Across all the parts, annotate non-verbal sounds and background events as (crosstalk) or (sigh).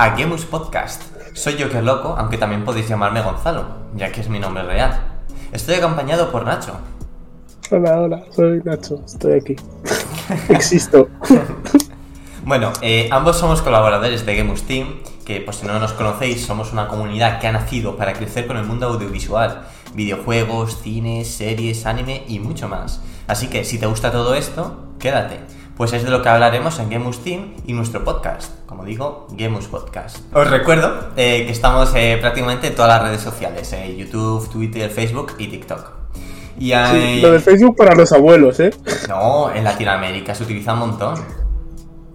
a Gemus Podcast. Soy yo que es loco, aunque también podéis llamarme Gonzalo, ya que es mi nombre real. Estoy acompañado por Nacho. Hola, hola, soy Nacho, estoy aquí. (laughs) Existo. Bueno, eh, ambos somos colaboradores de Gemus Team, que por si no nos conocéis, somos una comunidad que ha nacido para crecer con el mundo audiovisual, videojuegos, cines, series, anime y mucho más. Así que si te gusta todo esto, quédate, pues es de lo que hablaremos en Gemus Team y nuestro podcast, como digo, Gemus Podcast. Os recuerdo eh, que estamos eh, prácticamente en todas las redes sociales, eh, YouTube, Twitter, Facebook y TikTok. Y hay- Sí, lo de Facebook para los abuelos, ¿eh? No, en Latinoamérica se utiliza un montón.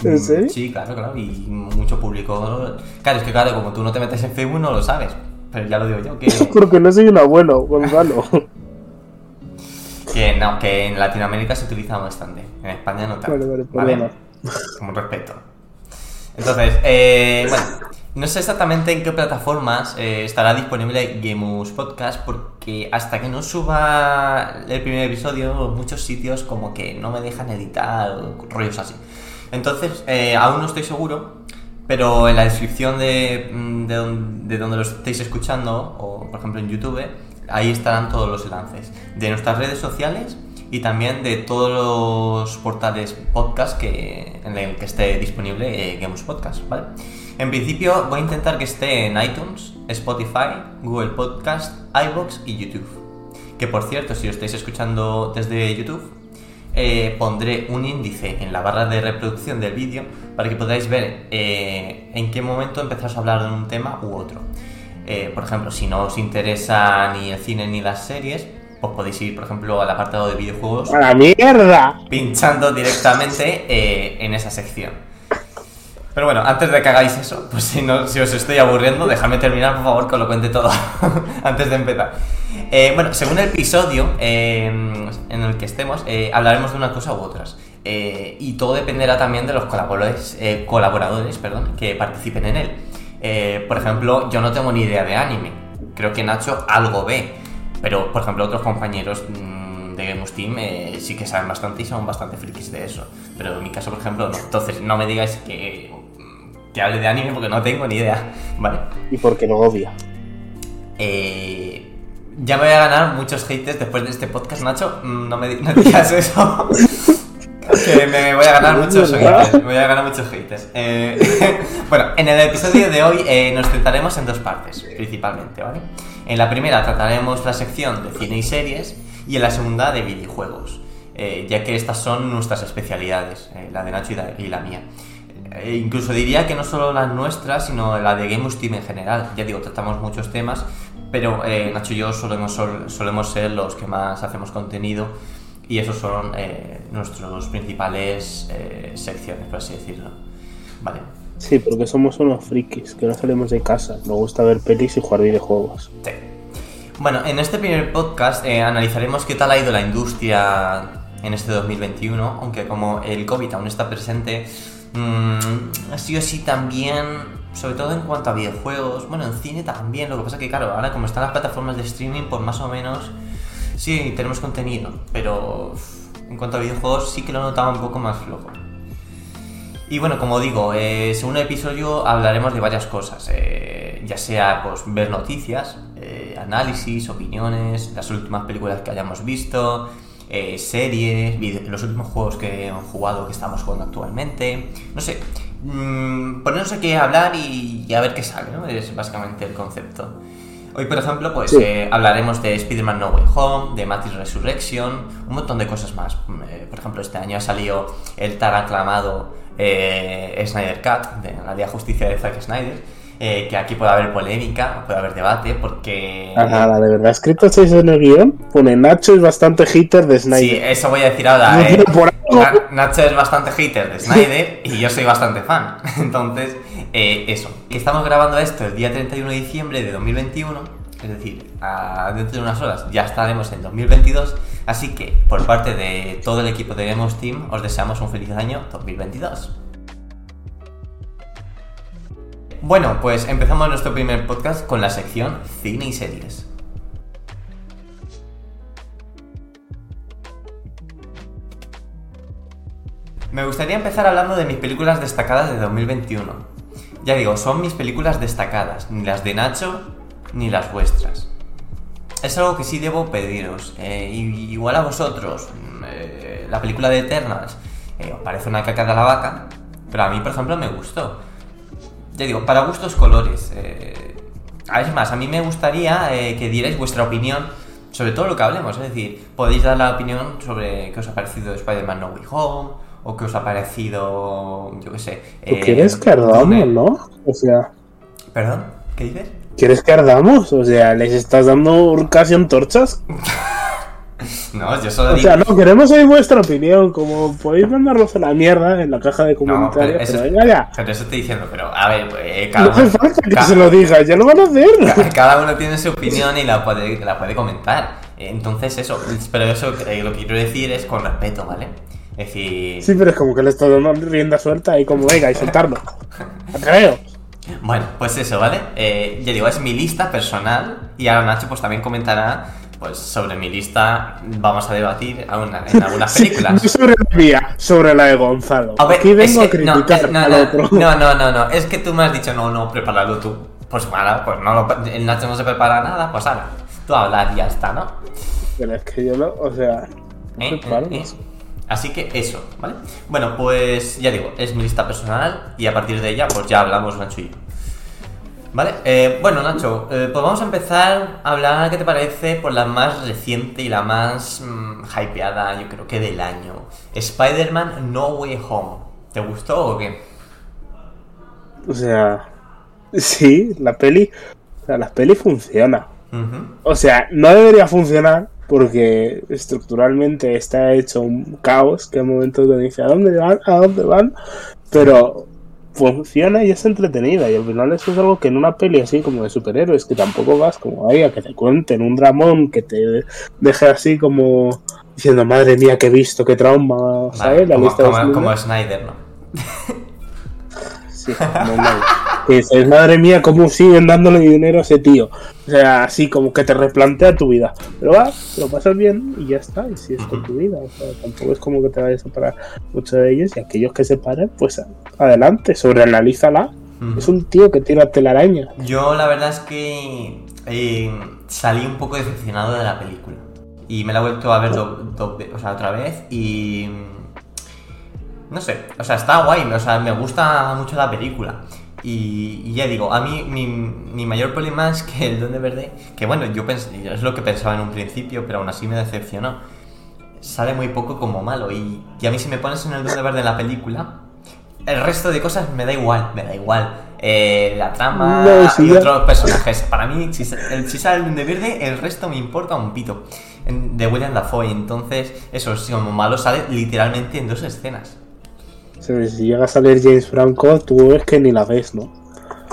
¿En serio? Sí, claro, claro, y mucho público. Claro, es que claro, como tú no te metes en Facebook no lo sabes, pero ya lo digo yo, que, (laughs) Porque no soy un abuelo, Gonzalo. (laughs) que no, que en Latinoamérica se utiliza bastante, en España no tanto. Vale, vale. Como respeto. Entonces, eh, bueno, no sé exactamente en qué plataformas eh, estará disponible Gemus Podcast porque hasta que no suba el primer episodio, muchos sitios como que no me dejan editar o rollos así. Entonces, eh, aún no estoy seguro, pero en la descripción de, mm, de, don- de donde lo estéis escuchando, o por ejemplo en YouTube, ahí estarán todos los enlaces de nuestras redes sociales y también de todos los portales podcast que, en el que esté disponible eh, Gemus Podcast, ¿vale? En principio voy a intentar que esté en iTunes, Spotify, Google Podcast, iBox y YouTube. Que por cierto, si lo estáis escuchando desde YouTube, eh, pondré un índice en la barra de reproducción del vídeo para que podáis ver eh, en qué momento empezamos a hablar de un tema u otro. Eh, por ejemplo, si no os interesa ni el cine ni las series, pues podéis ir, por ejemplo, al apartado de videojuegos ¡A la mierda! pinchando directamente eh, en esa sección. Pero bueno, antes de que hagáis eso, pues si, no, si os estoy aburriendo, dejadme terminar, por favor, que os lo cuente todo (laughs) antes de empezar. Eh, bueno, según el episodio eh, en el que estemos, hablaremos de una cosa u otras. Y todo dependerá también de los colaboradores, colaboradores perdón, que participen en él. Por ejemplo, yo no tengo ni idea de anime. Creo que Nacho algo ve. Pero, por ejemplo, otros compañeros mm, de Games Team eh, sí que saben bastante y son bastante frikis de eso. Pero en mi caso, por ejemplo, no. Entonces, no me digáis que, mm, que hable de anime porque no tengo ni idea. (laughs) Vale. Y porque no odia. Eh, ya me voy a ganar muchos haters después de este podcast, Nacho. Mm, No me no (laughs) digas eso. (laughs) que me voy a ganar muchos haters. Me voy a ganar muchos haters. Eh, bueno, en el episodio de hoy eh, nos centraremos en dos partes, principalmente, ¿vale? En la primera trataremos la sección de cine y series y en la segunda de videojuegos, eh, ya que estas son nuestras especialidades, eh, la de Nacho y la, mía. Eh, incluso diría que no solo las nuestras, sino la de Gameus Team en general. Ya digo, tratamos muchos temas, pero Nacho y yo solemos, sol- solemos ser los que más hacemos contenido y esos son nuestros principales secciones, por así decirlo. Vale. Sí, porque somos unos frikis, que no salimos de casa. Nos gusta ver pelis y jugar videojuegos. Sí. Bueno, en este primer podcast eh, analizaremos qué tal ha ido la industria en este 2021, aunque como el COVID aún está presente, mm, ha sido así también, sobre todo en cuanto a videojuegos, bueno, en cine también, lo que pasa que claro, ahora como están las plataformas de streaming, pues más o menos sí tenemos contenido, pero en cuanto a videojuegos sí que lo notaba un poco más flojo. Y bueno, como digo, eh, según el episodio hablaremos de varias cosas, eh, ya sea pues ver noticias, eh, análisis, opiniones, las últimas películas que hayamos visto, eh, series, los últimos juegos que hemos jugado, que estamos jugando actualmente, no sé, mm, ponernos aquí a hablar y, y a ver qué sale, ¿no? Es básicamente el concepto. Hoy, por ejemplo, pues Sí. eh, hablaremos de Spider-Man No Way Home, de Matrix Resurrection, un montón de cosas más. Mm, eh, por ejemplo, este año ha salido el tan aclamado eh, Snyder Cut, de la Liga Justicia de Zack Snyder, eh, que aquí puede haber polémica, puede haber debate, porque... Ah, nada, de verdad. Escrito estáis en el guion, pone Nacho es bastante hater de Sí, Snyder. eso voy a decir ahora. Eh. Nacho es bastante hater de Snyder y yo soy bastante fan. (laughs) Entonces, eh, eso. Que estamos grabando esto el día 31 de diciembre de 2021. Es decir, dentro de unas horas ya estaremos en 2022. Así que, por parte de todo el equipo de Demos Team, os deseamos un feliz año 2022. Bueno, pues empezamos nuestro primer podcast con la sección Cine y Series. Me gustaría empezar hablando de mis películas destacadas de 2021. Ya digo, son mis películas destacadas, ni las de Nacho ni las vuestras. Es algo que sí debo pediros. eh, igual a vosotros, mm, eh, la película de Eternals eh, os parece una caca de la vaca, pero a mí, por ejemplo, me gustó. Ya digo, para gustos colores. Eh, es más, a mí me gustaría que dierais vuestra opinión sobre todo lo que hablemos. Es decir, podéis dar la opinión sobre qué os ha parecido Spider-Man No Way Home, o qué os ha parecido, yo qué sé. ¿Tú quieres que no? O sea, ¿Perdón? ¿Qué dices? ¿Quieres que ardamos? O sea, ¿les estás dando casi antorchas? (laughs) No, yo solo O digo. sea, no, queremos oír vuestra opinión. Como podéis mandarnos a la mierda en la caja de No, pero comentarios. eso, pero venga ya. pero eso estoy diciendo, pero a ver, pues, No cada, hace uno, falta que ca- se lo digas, ya lo van a hacer. (laughs) cada uno tiene su opinión y la puede, la puede comentar. Entonces, eso, pero eso eh, lo que quiero decir es con respeto, ¿vale? Es decir, Sí, pero es como que le estás dando rienda suelta y como venga y soltarlo. (laughs) Creo. Bueno, pues eso, ¿vale? Eh, ya digo, es mi lista personal y ahora Nacho pues también comentará pues sobre mi lista, vamos a debatir a una- en (laughs) algunas Sí, películas. no sobre la mía, sobre la de Gonzalo. A ver, Aquí vengo a no, criticar eh, no, al no, otro. No, no, no, no, es que tú me has dicho, no, no, prepáralo tú. Pues bueno, pues no lo, el Nacho no se prepara nada, pues ahora, tú hablas y ya está, ¿no? Pero es que yo no, o sea, no ¿Eh? preparo ¿Eh? Así que eso, ¿vale? Bueno, pues ya digo, es mi lista personal y a partir de ella, pues ya hablamos Nacho y yo. ¿Vale? Eh, bueno, Nacho, eh, pues vamos a empezar a hablar, ¿qué te parece? Por la más reciente y la más mm, hypeada, yo creo que del año. Spider-Man No Way Home. ¿Te gustó o qué? O sea, (laughs) sí, la peli, o sea, la peli funciona. O sea, no debería funcionar porque estructuralmente está hecho un caos que en momentos te dice a dónde van, a dónde van, pero funciona y es entretenida y al final eso es algo que en una peli así como de superhéroes que tampoco vas como ahí a que te cuenten un dramón que te deje así como diciendo madre mía que he visto qué trauma Vale, ¿sabes? la como, lista como- como Snyder, ¿no? (laughs) Sí, normal. Dices, madre mía, cómo siguen dándole dinero a ese tío. O sea, así como que te replantea tu vida. Pero va, lo pasas bien y ya está. Y si es con tu vida. O sea, tampoco es como que te vayas a separar mucho de ellos. Y aquellos que se paren, pues adelante, sobreanalízala. Es un tío que tira telaraña. Yo la verdad es que eh, salí un poco decepcionado de la película. Y me la he vuelto a ver do- do- o sea, otra vez y... No sé, o sea, está guay, o sea, me gusta mucho la película. Y, y ya digo, a mí mi, mi mayor problema es que el Duende Verde, que bueno, yo pensé, es lo que pensaba en un principio, pero aún así me decepcionó. Sale muy poco como malo y, y a mí si me pones en el Duende Verde en la película, el resto de cosas me da igual, me da igual. Eh, la trama No, sí, y otros personajes. Para mí, si, el, si sale el Duende Verde, el resto me importa un pito. De William Dafoe, entonces, eso, si como malo sale literalmente en dos escenas. Si llega a salir James Franco, tú ves que ni la ves, ¿no?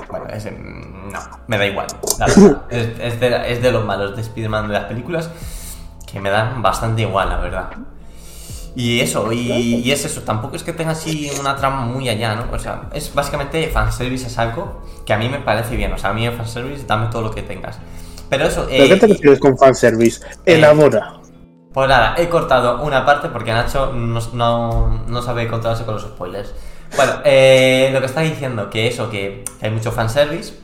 Bueno, ese, mm, no, me da igual. la verdad. (laughs) es, es de, es de los malos de Spider-Man de las películas que me dan bastante igual, la verdad. Y eso, y, y es eso, tampoco es que tenga así una trama muy allá, ¿no? O sea, es básicamente fanservice es algo que a mí me parece bien, o sea, a mí el fanservice dame todo lo que tengas. Pero eso, ¿Pero eh, qué te refieres con fanservice? Elabora. Pues nada, he cortado una parte porque Nacho no, no, sabe controlarse con los spoilers. Bueno, eh, lo que está diciendo, que eso, que hay mucho fanservice,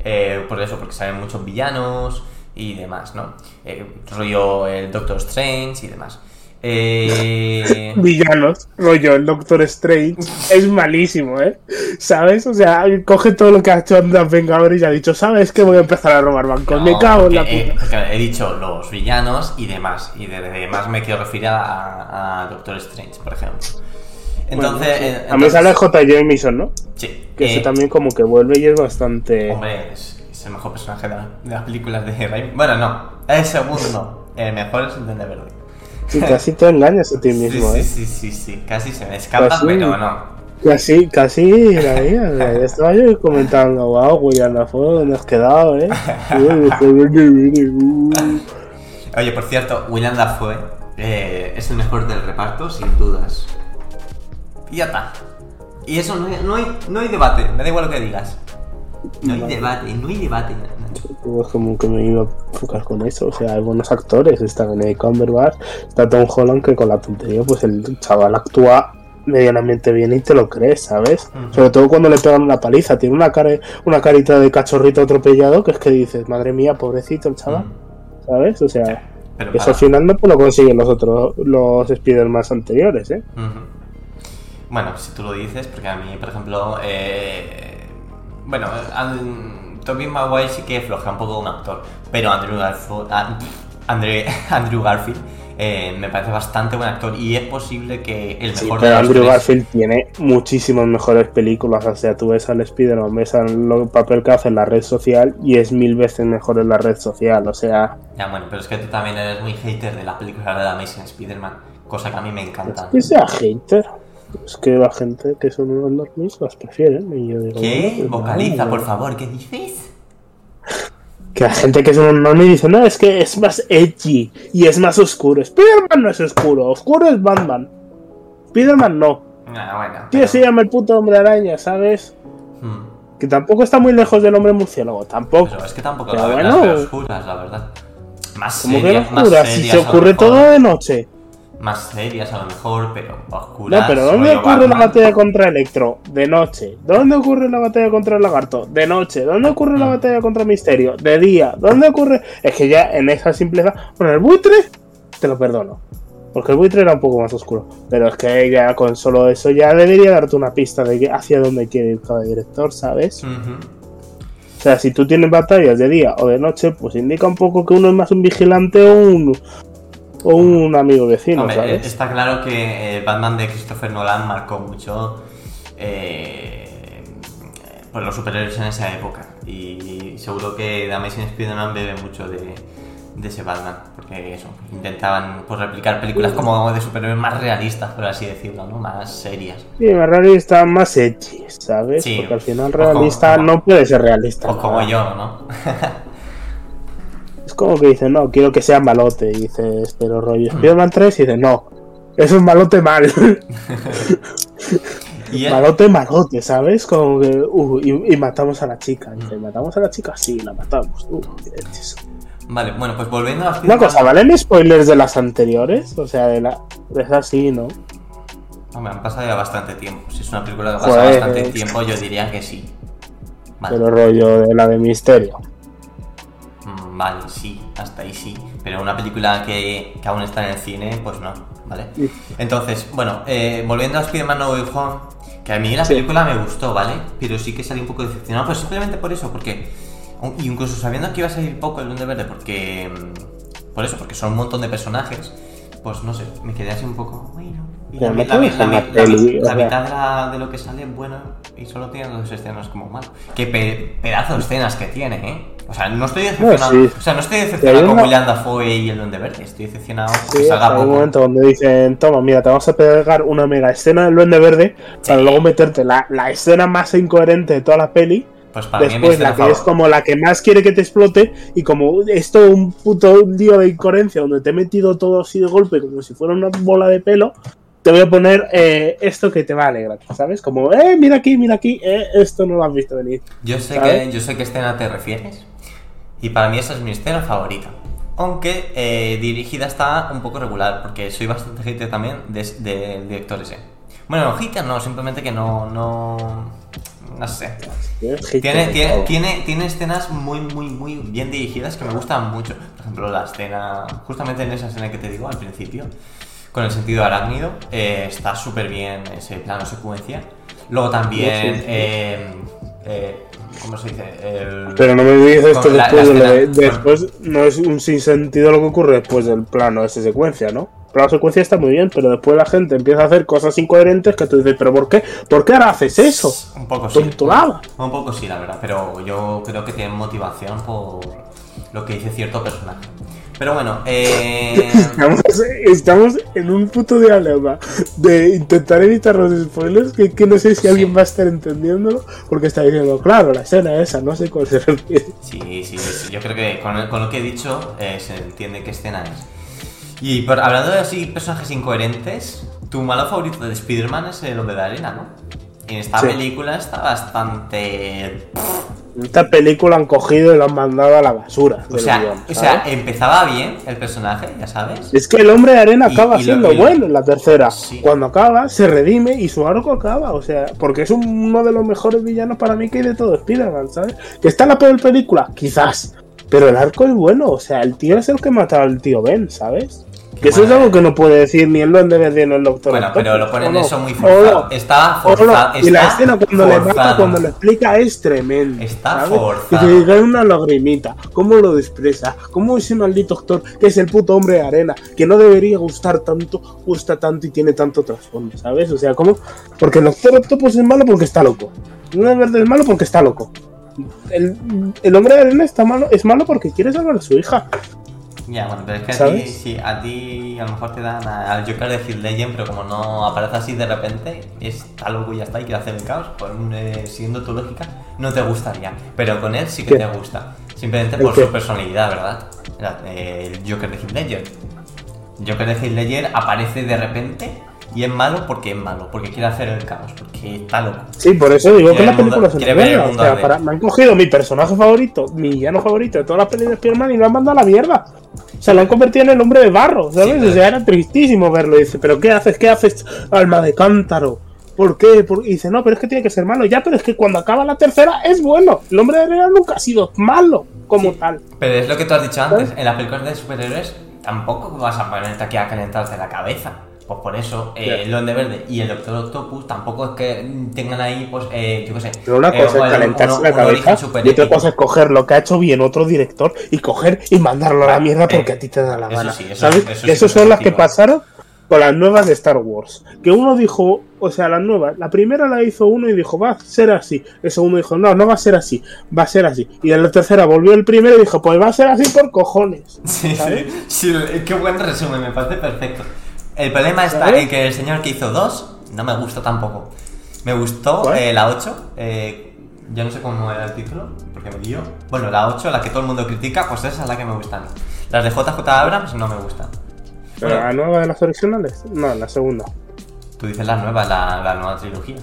eh, por eso, porque salen muchos villanos y demás, ¿no? Eh, rollo el Doctor Strange y demás. Eh, (laughs) Villanos, rollo, el Doctor Strange es malísimo, ¿eh? ¿Sabes? O sea, coge todo lo que ha hecho Andas Vengadores y ha dicho, ¿sabes que voy a empezar a robar bancos? Me no, cago en la porque, eh, puta. he dicho los villanos y demás. Y de, de demás me quiero referir a, a Doctor Strange, por ejemplo. Entonces, Bueno, sí. a mí sale J. Jameson, ¿no? Sí, Que eh, ese también como que vuelve y es bastante... Hombre, es, es el mejor personaje de, la- de las películas de Raimi. Bueno, no, el segundo. El mejor es el Duende Verde. Sí, casi te engañas a ti Sí, mismo, sí, ¿eh? sí, sí, sí, casi se me escapa, Casi. pero no. Casi, casi, la mía, estaba yo comentando, wow, William Dafoe, ¿dónde has quedado, eh? (laughs) Oye, por cierto, William Dafoe eh, es el mejor del reparto, sin dudas. Y ya está. Y eso no hay, no hay, no hay debate, me da igual lo que digas. No hay debate, no hay debate. Pues como que me iba a enfocar con eso, o sea, hay buenos actores, está Benedict Cumberbatch, está Tom Holland que con la tontería, pues el chaval actúa medianamente bien y te lo crees, ¿sabes? Sobre todo cuando le pegan una paliza. Tiene una, cara, una carita de cachorrito atropellado que es que dices, madre mía, pobrecito el chaval. ¿sabes? O sea, Pero eso al final no lo consiguen los otros, los Spider-Man anteriores, ¿eh? Bueno, si tú lo dices, porque a mí, por ejemplo, eh, bueno, Tobey Maguire sí que floja un poco un actor, pero Andrew Garfield, ah, (laughs) Andrew, Garfield eh, me parece bastante buen actor y es posible que el Sí, mejor pero de los Andrew tres- Garfield tiene muchísimas mejores películas. O sea, tú ves al Spider-Man, ves el papel que hace en la red social y es mil veces mejor en la red social. O sea, Ya, bueno, pero es que tú también eres muy hater de la película de Amazing Spider-Man, cosa que a mí me encanta. que sea hater. Es que la gente que son unos normis las prefieren. Y yo digo, ¿Qué? bueno, pues Vocaliza, por favor, ¿qué dices? Que la gente que es unos normis dice, no, es que es más edgy y es más oscuro. Spider-Man no es oscuro, oscuro es Batman. Spider-Man no. Ah, bueno. Tío, pero- se llama el puto hombre araña, ¿sabes? Hmm. Que tampoco está muy lejos del hombre murciélago, tampoco. Pero es que tampoco Pero la, bueno. oscuras, la verdad. Más Como que serias, más oscura, si se ocurre todo de noche. Más serias a lo mejor, pero oscuras. No, pero ¿dónde ocurre la Batman. batalla contra Electro? De noche. ¿Dónde ocurre la batalla contra el lagarto? De noche. ¿Dónde ocurre la Mm. batalla contra Misterio? De día. ¿Dónde ocurre? Es que ya en esa simpleza. Bueno, el buitre te lo perdono. Porque el buitre era un poco más oscuro. Pero es que ya con solo eso ya debería darte una pista de hacia dónde quiere ir cada director, ¿sabes? O sea, si tú tienes batallas de día o de noche, pues indica un poco que uno es más un vigilante o un, o un amigo vecino, Hombre, ¿sabes? está claro que el Batman de Christopher Nolan marcó mucho eh, pues los superhéroes en esa época. Y seguro que The Amazing Spider-Man bebe mucho de, de ese Batman. Porque eso, intentaban pues, replicar películas como de superhéroes más realistas, por así decirlo, ¿no? Más serias. Sí, más realista, más edgy, ¿sabes? Sí, Porque al final como- realista como- no puede ser realista. O como yo, ¿no? (laughs) Como que dice, no, quiero que sea malote. Y dices, pero rollo Spider-Man 3 y dice, no, es un malote mal. (laughs) y malote, malote, ¿sabes? Como que, uh, y, y matamos a la chica. Dice, ¿matamos a la chica? Sí, la matamos. Uh. Vale, bueno, pues volviendo a Una cosa, ¿valen spoilers de las anteriores? O sea, de la. Es así, ¿no? Hombre, han pasado ya bastante tiempo. Si es una película que pasado Joder. bastante tiempo, yo diría que sí. Vale. Pero rollo de la de misterio. Mm, Vale, sí, hasta ahí sí. Pero una película que, que aún está en el cine, pues no, ¿vale? Entonces, bueno, eh, volviendo a Spider-Man No Way Home, que a mí la Sí. película me gustó, ¿vale? Pero sí que salí un poco decepcionado, pues simplemente por eso, porque. Incluso sabiendo que iba a salir poco el Duende Verde, porque. mm, Por eso, porque son un montón de personajes, pues no sé, me quedé así un poco. Bueno. Y la, no la la la peli, mitad de, de lo que sale es bueno y solo tiene dos escenas como malo. Qué pe- pedazo de escenas que tiene, ¿eh? O sea, no estoy decepcionado. sí. O sea, no estoy decepcionado con una- William Dafoe y el Duende Verde. Estoy decepcionado que Sí, salga hay un momento donde dicen, toma, mira, te vamos a pegar una mega escena del Duende Verde para luego meterte la, la escena más incoherente de toda la peli. Pues para mí Después la que es como la que más quiere que te explote y como es todo un puto lío de incoherencia donde te he metido todo así de golpe como si fuera una bola de pelo, te voy a poner eh, esto que te va a alegrar, ¿sabes? Como, eh, mira aquí, mira aquí, eh, esto no lo has visto venir. Yo sé, ¿sabes? que, yo sé qué escena te refieres. Y para mí esa es mi escena favorita. Aunque eh, dirigida está un poco regular, porque soy bastante hater también de, de director ese. Bueno, hater no, simplemente que no. No, no sé. Tiene, tiene, tiene, tiene escenas muy, muy, muy bien dirigidas que me gustan mucho. Por ejemplo, la escena, justamente en esa escena que te digo al principio, con el sentido arácnido, eh, está súper bien ese plano secuencia. Luego también, Sí, sí. eh, eh, ¿cómo se dice? El- Pero no me dices esto la- después la lo de- escena- después no es un sinsentido lo que ocurre después del plano de esa secuencia, ¿no? La secuencia está muy bien, pero después la gente empieza a hacer cosas incoherentes que tú dices, pero ¿por qué? ¿Por qué ahora haces eso? Un poco sí. Tontolada. Un poco sí, la verdad, pero yo creo que tiene motivación por lo que dice cierto personaje. Pero bueno, eh... Estamos, estamos en un puto diálogo de intentar evitar los spoilers que, que no sé si alguien va a estar entendiéndolo porque está diciendo, claro, la escena esa, no sé cuál se refiere. Sí, sí, sí, yo creo que con, el- con lo que he dicho eh, se entiende qué escena es. Y por- hablando de así personajes incoherentes, tu malo favorito de Spider-Man es el hombre de arena, ¿no? Y en esta Sí. película está bastante... Esta película han cogido y la han mandado a la basura. O sea, guion, o sea, empezaba bien el personaje, ya sabes. Es que el hombre de arena acaba y siendo lo- bueno en la tercera. Sí. Cuando acaba, se redime y su arco acaba. O sea, porque es uno de los mejores villanos para mí que hay de todo Spider-Man, ¿sabes? Que está la peor película, quizás. Pero el arco es bueno. O sea, el tío es el que mata al tío Ben, ¿sabes? Que eso es algo que no puede decir ni el Duende Verde ni el Doctor Bueno, pero lo ponen ¿o no? eso muy ¿O forzado. no? Está forzado. Y la escena cuando le mata, cuando le explica es tremendo. Está ¿sabes? forzado. Y te una lagrimita. ¿Cómo lo expresa? ¿Cómo ese maldito actor, que es el puto hombre de arena, que no debería gustar tanto, gusta tanto y tiene tanto trasfondo, ¿sabes? O sea, ¿cómo? Porque el Doctor Octopus es malo porque está loco. Es verde es malo porque está loco. El, el hombre de arena está malo, es malo porque quiere salvar a su hija. Ya, bueno, pero es que a ti, sí, a ti a lo mejor te dan a- al Joker de Heath Ledger, pero como no aparece así de repente, está loco y ya está y quiere hacer el caos, pues eh, siguiendo tu lógica, no te gustaría. Pero con él sí que ¿Qué? te gusta. Simplemente ¿El por qué? su personalidad, ¿verdad? Eh, El Joker de Ledger. El Joker de Heath Ledger aparece de repente y es malo porque es malo, porque quiere hacer el caos, porque está loco. Sí, por eso digo que Quiere la ver el mundo- película es una quiere ver el mierda. O sea, para- me han cogido mi personaje favorito, mi villano favorito de todas las pelis de Spider-Man y lo han mandado a la mierda. O sea, lo han convertido en el hombre de barro, ¿sabes? Sí, pero- O sea, era tristísimo verlo. Dice, ¿pero qué haces? ¿Qué haces, alma de cántaro? ¿Por qué? Por- Y dice, no, pero es que tiene que ser malo. Ya, pero es que cuando acaba la tercera es bueno. El hombre de arena nunca ha sido malo como tal. Pero es lo que tú has dicho antes, en las películas de superhéroes tampoco vas a ponerte aquí a calentarte la cabeza. Pues por eso, eh, el Duende Verde y el Doctor Octopus tampoco es que tengan ahí, pues, eh, yo qué sé. Pero una eh, cosa es calentarse un- la cabeza y otra cosa es coger lo que ha hecho bien otro director y coger y mandarlo a la mierda porque a ti te da la gana. sí, eso- ¿Sabes? eso Que sí esas son las que pasaron con las nuevas de Star Wars. Que uno dijo, o sea, las nuevas, la primera la hizo uno y dijo, va a ser así. El segundo dijo, no, no va a ser así, va a ser así. Y en la tercera volvió el primero y dijo, pues va a ser así por cojones. (laughs) Sí, ¿sabes? sí, sí, qué buen resumen, me parece perfecto. El problema está ¿Sabes? en que el señor que hizo dos no me gustó tampoco. Me gustó eh, la 8, eh, yo no sé cómo era el título, porque me dio. Bueno, la 8, la que todo el mundo critica, pues esa es la que me gusta a mí. Las de JJ Abrams no me gustan. Pero Bueno. la nueva de las originales, no, la segunda. Tú dices la nueva, la, la nueva trilogía.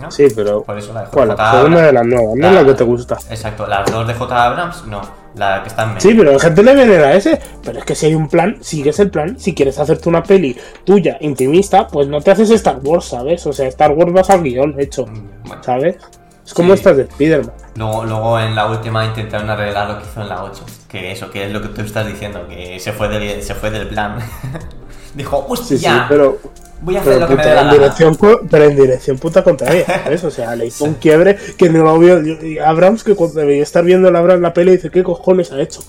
¿no? Sí, pero Por eso la de ¿cuál? JJ La segunda Abrams. de las nuevas, no es la que te gusta. Exacto, las dos de J. Abrams, no. La que está en medio. Sí, pero la gente le venera a ese. Pero es que si hay un plan, sigues el plan. Si quieres hacerte una peli tuya, intimista, pues no te haces Star Wars, ¿sabes? O sea, Star Wars vas al guion hecho, Mm, Bueno. ¿sabes? Es como Sí. estas de Spider-Man. Luego, luego en la última intentaron arreglar lo que hizo en la 8. Que eso, que es lo que tú estás diciendo, que se fue del, se fue del plan. (laughs) Dijo, hostia, Sí, sí, pero, voy a hacer pero, lo que me puta, dé la en dirección, pero en dirección puta contraria, ¿sabes? O sea, le hizo un (laughs) quiebre que no lo vio Abrams, que cuando debería estar viendo Abrams la peli, dice, ¿qué cojones ha hecho?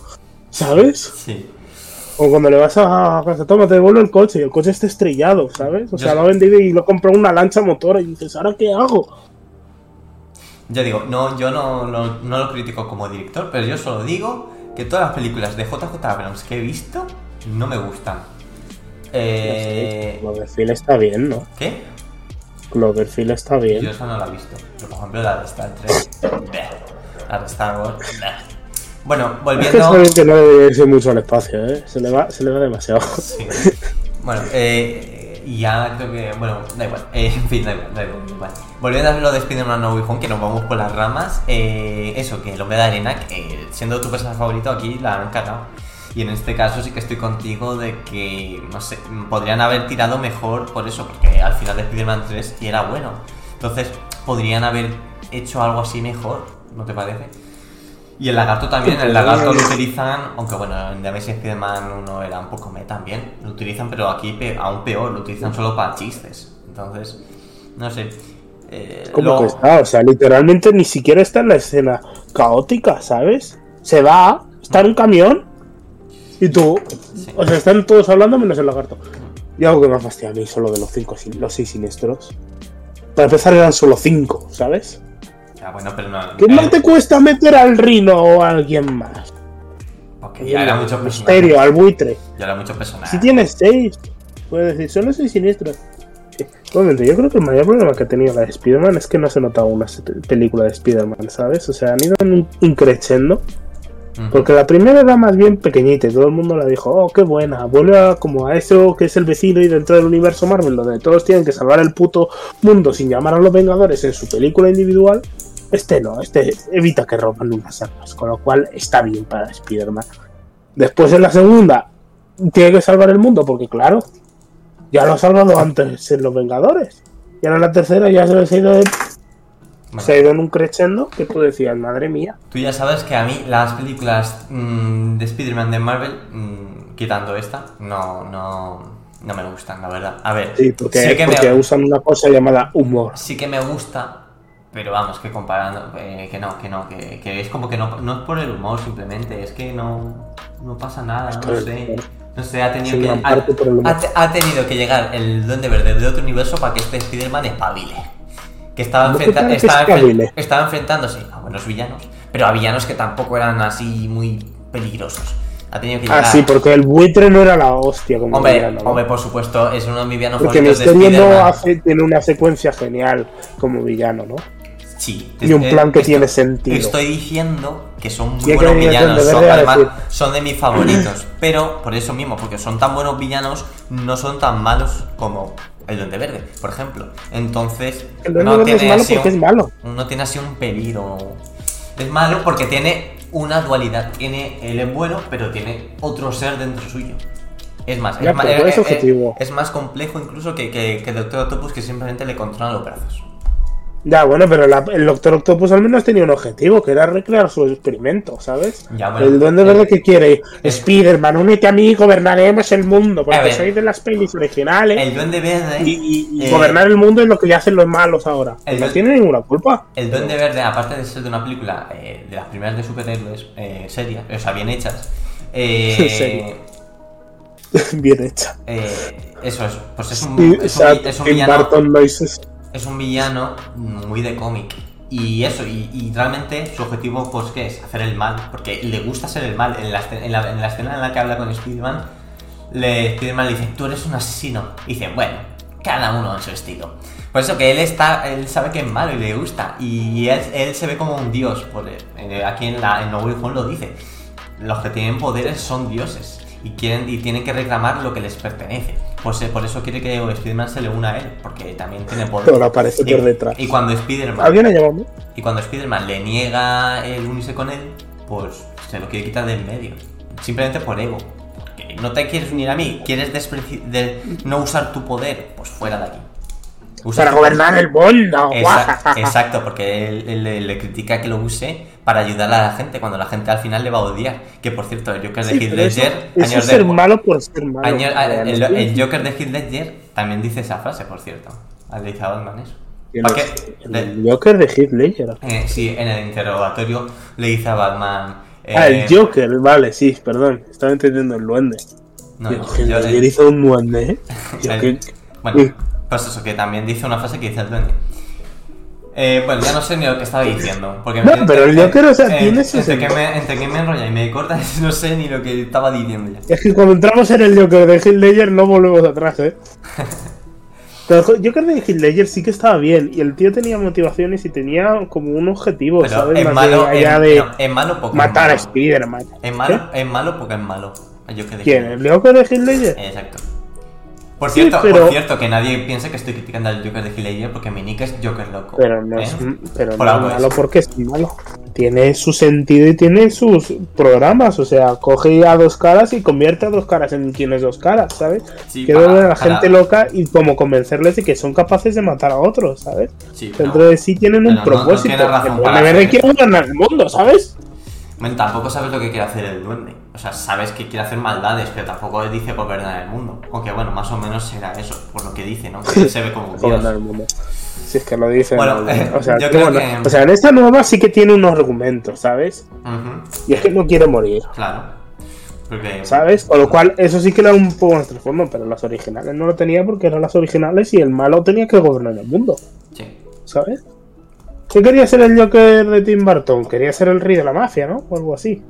¿Sabes? Sí. O cuando le vas a casa, toma, te devuelvo el coche y el coche está estrellado, ¿sabes? O sea, lo ha vendido y lo compró una lancha motora y dices, ¿ahora qué hago? Yo digo, no, yo no, no, no lo critico como director, pero yo solo digo que todas las películas de JJ Abrams que he visto no me gustan. Eh, Cloverfield está bien, ¿no? ¿Qué? Cloverfield está bien. Yo esa no la he visto. Pero, por ejemplo, la de Star Trek. La de Star Wars. Bueno, Es que volviendo. saben que no debe irse mucho al espacio, ¿eh? Se le va, se le va demasiado. Sí. Bueno, eh, ya creo que. Bueno, da igual. Eh, en fin, da igual, da igual, da igual. Volviendo a lo de Spider-Man No Way Home, que nos vamos por las ramas. eh, eso, que el hombre de arena, que siendo tu personaje favorito, aquí la han cagado. Y en este caso sí que estoy contigo de que, no sé, podrían haber tirado mejor por eso, porque al final de Spider-Man 3 y era bueno. Entonces, podrían haber hecho algo así mejor, ¿no te parece? Y el lagarto también, el (laughs) lagarto lo utilizan, aunque bueno, en The Amazing Spider-Man 1 era un poco me también, lo utilizan, pero aquí pe- aún peor, lo utilizan solo para chistes. Entonces, no sé. eh, ¿Cómo lo- que está? O sea, literalmente ni siquiera está en la escena caótica, ¿sabes? Se va, está en un camión y tú. Sí. O sea, están todos hablando menos el lagarto. Y algo que me fastidia a mí solo de los cinco, los seis siniestros. Para empezar eran solo cinco, ¿sabes? Bueno, pero no. ¿Qué eh, más te cuesta meter al rino o a alguien más? Porque ya era mucho misterio, al buitre. Ya era mucho personaje. Si tienes seis, puedes decir, solo seis siniestros. Yo creo que el mayor problema que ha tenido la de Spider-Man es que no se notaba una se- película de Spider-Man, ¿sabes? O sea, han ido en un increchendo. Porque la primera era más bien pequeñita y todo el mundo la dijo, oh, qué buena. Vuelve a, como a eso que es el vecino y dentro del universo Marvel, donde todos tienen que salvar el puto mundo sin llamar a los Vengadores en su película individual. este no, este evita que roban unas armas, con lo cual está bien para Spider-Man. Después en la segunda, tiene que salvar el mundo, porque claro, ya lo ha salvado antes en Los Vengadores. Y ahora en la tercera ya se ha ido, de- Bueno, se ha ido en un crescendo que tú decías, madre mía. Tú ya sabes que a mí las películas mm, de Spider-Man de Marvel, mm, quitando esta, no, no, no me gustan, la verdad. A ver, Sí, porque, sí que porque me, usan una cosa llamada humor. sí que me gusta, pero vamos, que comparando, eh, que no, que no, que, que es como que no, no es por el humor simplemente, es que no, no pasa nada, Es no sé. No sé, ha tenido, que, ha- ha tenido que llegar el Duende Verde de otro universo para que este Spider-Man espabile. Que estaba, ¿Cómo que enfrenta- para que estaba, enfrentándose a buenos villanos, pero a villanos que tampoco eran así muy peligrosos. Ha tenido que llegar. Ah, sí, porque el buitre no era la hostia como Hombre, villano, ¿no? hombre, por supuesto, es uno de mis villanos Porque favoritos de Misterio no Spider-Man. hace, tiene una secuencia genial como villano, ¿no? Sí. Y un plan que tiene sentido. Estoy diciendo que son muy buenos villanos, además, son de mis favoritos. pero por eso mismo, porque son tan buenos villanos, no son tan malos como el Duende Verde, por ejemplo. Entonces, El Duende no Verde es tiene malo así porque un- es malo. no tiene así un peligro. Es malo porque tiene una dualidad. Tiene, él es bueno, pero tiene otro ser dentro suyo. Es más, Ya, es, eh, es objetivo. es más complejo incluso que, que, que Doctor Octopus que simplemente le controla los brazos. Ya, bueno, pero la- el Doctor Octopus al menos tenía un objetivo, que era recrear su experimento, ¿sabes? Ya, bueno, el Duende eh, Verde que quiere, eh, Spider-Man, únete a mí y gobernaremos el mundo, porque ver. soy de las pelis originales. El Duende Verde. y, eh, gobernar el mundo es lo que ya hacen los malos ahora. el no tiene ninguna culpa. El Duende Verde, aparte de ser de una película eh, de las primeras de superhéroes, eh, serias, o sea, bien hechas, eh. (laughs) (laughs) Bien hecha. eh, eso es, pues es un, es un es un villano, Burton lo hizo. Es un villano muy de cómic. Y eso, y, y realmente su objetivo, pues, ¿qué es? Hacer el mal, porque le gusta ser el mal. En la, en la, en la escena en la que habla con Spider-Man, le, Spider-Man le dice, tú eres un asesino. Y dice, bueno, cada uno en su estilo. Por eso que él está, él sabe que es malo y le gusta. Y él, él se ve como un dios. Por, eh, aquí en, la, en No Way lo dice. Los que tienen poderes son dioses. Y, quieren, y tienen que reclamar lo que les pertenece. Pues, eh, por eso quiere que Spider-Man se le una a él. Porque también tiene poder. (laughs) Pero aparece Y- por detrás. Y cuando Spider-Man y cuando Spider-Man le niega el unirse con él, pues se lo quiere quitar del medio. Simplemente por ego. Porque no te quieres unir a mí, quieres de no usar tu poder, pues fuera de aquí. Usa Para gobernar el mundo. Exa- exacto, porque él, él le, le critica que lo use para ayudar a la gente cuando la gente al final le va a odiar. Que por cierto, el Joker de Sí, Heath eso, Ledger, eso años es ser malo por ser malo. años- el, el Joker de Heath Ledger también dice esa frase, por cierto. Le dice a Batman eso. Le- El Joker de Heath Ledger. Eh, sí, en el interrogatorio le dice a Batman. eh, Ah, el Joker, vale, sí, perdón. Estaba entendiendo el duende. no, yo- Heath Ledger hizo un duende, ¿eh? (laughs) El- bueno, pues eso, que también dice una frase que dice el duende. Eh, bueno, ya no sé ni lo que estaba diciendo. Porque No, me- pero el Joker, o sea, eh, tiene su entre que, me, entre que me enrolla y me cortas, (laughs) no sé ni lo que estaba diciendo ya. Es que cuando entramos en el Joker de Heath Ledger no volvemos atrás, ¿eh? (laughs) Pero el Joker de Heath Ledger sí que estaba bien. Y el tío tenía motivaciones y tenía como un objetivo, Pero ¿sabes? es Más malo, de- de no, es malo porque matar a malo. Spider-Man. Es malo, es malo porque es malo. El Joker de ¿Quién? ¿El Joker de Heath Ledger? Eh, Exacto. Por Sí, cierto, pero- por cierto, que nadie piense que estoy criticando al Joker de Ledger porque mi nick es Joker loco. Pero no ¿eh? es, pero Por no es algo es. malo porque es malo. Tiene su sentido y tiene sus programas. O sea, coge a dos caras y convierte a dos caras en quien es dos caras, ¿sabes? Sí, ver a la gente loca y como convencerles de que son capaces de matar a otros, ¿sabes? Sí, Dentro de sí tienen un pero no- no propósito. tiene razón el para Duende Verde hacer quiere gobernar el mundo, ¿sabes? Bueno, tampoco sabes lo que quiere hacer el duende. O sea, sabes que quiere hacer maldades, pero tampoco dice gobernar el mundo. Aunque bueno, más o menos será eso, por lo que dice, ¿no? Que se ve como (laughs) un. Gobernar el mundo. Si es que lo dicen. Bueno, ¿no? eh, o, sea, (laughs) yo que creo bueno, que- o sea, en esta nueva sí que tiene unos argumentos, ¿sabes? Y es que no quiere morir. claro. Porque. ¿Sabes? Con lo cual, eso sí que le da un poco más trasfondo, pero las originales no lo tenía porque eran las originales y el malo tenía que gobernar el mundo, Sí. ¿sabes? ¿Qué quería ser el Joker de Tim Burton? Quería ser el rey de la mafia, ¿no? O algo así.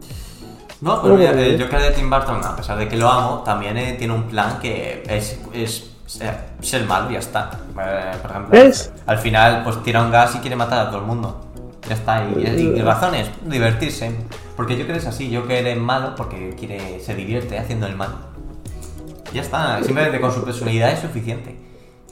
No, pero mira, porque- el Joker de Tim Burton, a pesar de que lo amo, también eh, tiene un plan que es, es ser, y ya está. Eh, por ejemplo, ¿Ves? al final, pues tira un gas y quiere matar a todo el mundo. Ya está, y, y- y razones, divertirse. Porque Joker es así, Joker es malo porque quiere, se divierte haciendo el mal. Ya está, simplemente con su personalidad es suficiente.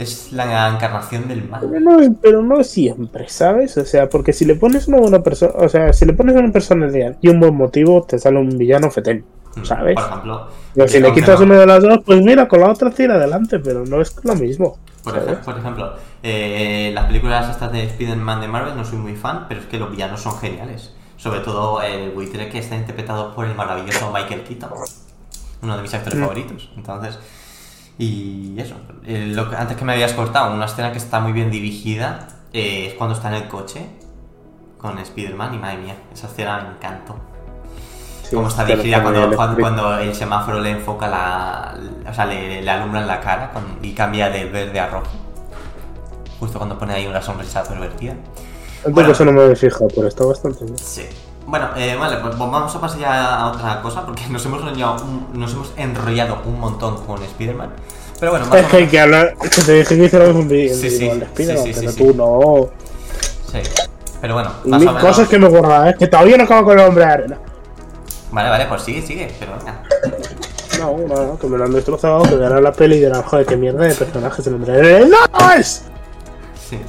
Es la encarnación del mal. Pero no, pero no siempre, ¿sabes? O sea, porque si le pones una buena persona, o sea, si le pones una personalidad y un buen motivo, te sale un villano fetén, ¿sabes? Por ejemplo, Pero si le quitas una de las dos, pues mira, con la otra tira adelante, pero no es lo mismo. Por, ejemplo, eh, las películas estas de Spider-Man de Marvel no soy muy fan, pero es que los villanos son geniales. Sobre todo el buitre que está interpretado por el maravilloso Michael Keaton, uno de mis actores Mm. favoritos. Entonces, y eso, eh, lo que, antes que me habías cortado, una escena que está muy bien dirigida eh, es cuando está en el coche con Spider-Man y madre mía, esa escena me encantó. Sí, Cómo está dirigida como cuando, el cuando, el semáforo le enfoca la. O sea, le, le alumbra en la cara con- y cambia de verde a rojo. Justo cuando pone ahí una sonrisa pervertida. Tanto Bueno. eso no me he fijado, pero está bastante bien. Sí. Bueno, eh, vale, pues vamos a pasar ya a otra cosa porque nos hemos enrollado un, nos hemos enrollado un montón con Spider-Man. Pero bueno, más Es que hay que hablar, que te dije que hiciéramos un vídeo Sí, sí, de Spider-Man, sí, sí, pero sí, tú no. Sí. Pero bueno, más o menos. cosas que me guardan, ¿eh? Que todavía no acabo con el hombre de arena. Vale, vale, pues sigue, sigue. Pero venga. No, no, no, que me lo han destrozado, que verán la peli y dirán, joder, qué mierda de hombre de arena. ¡No es! Sí.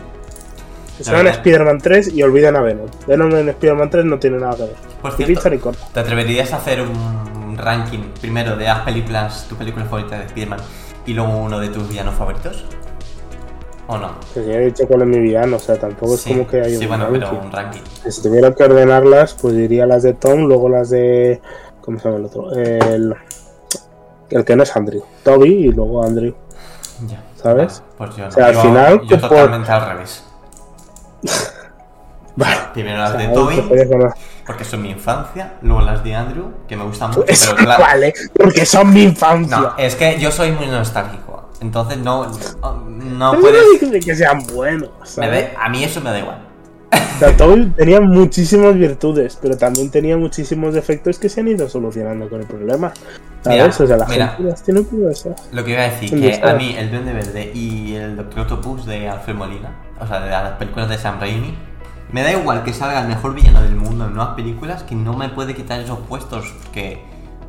Se van a. Spider-Man 3 y olvidan a Venom. Venom en Spider-Man 3 no tiene nada que ver. Por Ni cierto, pincha ni corta. ¿Te atreverías a hacer un ranking primero de las películas, tu película favorita de Spider-Man y luego uno de tus villanos favoritos? ¿O no? Que ya he dicho cuál es mi villano, o sea, tampoco es como que hay Sí, un bueno, ranking. pero un ranking. Si tuviera que ordenarlas, pues diría las de Tom, luego las de. ¿Cómo se llama el otro? El. El que no es Andrew. Toby y luego Andrew. Ya. ¿Sabes? Vale, pues yo no. O sea, al yo, final, Yo por- totalmente al revés. (laughs) Vale. Primero O las sea, de Toby, porque son mi infancia. Luego las de Andrew, que me gustan mucho. Eso Pero claro. vale, porque son mi infancia. No, es que yo soy muy nostálgico. Entonces no. No puedes. no que sean buenos. ¿sabes? a mí eso me da igual. O sea, Toby tenía muchísimas virtudes, pero también tenía muchísimos defectos que se han ido solucionando con el problema. ¿Sabes? Mira, o sea, la mira. gente las tiene eso. Lo que iba a decir, que a mí el Duende Verde y el Doctor Octopus de Alfred Molina, o sea, de las películas de Sam Raimi, me da igual que salga el mejor villano del mundo en nuevas películas, que no me puede quitar esos puestos, que,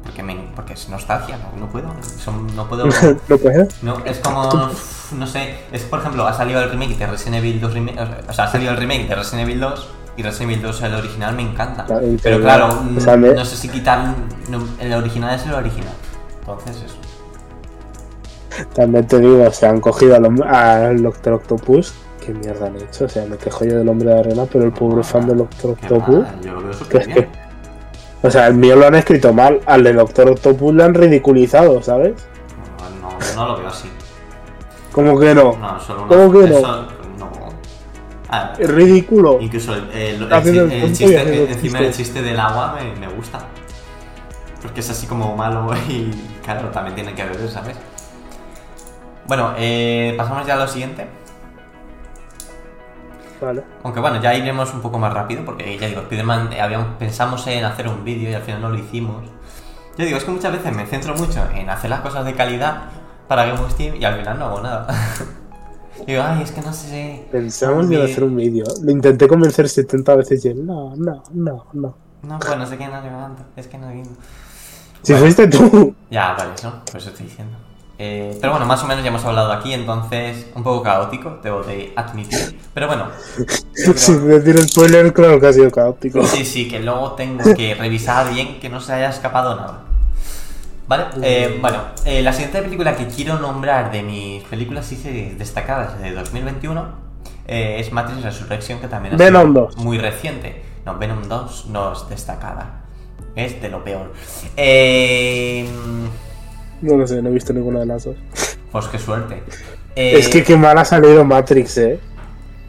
porque, me, porque es nostalgia, no, no puedo, son- no puedo... (laughs) ¿Lo puedes? No, es como, no sé, es por ejemplo, ha salido el remake de Resident Evil 2, remake, o sea, ha salido el remake de Resident Evil 2 y Resident Evil 2 el original me encanta. Claro, Pero claro, o sea, mm, me- no sé si quitar, no, el original es el original. Entonces eso. También te digo, o sea, han cogido al, hom- al Doctor Octopus. ¿Qué mierda han hecho? O sea, me quejo yo del hombre de arena, pero el pobre fan del Doctor Octopus. lo Que es que. O sea, el mío lo han escrito mal. Al de Doctor Octopus le han ridiculizado, ¿sabes? No, no, no lo veo así. Como que no. No, solo una. ¿Cómo que no? eso, no. Ah, Es ridículo. incluso el, el- chiste, encima el chistes. chiste del agua me, me gusta. Porque es así como malo (laughs) y claro, también tiene que ver, ¿sabes? Bueno, eh, pasamos ya a lo siguiente. Vale. Aunque bueno, ya iremos un poco más rápido porque ya digo, Spider-Man eh, habíamos, pensamos en hacer un vídeo y al final no lo hicimos. Yo digo, es que muchas veces me centro mucho en hacer las cosas de calidad para Game of Steam y al final no hago nada. (laughs) digo, ay, es que no sé. Pensamos en vídeo". hacer un vídeo. Lo intenté convencer 70 veces y él, no, no, no, no. No, pues no sé qué no levanto, es que no. Si Bueno. fuiste tú. Ya, vale, eso, pues estoy diciendo. Eh, pero bueno, más o menos ya hemos hablado aquí, entonces un poco caótico, debo de admitir. Pero bueno, (laughs) creo- Sin decir spoiler, claro que ha sido caótico. Sí, sí, que luego tengo que revisar bien que no se haya escapado nada. ¿Vale? Eh, bueno, eh, la siguiente película que quiero nombrar de mis películas sí se- destacadas de 2021 eh, es Matrix Resurrection, que también 2. muy reciente. No, Venom 2 no es destacada. Es de lo peor. Eh, No lo sé, no he visto ninguna de las dos. pues qué suerte. Eh, Es que qué mal ha salido Matrix, eh.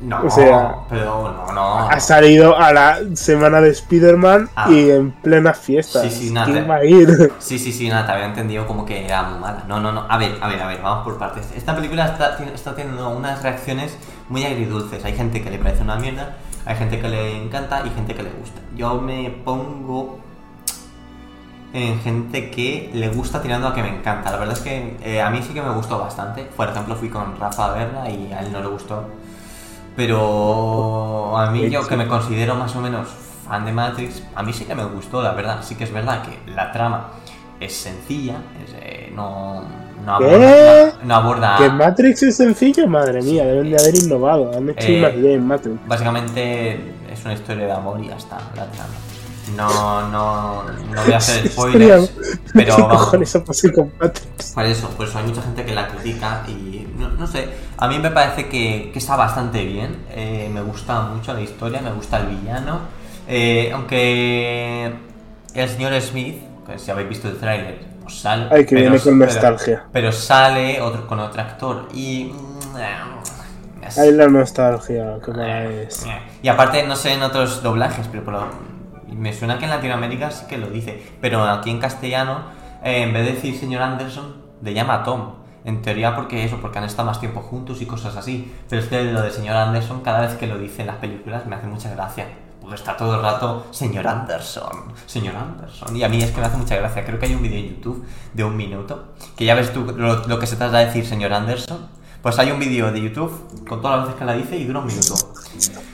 No, o sea, pero no, no. Ha salido a la semana de Spider-Man Ah. y en plena fiesta. Sí, sí, nada. ¿Quién va a ir? Sí, sí, sí, nada, te había entendido como que era muy mala. No, no, no. A ver, a ver, a ver, vamos por partes. Esta película está, está teniendo unas reacciones muy agridulces. Hay gente que le parece una mierda, hay gente que le encanta y gente que le gusta. Yo me pongo en gente que le gusta tirando a que me encanta. La verdad es que eh, a mí sí que me gustó bastante. Por ejemplo, fui con Rafa a verla y a él no le gustó. Pero a mí, yo que me considero más o menos fan de Matrix, a mí sí que me gustó, la verdad. Sí que es verdad que la trama es sencilla, es, eh, no, no ¿Qué? aborda. No, no aborda- ¿Que Matrix es sencillo? Madre mía, deben de haber innovado. Han hecho Eh, una idea en Matrix. Básicamente es una historia de amor y ya está, la trama. No, no, no voy a hacer (laughs) spoilers, pero (laughs) ¿Qué vamos. Por eso, por eso hay mucha gente que la critica y no, no sé, a mí me parece que, que está bastante bien, eh, me gusta mucho la historia, me gusta el villano, eh, aunque el señor Smith, que si habéis visto el tráiler, pues sale... Ay, que pero- viene con nostalgia. Pero, sale otro, con otro actor y... mm, es- Ay, la nostalgia, qué mala es. y aparte, no sé en otros doblajes, pero por lo- me suena que en Latinoamérica sí que lo dice. Pero aquí en castellano, eh, en vez de decir señor Anderson, le llama Tom. En teoría porque eso, porque han estado más tiempo juntos y cosas así. Pero es que lo de señor Anderson, cada vez que lo dice en las películas, me hace mucha gracia. Porque está todo el rato, señor Anderson, señor Anderson. Y a mí es que me hace mucha gracia. Creo que hay un vídeo en YouTube de un minuto, que ya ves tú lo, lo que se trata de decir señor Anderson. Pues hay un vídeo de YouTube con todas las veces que la dice y dura un minuto.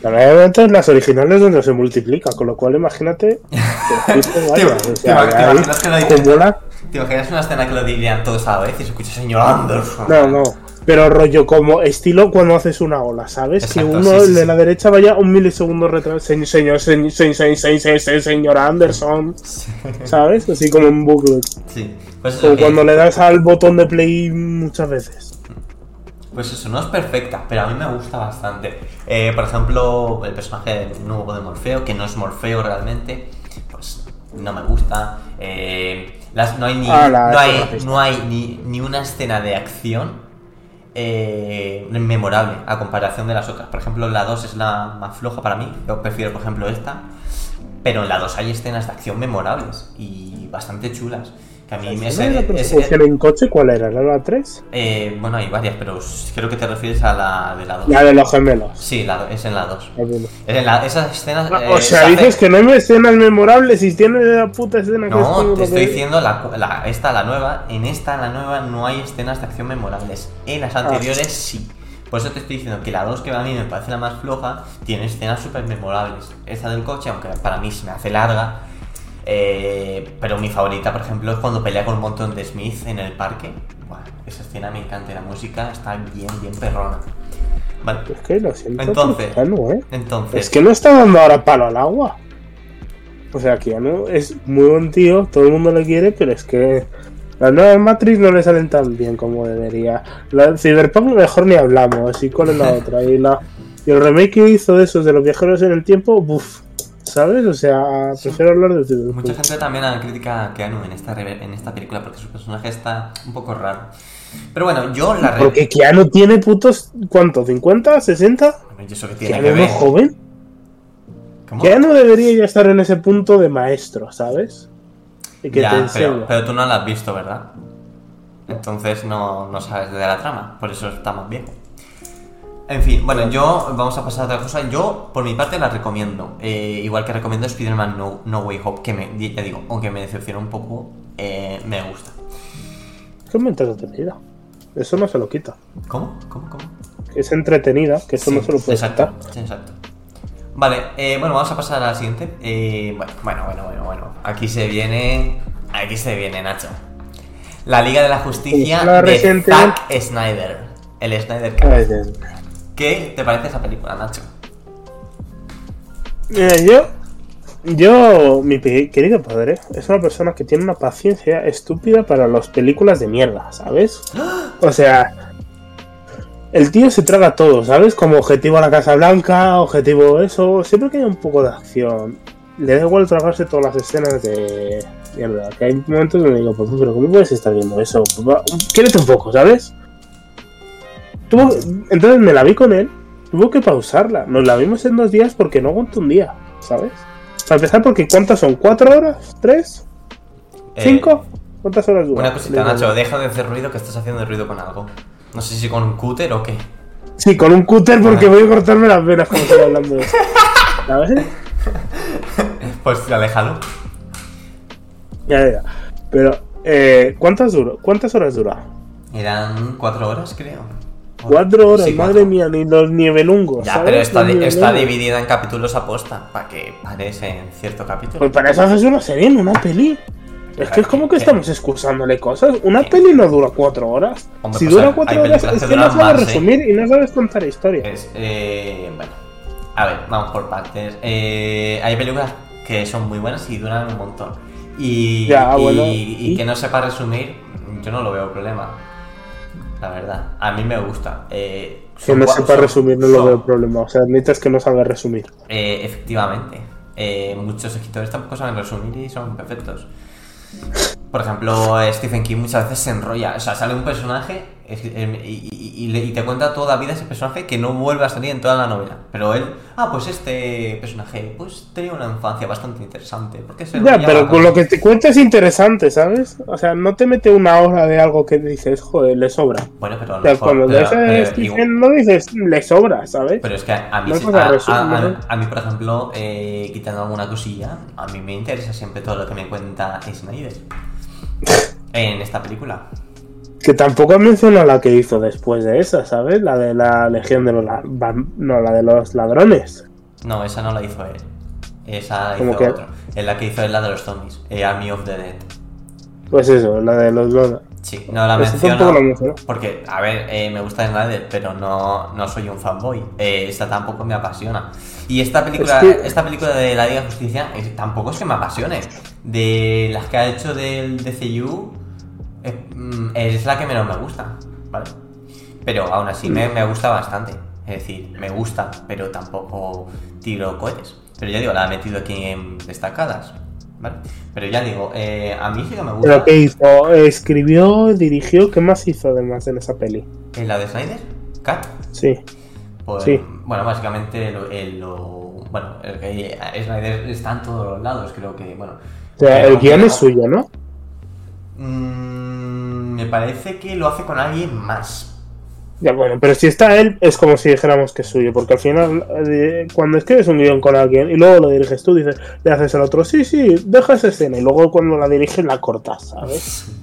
Normalmente en las originales donde se multiplica, con lo cual imagínate (laughs) ¿te imaginas que lo dicen? como la- ¿Te imaginas una escena que lo dirían todos a la vez y se escucha señor Anderson? No, no. Pero rollo como estilo cuando haces una ola, ¿sabes? Exacto, que uno sí, sí, de sí. la derecha vaya un milisegundo retraso. Señor, señor, señor, señor, señor, señor, señor, señor Anderson, ¿sabes? Así como en bucle. Sí, pues Como que- cuando le das al botón de play muchas veces. Pues eso, no es perfecta, pero a mí me gusta bastante. Eh, por ejemplo, el personaje nuevo de Morfeo, que no es Morfeo realmente, pues no me gusta. Eh, las, no hay, ni, Ah, la- no hay, esa no hay ni, ni una escena de acción eh, memorable a comparación de las otras. Por ejemplo, la 2 es la más floja para mí. Yo prefiero, por ejemplo, esta. Pero en la 2 hay escenas de acción memorables y bastante chulas. Que a mí ¿Esa ese- la persecución en coche cuál era? ¿Era la 3? eh, bueno, hay varias, pero creo que te refieres a la de la 2. La de los gemelos. Sí, la, es en la 2. Ah, bueno. Es en la, esas escenas. eh, o se sea, hace- dices que no hay escenas memorables y tienes la puta escena que es todo No, te estoy que- diciendo la, la- esta, la nueva. En esta, la nueva, no hay escenas de acción memorables. En las anteriores sí. Por eso te estoy diciendo que la 2, que a mí me parece la más floja, tiene escenas súper memorables. Esta del coche, aunque para mí se me hace larga. Eh, pero mi favorita, por ejemplo, es cuando pelea con un montón de Smith en el parque. Buah, esa escena me encanta. La música está bien, bien perrona. Vale. Es que lo siento. Entonces, Keanu, ¿eh? Entonces. Es que no está dando ahora palo al agua. O sea, Keanu es muy buen tío, todo el mundo le quiere, pero es que las nuevas Matrix no le salen tan bien como debería. La Cyberpunk mejor ni hablamos, y cuál es la (laughs) otra. Y, la, y el remake que hizo de esos de los viajeros en el tiempo, uff, ¿sabes? O sea, prefiero hablar de Cyberpunk. Mucha gente también critica a Keanu en esta, en esta película porque su personaje está un poco raro. Pero bueno, yo la Porque Keanu tiene putos, ¿cuánto? ¿50? ¿60? Bueno, ¿y eso qué tiene Keanu que ver? es joven. ¿Cómo? Keanu debería ya estar en ese punto de maestro, ¿sabes? Y que Ya, te pero, pero tú no la has visto, ¿verdad? Entonces no, no sabes de la trama, por eso está más viejo. En fin, bueno, yo vamos a pasar a otra cosa. Yo, por mi parte, la recomiendo. Eh, igual que recomiendo Spider-Man no, no Way Home, que me, ya digo, aunque me decepciona un poco, eh, me gusta. Es que es muy entretenida. Eso no se lo quita. ¿Cómo? ¿Cómo? ¿Cómo? Es entretenida, que eso no se lo puede exacto, quitar. exacto. Vale, eh, bueno, vamos a pasar a la siguiente. Eh, bueno, bueno, bueno, bueno, bueno. Aquí se viene. Aquí se viene, Nacho. La Liga de la Justicia la de Zack Snyder. El Snyder Cut. ¿Qué te parece esa película, Nacho? Mira, yo. Yo, mi querido padre, es una persona que tiene una paciencia estúpida para las películas de mierda, ¿sabes? (gasps) O sea, el tío se traga todo, ¿sabes? Como objetivo a la Casa Blanca, objetivo eso, siempre que haya un poco de acción. Le da igual tragarse todas las escenas de mierda. Que hay momentos donde digo, pues, pero ¿cómo puedes estar viendo eso? Pues, va, un poco, ¿sabes? Tuvo- entonces me la vi con él, tuvo que pausarla. Nos la vimos en dos días porque no aguanto un día, ¿sabes? Para empezar, porque ¿cuántas son? ¿Cuatro horas? ¿Tres? Eh, ¿Cinco? ¿Cuántas horas dura? Una cosita, Nacho, deja de hacer ruido que estás haciendo ruido con algo. No sé si con un cúter o qué. Sí, con un cúter porque voy a cortarme las venas cuando estoy hablando de (laughs) esto. ¿Sabes? Pues aléjalo. Ya, ya. Pero, eh, ¿cuántas, dura? ¿cuántas horas dura? Eran cuatro horas, creo. Cuatro horas, Sí, madre cuatro. mía, ni los nivelungos. Ya, ¿sabes? pero está, di- está dividida en capítulos aposta, para que parece en cierto capítulo. Pues para eso haces una serie, no una peli. Es que es como que estamos excusándole cosas. Una peli no dura cuatro horas. Hombre, si pues dura cuatro horas es que no sabes ¿eh? resumir y no sabes contar historia. Es, eh, bueno, a ver, vamos por partes. Eh, hay películas que son muy buenas y duran un montón. Y, Ya, y- bueno, y ¿y? que no sepa resumir, yo no lo veo problema. La verdad, a mí me gusta. Eh, Que no sepa resumir no lo veo problema. O sea, admites que no sabe resumir. Eh, efectivamente. Eh, muchos escritores tampoco saben resumir y son perfectos. Por ejemplo, Stephen King muchas veces se enrolla. O sea, sale un personaje es- em, y, te cuenta toda la vida ese personaje que no vuelve a salir en toda la novela. Pero él, ah, pues este personaje, pues tenía una infancia bastante interesante. Porque se Ya, pero con lo que te cuenta es interesante, ¿sabes? O sea, no te mete una hora de algo que dices, joder, le sobra. Bueno, pero a O lo sea, mejor- cuando pero- pero igual- no dices, le sobra, ¿sabes? Pero es que a mí, No a, a mí, por ejemplo, eh, quitando alguna cosilla, a mí me interesa siempre todo lo que me cuenta Snyder (laughs) en esta película. Que tampoco menciona la que hizo después de esa, ¿sabes? La de la Legión de los... No, la de los ladrones. No, esa no la hizo él. Esa la ¿Cómo hizo que? otro. Es la que hizo es la de los zombies, eh, Army of the Dead. Pues eso, la de los... los- Sí, no la Pues menciono. Porque, a ver, eh, me gusta Snyder, pero no, no soy un fanboy. Eh, esta tampoco me apasiona. Y esta película, Es que- esta película de la Liga de Justicia eh, tampoco es que me apasione. De las que ha hecho del DCU, mm, es la que menos me gusta, ¿vale? Pero aún así me, me gusta bastante. Es decir, me gusta, pero tampoco tiro cohetes. Pero ya digo, la he metido aquí en destacadas, ¿vale? Pero ya digo, eh, a mí sí que me gusta. ¿Pero qué hizo? Escribió, dirigió, ¿qué más hizo además en esa peli? ¿En la de Snyder? ¿Cat? Sí. Pues, Sí. Bueno, básicamente lo, el- lo- bueno, el que Snyder está en todos los lados, creo que, bueno. O sea, el guion es suyo, ¿no? Mm, me parece que lo hace con alguien más. Ya bueno, pero si está él, es como si dijéramos que es suyo, porque al final, eh, cuando escribes un guion con alguien y luego lo diriges tú, dices, le haces al otro, sí, sí, deja esa escena, y luego cuando la diriges la cortas, ¿sabes? (laughs)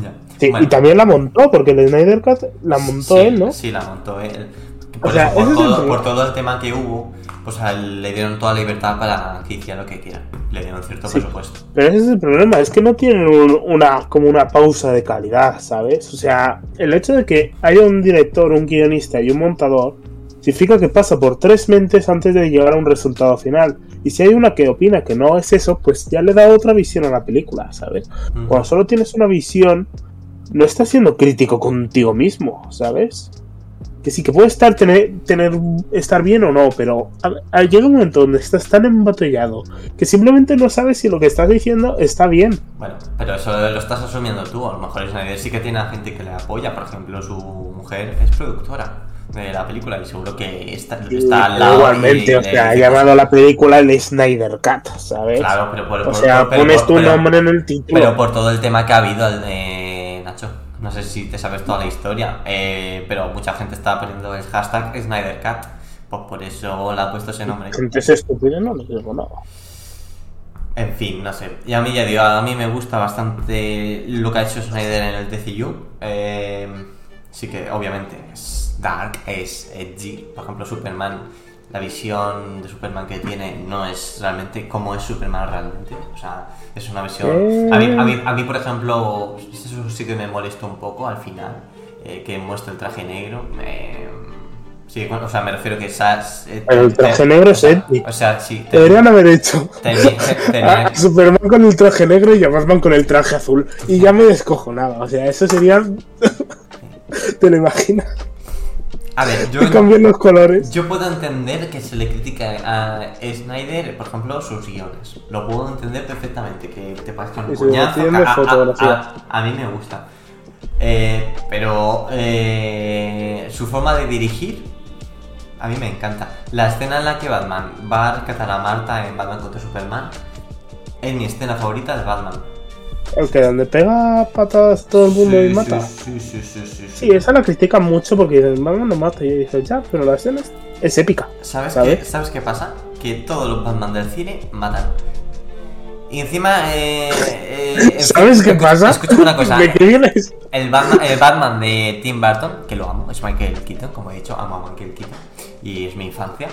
Ya. Sí, Bueno, y también la montó, porque el Snyder Cut la montó sí, él, ¿no? Sí, la montó él. Por, O sea, eso, por es el por todo el tema que hubo, pues a le dieron toda la libertad para que hiciera lo que quiera. Le dieron cierto Sí. presupuesto. Pero ese es el problema, es que no tienen un- una, como una pausa de calidad, ¿sabes? O sea, el hecho de que haya un director, un guionista y un montador, significa que pasa por tres mentes antes de llegar a un resultado final. Y si hay una que opina que no es eso, pues ya le da otra visión a la película, ¿sabes? Ujú. Cuando solo tienes una visión, no estás siendo crítico contigo mismo, ¿sabes? Que sí que puede estar tener, tener estar bien o no, pero a- a- llega un momento donde estás tan embatallado que simplemente no sabes si lo que estás diciendo está bien. Bueno, pero eso lo estás asumiendo tú. A lo mejor Snyder sí que tiene a gente que le apoya. Por ejemplo, su mujer es productora de la película y seguro que está, está al lado. Igualmente, y o sea, ha llamado a la película el Snyder Cut, ¿sabes? Claro, pero por, o por- sea, por- pones tu pero- nombre en el título. Pero por todo el tema que ha habido, de Nacho. No sé si te sabes toda la historia, eh, pero mucha gente estaba poniendo el hashtag SnyderCat. Pues por eso le ha puesto ese nombre. Gente es estúpida, no digo nada. En fin, no sé. Y a mí ya digo, a mí me gusta bastante lo que ha hecho Snyder en el DCU. Eh, sí que obviamente es dark, es edgy. Por ejemplo, Superman, la visión de Superman que tiene no es realmente como es Superman realmente. O sea, es una visión... A mí, a mí, a mí, por ejemplo, eso sí que me molesta un poco al final, eh, que muestra el traje negro. me- Sí, bueno, o sea, me refiero que esas... eh, el traje negro es edgy. O sea, sí. te- Deberían haber hecho Tenía- (laughs) tenía- a Superman con el traje negro y a Batman con el traje azul. Y ya me descojonaba. O sea, eso sería. (laughs) (laughs) ¿Te lo imaginas? A ver, yo, (laughs) los colores. yo puedo entender que se le critica a Snyder, por ejemplo, sus guiones. Lo puedo entender perfectamente, que te parezca un a, a- a mí me gusta. Eh, pero eh, su forma de dirigir a mí me encanta. La escena en la que Batman va a rescatar a Marta en Batman contra Superman es mi escena favorita de Batman. El que donde pega patadas todo el mundo y mata. Sí, sí, sí, sí, sí. Sí, esa la critican mucho porque dicen, Batman no mata. Y yo dije, ya, pero la escena es, es épica. ¿Sabes, ¿Sabes? Qué, ¿Sabes qué pasa? Que todos los Batman del cine matan. Y encima, eh, eh, ¿Sabes qué pasa? Escúchame una cosa. (laughs) ¿De qué vienes? El Batman, el Batman de Tim Burton, que lo amo, es Michael Keaton, como he dicho, amo a Michael Keaton. Y es mi infancia.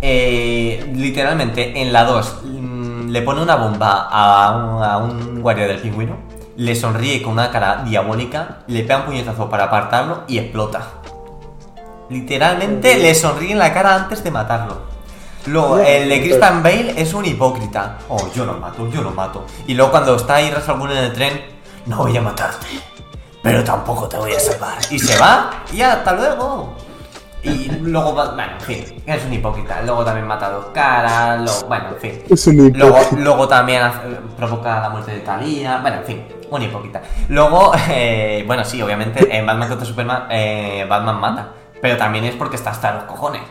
Eh, literalmente, en la 2, mm, le pone una bomba a un, a un guardia del pingüino, le sonríe con una cara diabólica, le pega un puñetazo para apartarlo y explota. Literalmente le sonríe en la cara antes de matarlo. Luego, el de Christian Bale es un hipócrita. Oh, yo no mato, yo no mato. Y luego cuando está ahí Ras al Ghul en el tren, no voy a matarte, pero tampoco te voy a salvar. Y se va y hasta luego. Y luego, bueno, en fin, es un hipócrita. Luego también mata a dos caras, luego, bueno, en fin. Es un Luego, hipócrita. luego también hace- provoca la muerte de Talía. Bueno, en fin, un hipócrita. Luego, eh, bueno, sí, obviamente en Batman contra Superman, eh, Batman mata. Pero también es porque está hasta los cojones.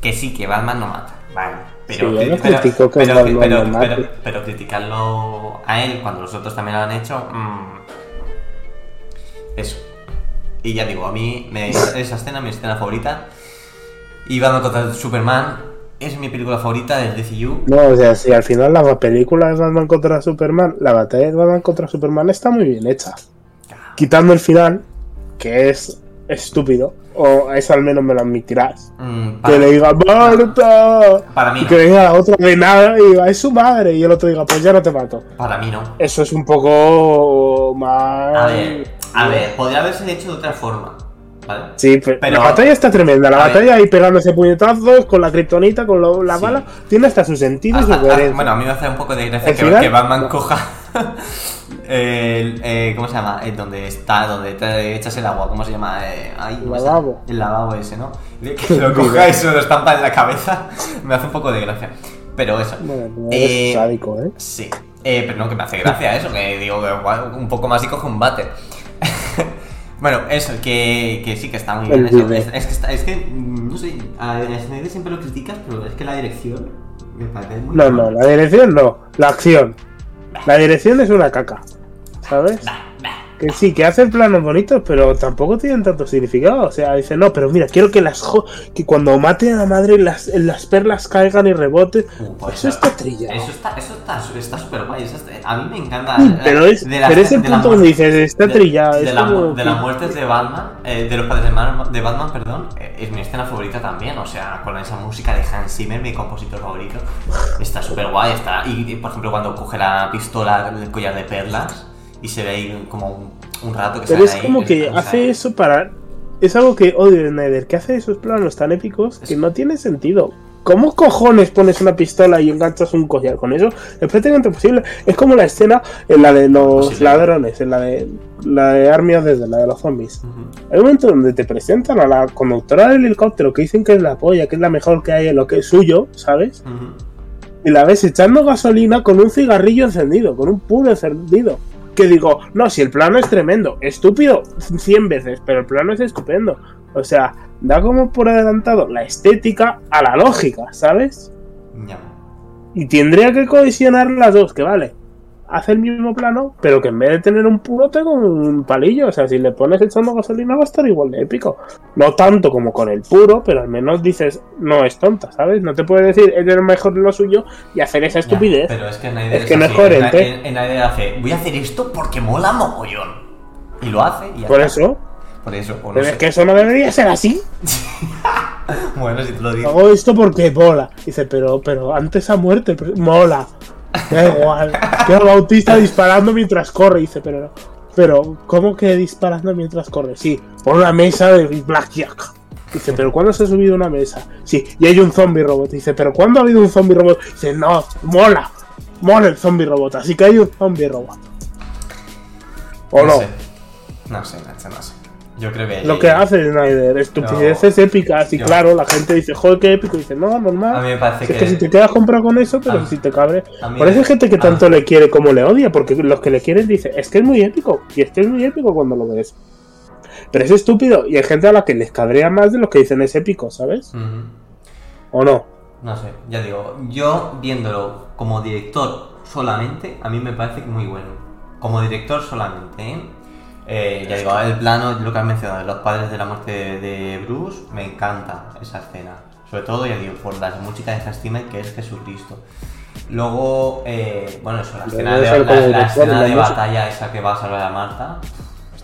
Que sí, que Batman no mata. Vale. Pero, Sí, yo no pero, critico que pero- Batman pero- no pero- mate. pero criticarlo a él cuando los otros también lo han hecho. mm, eso. Y ya digo, a mí me- esa escena es mi escena favorita. Y Batman contra Superman es mi película favorita del DCU. No, o sea, si al final la película de Batman contra Superman, la batalla de Batman contra Superman está muy bien hecha. Quitando el final, que es estúpido, o eso al menos me lo admitirás. Mm, Que le diga ¡Muerto! para mí Y que le diga la otra de nada y diga ¡Es su madre! Y el otro diga ¡Pues ya no te mato! Para mí no. Eso es un poco más. A ver, a ver, podría haberse hecho de otra forma. ¿Vale? Sí, pero, Pero- la batalla está tremenda. La batalla ahí pegándose puñetazos con la kriptonita, con lo- la Sí. bala, tiene hasta su sentido y su coherencia. bueno, a mí me hace un poco de gracia ¿El que, Batman No. coja (laughs) el, eh, ¿cómo se llama? Eh, donde está, donde te echas el agua, ¿cómo se llama? Eh, ahí, El ¿cómo se lavabo. El lavabo ese, ¿no? (laughs) Que lo coja y se lo estampa en la cabeza, (laughs) me hace un poco de gracia. Pero eso. Bueno, no eres Eh, sádico, ¿eh? Sí, eh, pero no, que me hace gracia eso, que digo, un poco más y coge un bate. Bueno, eso, que, que sí que está muy bien eso. Es, es que, está, es que, mm, no sé, a Snyder siempre lo criticas, pero es que la dirección me parece muy No, no, la dirección no, la acción. La dirección es una caca, ¿sabes? Que sí, que hacen planos bonitos, pero tampoco tienen tanto significado. O sea, dice, no, pero mira, quiero que las jo- que cuando mate a la madre las, las perlas caigan y reboten. Uh, pues Eso está trillado. Eso está eso está súper guay. a mí me encanta. Sí, pero es, de la- pero es el de punto donde dices, está de- trillado. De, es la, como- de las muertes de Batman, eh, de los padres de, Batman, perdón, eh, es mi escena favorita también. O sea, con esa música de Hans Zimmer, mi compositor favorito, está súper guay. Está, y, y, por ejemplo, cuando coge la pistola, el collar de perlas, y se ve ahí como un, un rato que Pero es ahí, como que hace eso para. Es algo que odio de Snyder, que hace esos planos tan épicos que no tiene sentido. ¿Cómo cojones pones una pistola y enganchas un collar con eso? Es prácticamente imposible. Es como la escena en la de los ladrones, en la de la de Army of Dead, la de los zombies. Ujú. Hay un momento donde te presentan a la conductora del helicóptero que dicen que es la polla, que es la mejor que hay en lo que es suyo, ¿sabes? Y la ves echando gasolina con un cigarrillo encendido, con un puro encendido. Que digo, no, si el plano es tremendo, estúpido 100 veces, pero el plano es estupendo. O sea, da como por adelantado la estética a la lógica, ¿sabes? Y tendría que cohesionar las dos, que vale. Hace el mismo plano, pero que en vez de tener un purote con un palillo, o sea, si le pones echando gasolina va a estar igual de épico. No tanto como con el puro, pero al menos dices, no es tonta, ¿sabes? No te puede decir, es mejor lo suyo y hacer esa Ya, estupidez. pero es que Snyder Es que es así, coherente. En, en Snyder hace, voy a hacer esto porque mola mogollón. Y lo hace y Por eso, Por eso, o no pero sé. es que eso no debería ser así. (laughs) Bueno, si te lo digo. Hago esto porque mola. Dice, pero, pero antes a muerte, mola. Da igual. Que el Bautista disparando mientras corre. Dice, pero, pero, ¿cómo que disparando mientras corre? Sí, por una mesa de Blackjack. Dice, pero ¿cuándo se ha subido una mesa? Sí, y hay un zombie robot. Dice, pero ¿cuándo ha habido un zombie robot? Dice, no, mola. Mola el zombie robot, así que hay un zombie robot. ¿O no? sé. No sé, Nacho, no sé. Yo creo que. Lo que hace Snyder, estupideces épicas. Y Yo- claro, la gente dice, joder, qué épico. Y dice, no, normal. A mí me parece Si es que. que si te quedas comprado con eso, pero A- si te cabre. Por eso hay gente que a- tanto le quiere como le odia, porque los que le quieren dicen, es que es muy épico, y es que es muy épico cuando lo ves. Pero es estúpido, y hay gente a la que les cabrea más de los que dicen es épico, ¿sabes? ¿O no? No sé, ya digo, yo viéndolo como director solamente, a mí me parece que muy bueno. Como director solamente, ¿eh? Eh, ya digo, el plano, lo que has mencionado, de los padres de la muerte de, Bruce, me encanta esa escena. Sobre todo, ya digo, por la música de Hans Zimmer, que es Jesucristo. Luego, eh, bueno, eso, la escena de, la, escena de batalla esa que va a salvar a Marta,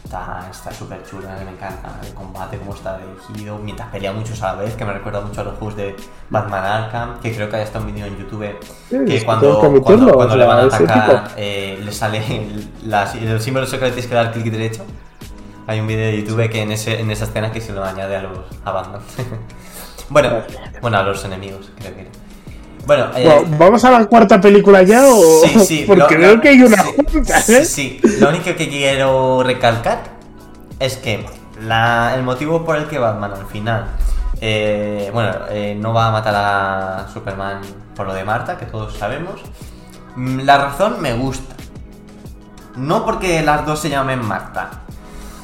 Está está súper chula, me encanta el combate, cómo está dirigido, mientras pelea muchos a la vez, que me recuerda mucho a los juegos de Batman Arkham, que creo que hay hasta un vídeo en YouTube Sí, que que cuando, que cuando, le van a atacar eh, le sale el, la- el símbolo secreto tienes que dar clic derecho. Hay un vídeo de YouTube que en, ese, en esa escena que se lo añade a los a Batman. (laughs) bueno, bueno, a los enemigos, creo que era. Bueno, eh, ¿Vamos a la cuarta película ya o...? Sí, (laughs) sí. Porque lo- veo lo- que hay una sí, junta, sí, ¿eh? sí. Lo único que quiero recalcar es que la- el motivo por el que Batman al final, eh, bueno, eh, no va a matar a Superman por lo de Marta, que todos sabemos. mm, La razón me gusta. No porque las dos se llamen Marta,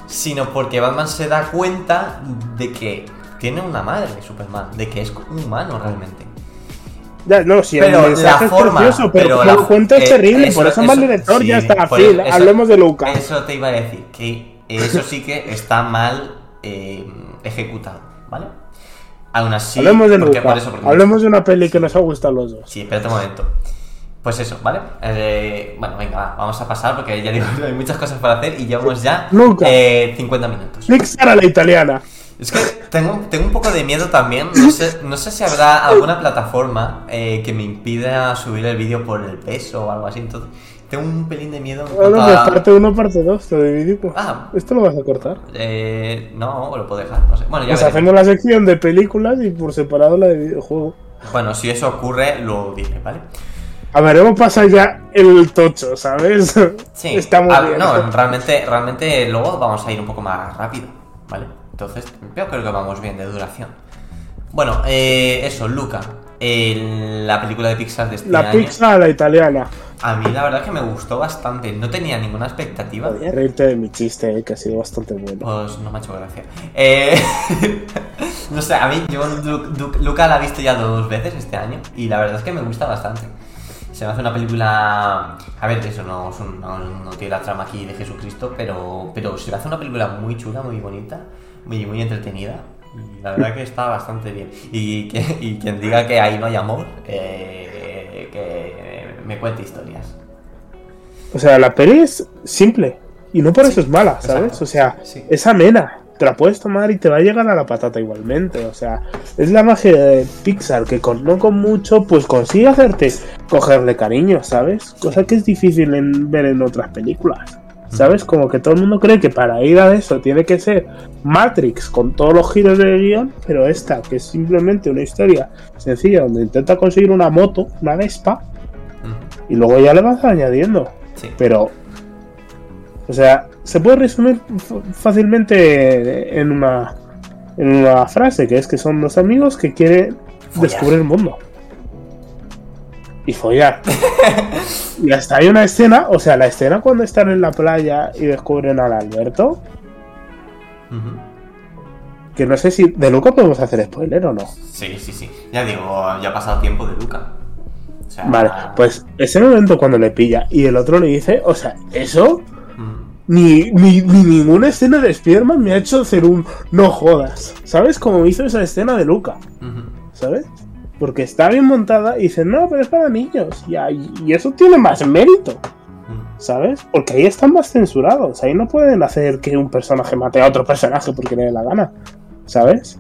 sino porque Batman se da cuenta de que tiene una madre, Superman, de que es humano realmente. Ya, no, sí, Pero el la forma, es precioso, pero, pero lo cuento es eh, terrible, eso- por eso, mal director sí, ya está, Phil, eso- hablemos de Luca. Eso te iba a decir, que eso sí que está mal eh, ejecutado, ¿vale? Aún así, hablemos de Luca, por eso, hablemos de una peli que nos ha gustado a los dos. Sí, espérate un momento. Pues eso, ¿vale? Eh, bueno, venga, va, vamos a pasar porque ya digo, (laughs) hay muchas cosas para hacer y llevamos ya Luca. eh, 50 minutos. Pixar a la italiana. Es que tengo, tengo un poco de miedo también. No sé, no sé si habrá alguna plataforma eh, que me impida subir el vídeo por el peso o algo así. Entonces, tengo un pelín de miedo. en Bueno, pues a- parte 1, parte 2, te dividido. Ah, ¿Esto lo vas a cortar? eh, no, lo puedo dejar. No sé. Bueno, ya Pues hacemos la sección de películas y por separado la de videojuego. Bueno, si eso ocurre, lo diré, ¿vale? A ver, hemos pasado ya el tocho, ¿sabes? Sí. (laughs) Está muy Ah, bien. No, realmente, realmente luego vamos a ir un poco más rápido, ¿vale? Entonces, yo creo que vamos bien de duración. Bueno, eh, eso, Luca. la película de Pixar de este La año. pizza a la italiana. A mí la verdad que me gustó bastante. No tenía ninguna expectativa. Podría reírte de mi chiste, eh, que ha sido bastante bueno. Pues no me ha hecho gracia. Eh, (laughs) no sé, a mí yo Lu- Lu- Luca la he visto ya dos veces este año y la verdad es que me gusta bastante. Se me hace una película... A ver, eso no, es no, no tiene la trama aquí de Jesucristo, pero, pero se me hace una película muy chula, muy bonita, muy, muy entretenida. Y la verdad que está bastante bien. Y, que- y quien diga que ahí no hay amor, eh, que me cuente historias. O sea, la peli es simple. Y no por eso es mala, ¿sabes? exacto. O sea, Sí. es amena. Te la puedes tomar y te va a llegar a la patata igualmente. O sea, es la magia de Pixar que con no con mucho, pues consigue hacerte cogerle cariño, ¿sabes? Cosa que es difícil en ver en otras películas. ¿Sabes? Como que todo el mundo cree que para ir a eso tiene que ser Matrix con todos los giros de guion, pero esta, que es simplemente una historia sencilla donde intenta conseguir una moto, una Vespa, y luego ya le vas añadiendo. Sí. Pero, o sea, se puede resumir fácilmente en una, en una frase, que es que son dos amigos que quieren Follar. descubrir el mundo. Y follar. (laughs) y hasta hay una escena, o sea, la escena cuando están en la playa y descubren al Alberto, que no sé si de Luca podemos hacer spoiler o no. Sí, sí, sí. Ya digo, ya ha pasado tiempo de Luca. O sea, Vale, pues ese momento cuando le pilla y el otro le dice, o sea, eso Ni, ni, ni ninguna escena de Spider-Man me ha hecho hacer un no jodas. ¿Sabes? Como hizo esa escena de Luca. ¿Sabes? Porque está bien montada y dicen, no, pero es para niños. Y, ahí- y eso tiene más mérito. Mm. ¿Sabes? Porque ahí están más censurados. Ahí no pueden hacer que un personaje mate a otro personaje porque le dé la gana. ¿Sabes?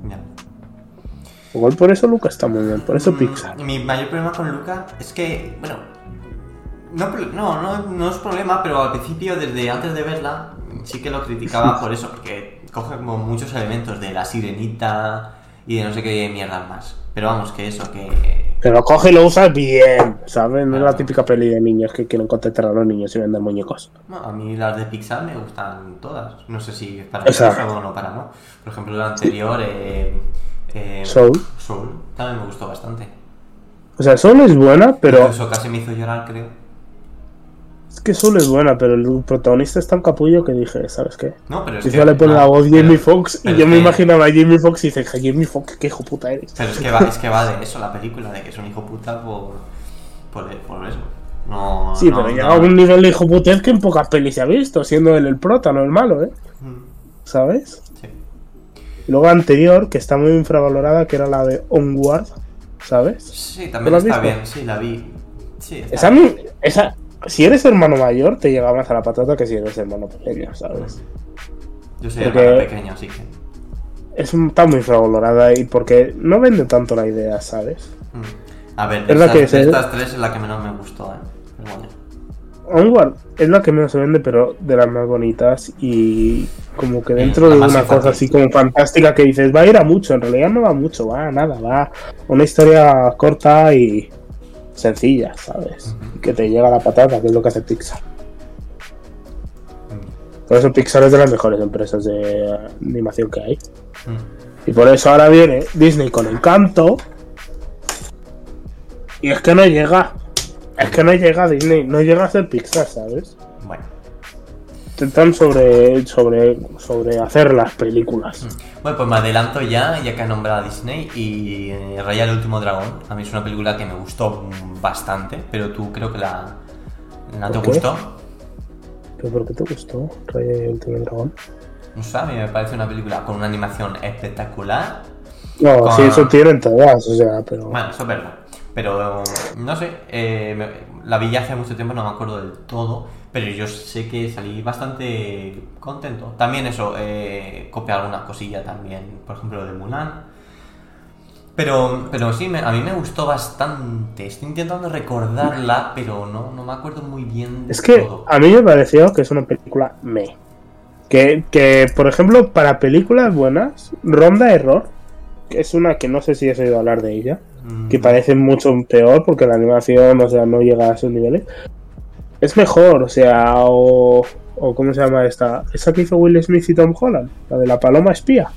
Igual por eso Luca está muy bien. Por eso Mm, Pixar. Mi mayor problema con Luca es que, bueno, no, no, no, es problema, pero al principio, desde antes de verla, sí que lo criticaba (laughs) por eso, porque coge como muchos elementos de la sirenita y de no sé qué mierda más. Pero vamos, que eso, que... Pero coge y lo usa bien. ¿Sabes? No es la típica peli de niños que quieren contentar a los niños y vender muñecos. No, a mí las de Pixar me gustan todas. No sé si es para Exacto. eso o no para no. Por ejemplo, la anterior, eh, eh, Soul. Soul, también me gustó bastante. O sea, Soul es buena, pero Eso casi me hizo llorar, creo. Es que Soul es buena, pero el protagonista es tan capullo que dije, ¿sabes qué? No, pero es que... le pone no, la voz Jamie Foxx y yo me imaginaba a Jamie Foxx y dice, Jamie Foxx, qué hijo puta eres. Pero es que va, es que va de eso la película, de que es un hijo puta por, por, por eso. No, Sí, no, pero llega a un nivel de hijo putez que en pocas pelis se ha visto, siendo él el prota, no el malo, ¿eh? Mm, ¿Sabes? Sí. Luego anterior, que está muy infravalorada, que era la de Onward, ¿sabes? Sí, ¿Tú también está visto? bien, sí, la vi. Sí, Esa, esa, si eres hermano mayor, te llega más a la patata que si eres hermano pequeño, ¿sabes? Yo soy Porque- hermano pequeño, así que. Es un- está muy infravalorada y porque no vende tanto la idea, ¿sabes? mm. A ver, Es la que se- estas tres es la que menos me gustó, ¿eh? Bueno. Onward es la que menos se vende, pero de las más bonitas y como que dentro de una cosa así como fantástica que dices, va a ir a mucho, en realidad no va mucho, va a nada, va a una historia corta y sencilla, ¿sabes? Que te llega la patata, que es lo que hace Pixar. Mm, Por eso Pixar es de las mejores empresas de animación que hay. mm. Y por eso ahora viene Disney con Encanto. Y es que no llega. Es que no llega Disney, no llega a ser Pixar, ¿sabes? Intentan sobre, sobre, sobre hacer las películas. Bueno, pues me adelanto ya, ya que ha nombrado a Disney y eh, Raya el último dragón. A mí es una película que me gustó mm, bastante, pero tú creo que la. ¿No te gustó? ¿Pero por qué te gustó Raya el último dragón? No sé, a mí me parece una película con una animación espectacular. No, Con- sí, eso tienen todas, o sea, pero. Bueno, eso es verdad. Pero no sé, eh, me- la vi ya hace mucho tiempo, no me acuerdo del todo. Pero yo sé que salí bastante contento. También eso, eh, copié alguna cosilla también, por ejemplo, lo de Mulan. Pero, pero sí, me- a mí me gustó bastante. Estoy intentando recordarla, pero no, no me acuerdo muy bien de Es que todo. a mí me pareció que es una película me. Que, que, por ejemplo, para películas buenas, Ronda Error, que es una que no sé si has oído hablar de ella, Mm, que parece mucho peor porque la animación, o sea, no llega a esos niveles. Es mejor, o sea, o, o ¿cómo se llama esta? Esa que hizo Will Smith y Tom Holland, la de la paloma espía.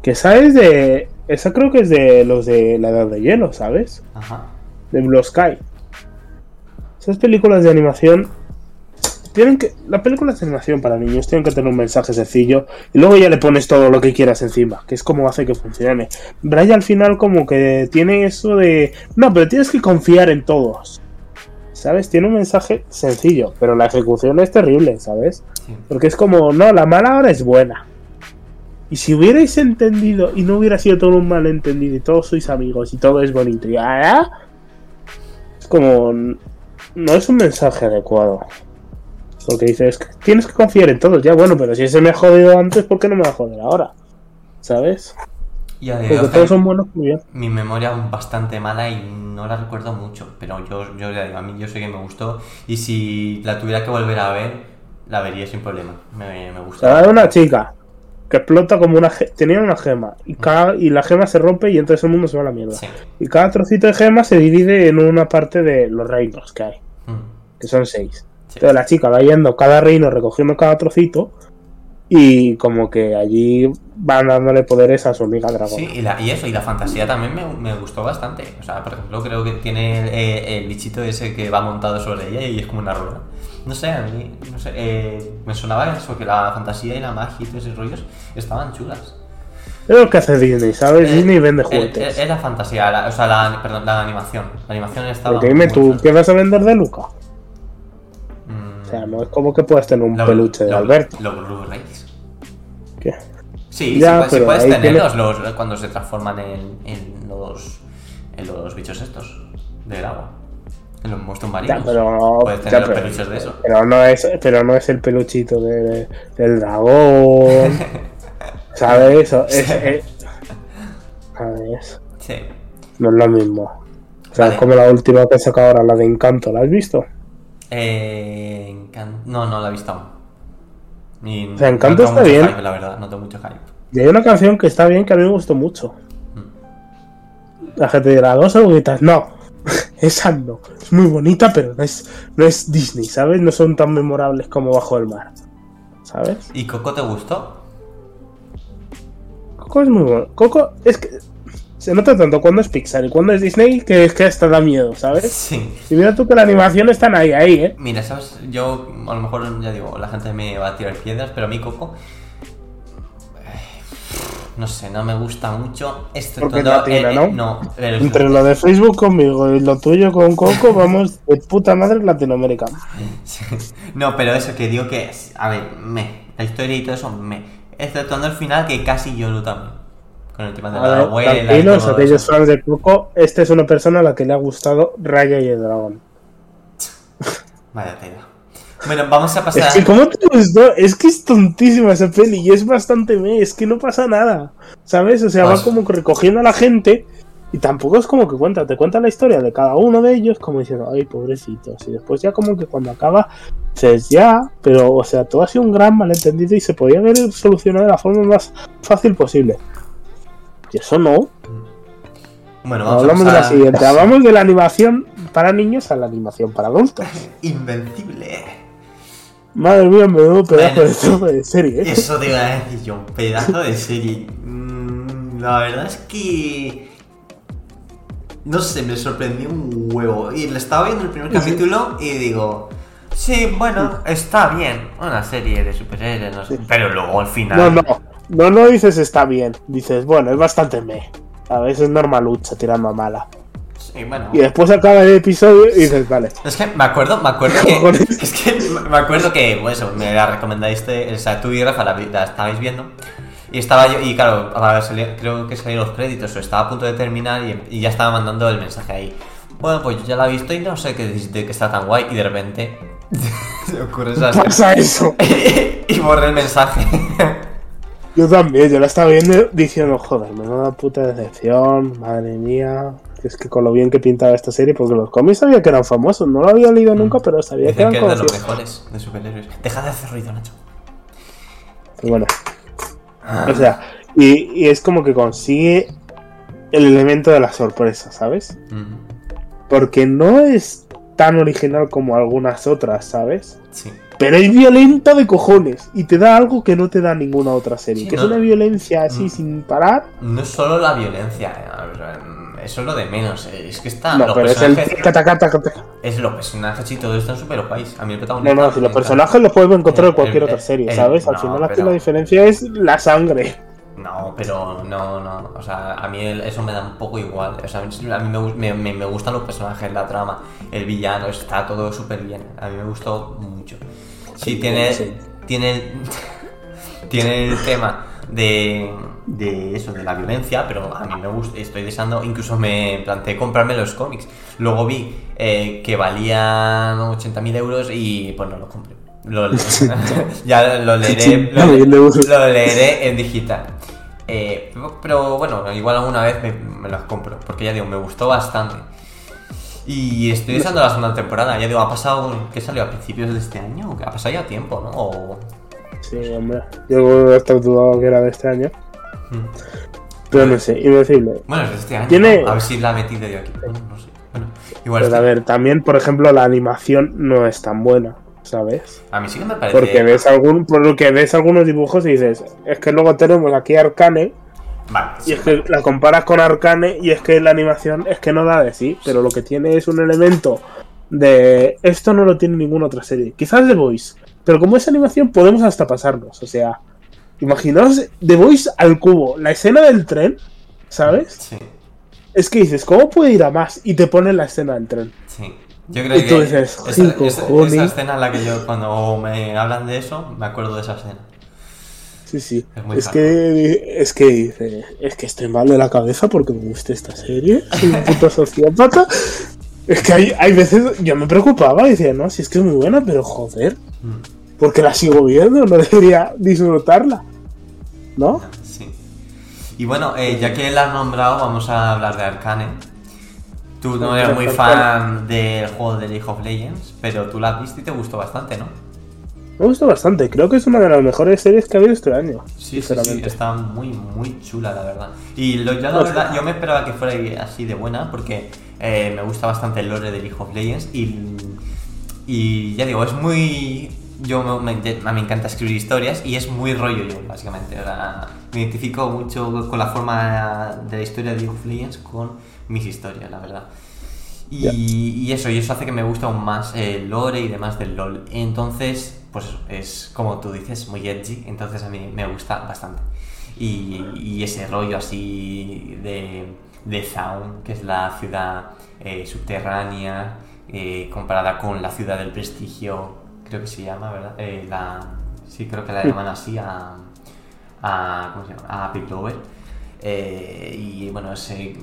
Que esa es de. Esa creo que es de los de la edad de hielo, ¿sabes? Ajá. de Blue Sky. Esas películas de animación tienen que. Las películas de animación para niños tienen que tener un mensaje sencillo y luego ya le pones todo lo que quieras encima, que es como hace que funcione. Brian al final como que tiene eso de. No, pero tienes que confiar en todos. ¿Sabes? Tiene un mensaje sencillo, pero la ejecución es terrible, ¿sabes? Porque es como, no, la mala ahora es buena. Y si hubierais entendido y no hubiera sido todo un malentendido y todos sois amigos y todo es bonito y ahora es como no es un mensaje adecuado. Porque dices, que tienes que confiar en todos, ya bueno, pero si ese me ha jodido antes, ¿por qué no me va a joder ahora? ¿Sabes? Y Porque todos son buenos. Mi memoria es bastante mala y no la recuerdo mucho, pero yo, yo ya digo, a mí yo sé que me gustó y si la tuviera que volver a ver, la vería sin problema. Me, me gustó. sea, hay una chica que explota como una tenía una gema y cada y la gema se rompe y entonces el mundo se va a la mierda. Sí. Y cada trocito de gema se divide en una parte de los reinos que hay, Mm, que son seis. sí. Entonces la chica va yendo cada reino recogiendo cada trocito y como que allí van dándole poderes a su amiga dragón. Sí, y, la- y eso, y la fantasía también me, me gustó bastante. O sea, por ejemplo, creo que tiene eh, el bichito ese que va montado sobre ella y es como una rueda. No sé, a mí, no sé, eh, me sonaba eso, que la fantasía y la magia y todos esos rollos estaban chulas. Es lo que hace Disney, ¿sabes? Eh, Disney vende eh, juguetes. eh, Es la fantasía, la- o sea, la, perdón, la animación. La animación estaba. Porque dime tú. ¿qué vas a vender de Luca? Sea, no es como que puedas tener un lo- peluche de lo- Alberto. Los Blu-rays. ¿Qué? Sí, Ya, sí, puedes- sí pero puedes ahí tenerlos los, cuando se transforman en, en los en los bichos estos del agua. En los monstruos marinos. Ya, pero, Puedes tener ya, los pero- peluches de eso. pero no es, pero no es el peluchito de- del dragón. (laughs) ¿Sabes? O- es- es- ¿Sabes? Sí. No es lo mismo. O sea, Vale. es como la última que saca ahora, la de Encanto, ¿la has visto? Eh, No, no la he visto aún. Y O sea, Encanto no está bien. hype, la verdad, no tengo mucho hype. Y hay una canción que está bien que a mí me gustó mucho. Mm. La gente dirá, dos aguitas. No, (laughs) esa no. Es muy bonita, pero no es, no es Disney, ¿sabes? No son tan memorables como Bajo el Mar. ¿Sabes? ¿Y Coco te gustó? Coco es muy bueno. Coco es que se nota tanto cuando es Pixar y cuando es Disney que es que hasta da miedo, ¿sabes? Sí. Y mira tú que la animación están ahí, ahí, ¿eh? Mira, sabes, yo a lo mejor ya digo, la gente me va a tirar piedras, pero a mí Coco. eh, No sé, no me gusta mucho. Porque es exceptuando latina, el- ¿no? el- no, pero es- Entre lo de Facebook conmigo y lo tuyo con Coco, vamos de puta madre Latinoamérica. (laughs) Sí. No, pero eso que digo que, es- a ver, me, la historia y todo eso, me, exceptuando el final que casi lloro también. Con el tema de A la abuela y todo aquellos fans de Coco, esta es una persona a la que le ha gustado Raya y el Dragón. (laughs) Vaya tela. Bueno, vamos a pasar. Es que, ¿cómo te gustó? Es que es tontísima esa peli y es bastante me. Es que no pasa nada. ¿Sabes? O sea, Pues- va como que recogiendo a la gente y tampoco es como que cuenta. Te cuenta la historia de cada uno de ellos, como diciendo, ay, pobrecitos. Y después, ya como que cuando acaba, dices, ya. Pero, o sea, todo ha sido un gran malentendido y se podía haber solucionado de la forma más fácil posible. Y eso no. Bueno, vamos Hablamos a de la siguiente. Hablamos de la animación para niños a la animación para adultos. Invencible. Madre mía, me doy pedazo Bueno. de trozo de serie. ¿eh? Eso te iba a decir yo, un pedazo de serie. Mm, La verdad es que. No sé, me sorprendió un huevo. Y le estaba viendo el primer capítulo y digo. Sí, bueno, está bien. Una serie de superhéroes, no sé. Pero luego al final. No, no, no, no dices está bien, dices, bueno, es bastante me. A veces es normalucha tirando a mala. Sí, bueno. Y después acaba el episodio y dices, vale. Es que me acuerdo, me acuerdo que. (laughs) Es que me acuerdo que, pues eso, me la recomendaste, o sea, tú y Rafa la, la estabais viendo. Y estaba yo, y claro, salía- creo que salían los créditos, o estaba a punto de terminar y, y ya estaba mandando el mensaje ahí. Bueno, pues yo ya la he visto y no sé qué decirte que está tan guay. Y de repente. (laughs) se ocurre esa Pasa eso. (laughs) y borré el mensaje. Yo también, yo la estaba viendo diciendo, joder, menuda puta decepción, madre mía. Es que con lo bien que pintaba esta serie, porque los cómics sabía que eran famosos, no lo había leído nunca, pero sabía que Dicen eran que es de los conocidos. mejores de superhéroes. Deja de hacer ruido, Nacho. Y bueno, o sea, y, y es como que consigue el elemento de la sorpresa, ¿sabes? Mm, Porque no es tan original como algunas otras, ¿sabes? Sí. Pero es violenta de cojones y te da algo que no te da ninguna otra serie. Sí, que ¿no? es una violencia así Mm. sin parar. No es solo la violencia, eh, mm, eso es lo de menos. eh, Es que está. no, los pero es el taca, taca, taca. Es los personajes y todo esto en super guays. A mí el No, protagonista. no, si me los personajes los puedes encontrar en cualquier el- otra serie, el- ¿sabes? Al no, final aquí la diferencia es la sangre. No, pero no, no. O sea, a mí eso me da un poco igual. O sea, a mí me, me, me- gustan los personajes, la trama, el villano, está todo súper bien. A mí me gustó mucho. Sí, tiene. sí. Tiene. el- (laughs) tiene el tema de, de eso, de la violencia, pero a mí me gusta, estoy deseando, incluso me planteé comprarme los cómics. Luego vi eh, que valían 80.000 euros y pues no lo compré. Lo- (laughs) (laughs) ya lo leeré, lo leeré en digital. Eh, pero, bueno, igual alguna vez me, me las compro, porque ya digo, me gustó bastante. Y estoy deseando la segunda temporada. Ya digo, ha pasado, ¿qué salió a principios de este año? Ha pasado ya tiempo, ¿no? O- Sí, hombre. Yo hasta dudado que era de este año. Mm. Pero no sé. Bueno, es de este año. Tiene- ¿no? A ver si la he metido yo aquí. No sé. Bueno, igual Pero a ver, también, por ejemplo, la animación no es tan buena, ¿sabes? a mí sí que me parece. Porque ves algún, por lo que ves algunos dibujos y dices, es que luego tenemos aquí Arcane, Vale, y sí. es que la comparas con Arcane y es que la animación es que no da de sí, pero lo que tiene es un elemento de esto no lo tiene ninguna otra serie. Quizás The Voice, pero como es animación podemos hasta pasarnos, o sea, imaginaos The Voice al cubo, la escena del tren, ¿sabes? Sí, Es que dices, ¿cómo puede ir a más? Y te ponen la escena del tren. sí. Yo creo Y tú que dices, esa escena en la que yo, cuando me hablan de eso, me acuerdo de esa escena. Sí, sí. Es que es que dice, es que estoy mal de la cabeza porque me gusta esta serie. Soy un puto (laughs) sociópata. Es que hay, hay veces yo me preocupaba y decía, no, si es que es muy buena, pero joder, Mm. porque la sigo viendo, no debería disfrutarla. ¿No? Sí. Y bueno, eh, ya que la has nombrado, vamos a hablar de Arcane. Tú no eres muy fan del juego de League of Legends, pero tú la has visto y te gustó bastante, ¿no? Me gusta bastante, creo que es una de las mejores series que ha habido este año. Sí, sí, sí, está muy, muy chula, la verdad. Y lo, yo, la verdad, yo me esperaba que fuera así de buena, porque eh, me gusta bastante el lore de League of Legends y, y ya digo, es muy... Yo me, me- me encanta escribir historias y es muy rollo yo, básicamente. O sea, me identifico mucho con la forma de la historia de League of Legends con mis historias, la verdad. Y, eso, y eso hace que me guste aún más el lore y demás del LOL. Entonces, pues es como tú dices, muy edgy, entonces a mí me gusta bastante. Y, y ese rollo así de, de Zaun, que es la ciudad eh, subterránea, eh, comparada con la ciudad del prestigio, creo que se llama, ¿verdad? Eh, la, sí, creo que la llaman así a, a, ¿cómo se llama? a Big Lover. Y bueno, ese-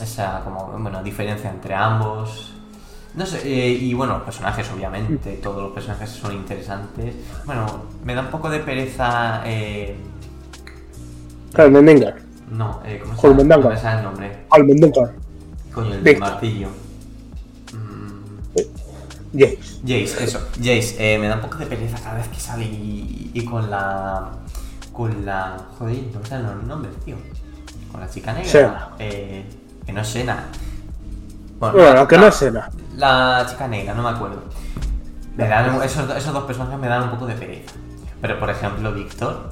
esa como, bueno, diferencia entre ambos. No sé, eh, y bueno, los personajes, obviamente, todos los personajes son interesantes. Bueno, me da un poco de pereza. Eh, Almendengar. no, eh, ¿cómo se llama? Mendangar. No me sale el nombre. Almendengar. Coño, el del martillo. Mm, Jace. Jace, eso, Jace, eh, me da un poco de pereza cada vez que sale y, y con la. Con la. Joder, no me salen los nombres, tío. Con la chica negra. Sena. Eh, que no es Sena. Bueno, que no es Sena. La chica negra, no me acuerdo. Me dan, esos, esos dos personajes me dan un poco de pereza. Pero por ejemplo, Víctor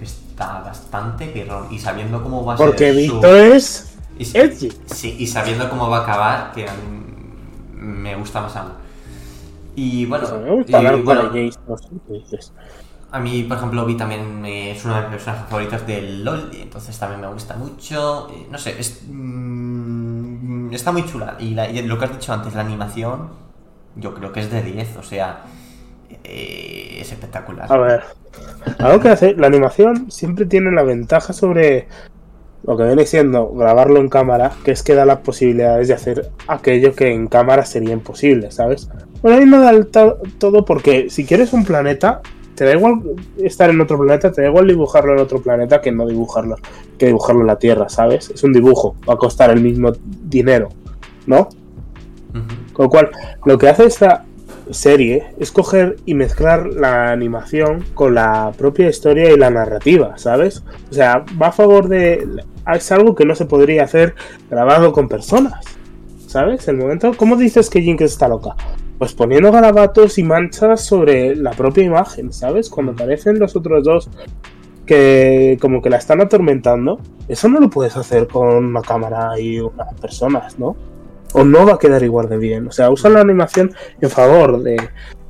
está bastante pirrón. Y sabiendo cómo va a Porque ser. su- Víctor es y, edgy. Sí, y sabiendo cómo va a acabar, que mm, me gusta más aún. Y bueno, Pues me gusta y, hablar bueno, con Jace. No sé qué dices. A mí, por ejemplo, Vi también es uno de mis personajes favoritos del LOL, entonces también me gusta mucho. eh, no sé, es, mm, está muy chula. Y, lo que has dicho antes, la animación, yo creo que es de 10, o sea, eh, es espectacular. A ver, algo que hace, la animación siempre tiene la ventaja sobre lo que viene siendo grabarlo en cámara, que es que da las posibilidades de hacer aquello que en cámara sería imposible, ¿sabes? Bueno, ahí no da el to- todo porque si quieres un planeta, te da igual estar en otro planeta, te da igual dibujarlo en otro planeta que no dibujarlo, que dibujarlo en la Tierra, ¿sabes? Es un dibujo, va a costar el mismo dinero, ¿no? Con lo cual, lo que hace esta serie es coger y mezclar la animación con la propia historia y la narrativa, ¿sabes? O sea, va a favor de... Es algo que no se podría hacer grabado con personas, ¿sabes? El momento... ¿Cómo dices que Jinx está loca? Pues poniendo garabatos y manchas sobre la propia imagen, ¿sabes? Cuando aparecen los otros dos que como que la están atormentando, eso no lo puedes hacer con una cámara y unas personas, ¿no? o no va a quedar igual de bien. O sea, usa la animación en favor de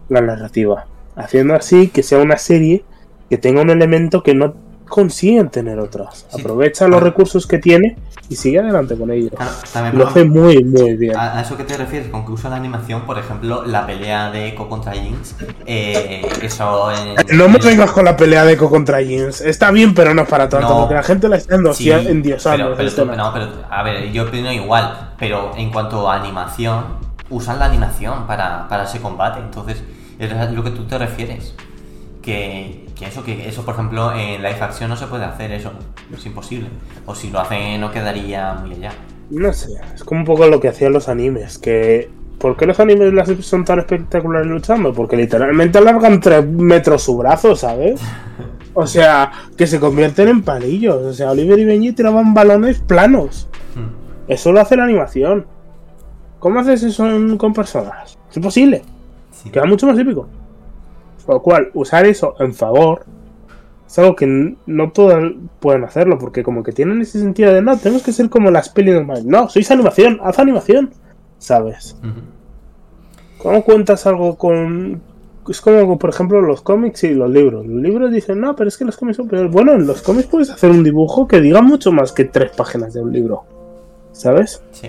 la narrativa, haciendo así que sea una serie que tenga un elemento que no consiguen tener otras. Sí. Aprovecha los recursos que tiene y sigue adelante con ellos. Claro, lo hace muy, muy bien. A, eso que te refieres con que usa la animación, por ejemplo, la pelea de Echo contra Jinx, eh, eso en... No me en- vengas con la pelea de Echo contra Jeans. Está bien, pero no es para tanto, No. porque la gente la está Sí, endiosando. pero, pero escena. no, pero a ver, yo opino igual, pero en cuanto a animación, usan la animación para, para ese combate, entonces es lo que tú te refieres. Que, que eso, que eso, por ejemplo, en live action no se puede hacer eso, es imposible. O si lo hacen no quedaría muy allá. No sé, es como un poco lo que hacían los animes, que... ¿Por qué los animes las son tan espectaculares luchando? Porque literalmente alargan 3 metros su brazo, ¿sabes? (laughs) O sea, que se convierten en palillos. O sea, Oliver y Benji tiraban balones planos. Hmm. Eso lo hace la animación. ¿Cómo haces eso con personas? Es imposible. Sí. Queda mucho más épico. Con lo cual, usar eso en favor es algo que no todas pueden hacerlo, porque como que tienen ese sentido de no, tenemos que ser como las pelis normales. No, sois animación, haz animación. ¿Sabes? ¿Cómo cuentas algo con.? Es como, por ejemplo, los cómics y los libros. Los libros dicen, no, pero es que los cómics son peores. Bueno, en los cómics puedes hacer un dibujo que diga mucho más que tres páginas de un libro. ¿Sabes? Sí.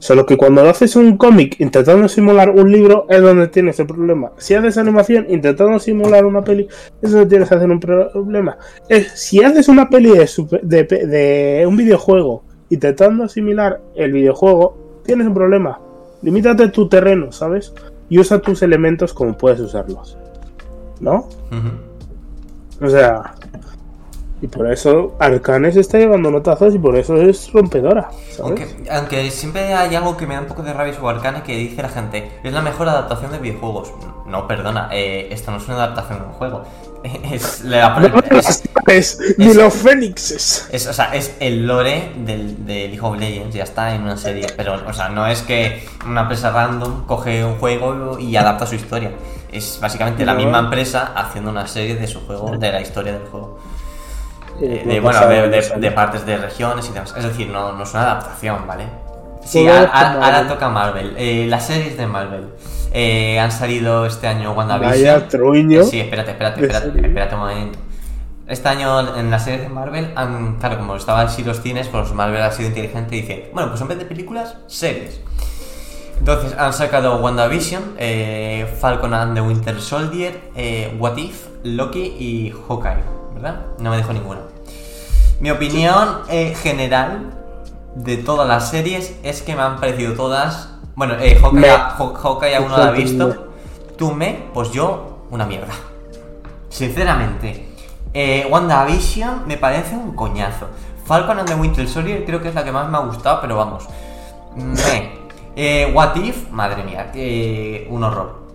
Solo que cuando haces un cómic intentando simular un libro es donde tienes el problema. Si haces animación intentando simular una peli es donde tienes que hacer un problema. Es, si haces una peli de, super- de, pe- de un videojuego intentando asimilar el videojuego, tienes un problema. Limítate tu terreno, ¿sabes? Y usa tus elementos como puedes usarlos. ¿No? O sea... Y por eso Arcane se está llevando notazos y por eso es rompedora, ¿sabes? Aunque, aunque siempre hay algo que me da un poco de rabia sobre Arcane que dice la gente, es la mejor adaptación de videojuegos. No, perdona, eh, esto no es una adaptación de un juego. (laughs) Es, la- No es- es, ni los fénixes. es- o sea, es el lore del, de League of Legends, ya está en una serie. Pero, o sea, no es que una empresa random coge un juego y adapta su historia. Es básicamente la misma empresa haciendo una serie de su juego, de la historia del juego. Eh, de, bueno, de, partes de regiones y demás. Es decir, no, no es una adaptación, ¿vale? Sí, a- ahora toca Marvel. Eh, las series de Marvel. Eh, han salido este año WandaVision. Vaya truño. Sí, espérate, espérate, espérate, espérate un momento. Este año en las series de Marvel, han, claro, como estaba así los cines, pues Marvel ha sido inteligente y dice, bueno, pues en vez de películas, series. Entonces han sacado WandaVision, eh, Falcon and the Winter Soldier, eh, What If, Loki y Hawkeye, ¿verdad? No me dejo ninguna. Mi opinión eh, general de todas las series es que me han parecido todas Bueno, eh, Hawkeye, Me- Haw- Hawkeye aún no la ha visto. Tú me, pues yo, una mierda. Sinceramente. Eh, WandaVision me parece un coñazo. Falcon and the Winter Soldier creo que es la que más me ha gustado, pero vamos. Me. Eh, What If, madre mía, un horror.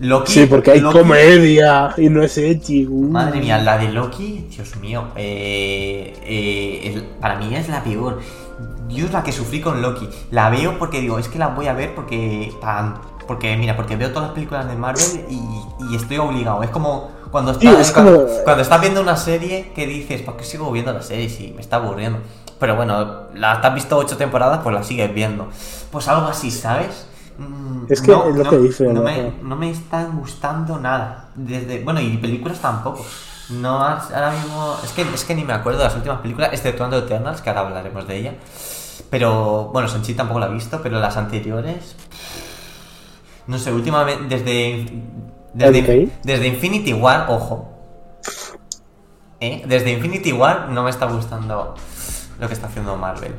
Loki. Sí, porque hay Loki- comedia y no es edgy. uh. Madre mía, la de Loki, Dios mío, eh, eh, el- para mí es la peor. Yo es la que sufrí con Loki. La veo porque digo, es que la voy a ver porque. porque, mira, porque veo todas las películas de Marvel y, y estoy obligado. Es como cuando Sí, estás, es cuando, como- cuando estás viendo una serie que dices, ¿por qué sigo viendo la serie si me está aburriendo? Pero bueno, la te has visto ocho temporadas, pues la sigues viendo. Pues algo así, ¿sabes? Mm, Es que es lo que dice, no ¿no? me, no me están gustando nada. Desde, bueno, y películas tampoco. No, ahora mismo. Es que, es que ni me acuerdo de las últimas películas, exceptuando Eternals, que ahora hablaremos de ella. Pero, bueno, Sanchi tampoco la he visto, pero las anteriores. No sé, últimamente. Desde. Desde, desde Infinity War, ojo. ¿Eh? Desde Infinity War no me está gustando lo que está haciendo Marvel.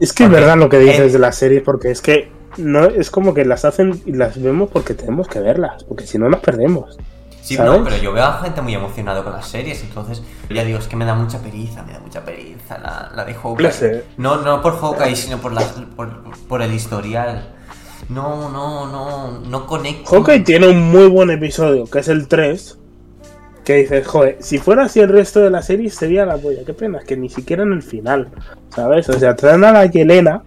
Es que es verdad lo que dices en- de la serie, porque es que no es como que las hacen y las vemos porque tenemos que verlas, porque si no nos perdemos. Sí, ¿Sabes? no, pero yo veo a gente muy emocionada con las series, entonces ya digo, es que me da mucha periza, me da mucha periza la, la de Hawkeye. No, no por Hawkeye, sino por, las, por, por el historial. No, no, no, no conecto. Hawkeye tiene un muy buen episodio, que es el 3, que dices, joder, si fuera así el resto de la serie sería la polla. Qué pena, es que ni siquiera en el final, ¿sabes? O sea, traen a la Yelena,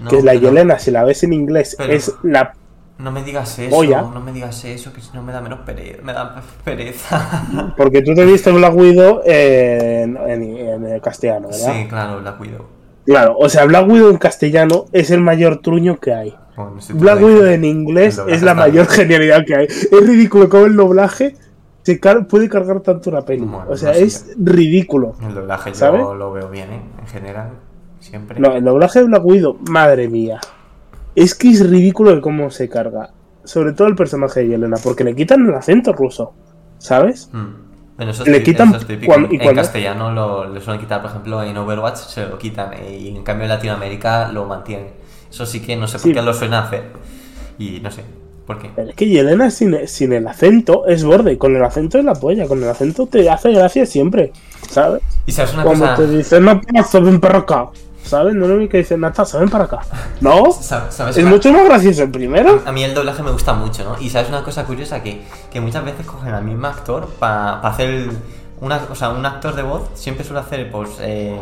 No, que es la pero Yelena, si la ves en inglés, Pero- es la... No me digas eso, no me digas eso, que si no me da menos pereza, me da pereza. (laughs) Porque tú te viste Black Widow en, en, en el castellano, ¿verdad? sí, claro, la cuido. Claro, o sea, Black Widow en castellano es el mayor truño que hay. Bueno, Black Widow en inglés es la mayor bien. (laughs) genialidad que hay. Es ridículo cómo el doblaje se car- puede cargar tanto una peli. Bueno, o sea, no es ridículo. El doblaje ¿Sabes? yo lo veo bien, ¿eh? En general, siempre. No, el doblaje de Black Widow, madre mía. Es que es ridículo el cómo se carga. Sobre todo el personaje de Yelena, porque le quitan el acento ruso. ¿Sabes? Mm. Bueno, eso Le es, quitan eso es típico. cuando- y en cuando- castellano lo, lo suelen quitar, por ejemplo, en Overwatch se lo quitan eh, y en cambio en Latinoamérica lo mantienen. Eso sí que no sé por Sí. qué lo suelen hacer. Y no sé por qué. Pero es que Yelena sin, sin el acento es borde. Con el acento es la polla. Con el acento te hace gracia siempre. ¿Sabes? Y sabes una Cuando cosa. te dicen Natasha, ven para acá. ¿Sabes? No es lo mismo que dicen Natasha, ven para acá. No. sa- ¿Sabes Es mucho más gracioso el primero. A mí el doblaje me gusta mucho, ¿no? Y sabes una cosa curiosa que, que muchas veces cogen al mismo actor para hacer el- una, o sea, un actor de voz siempre suele hacer, pues, eh,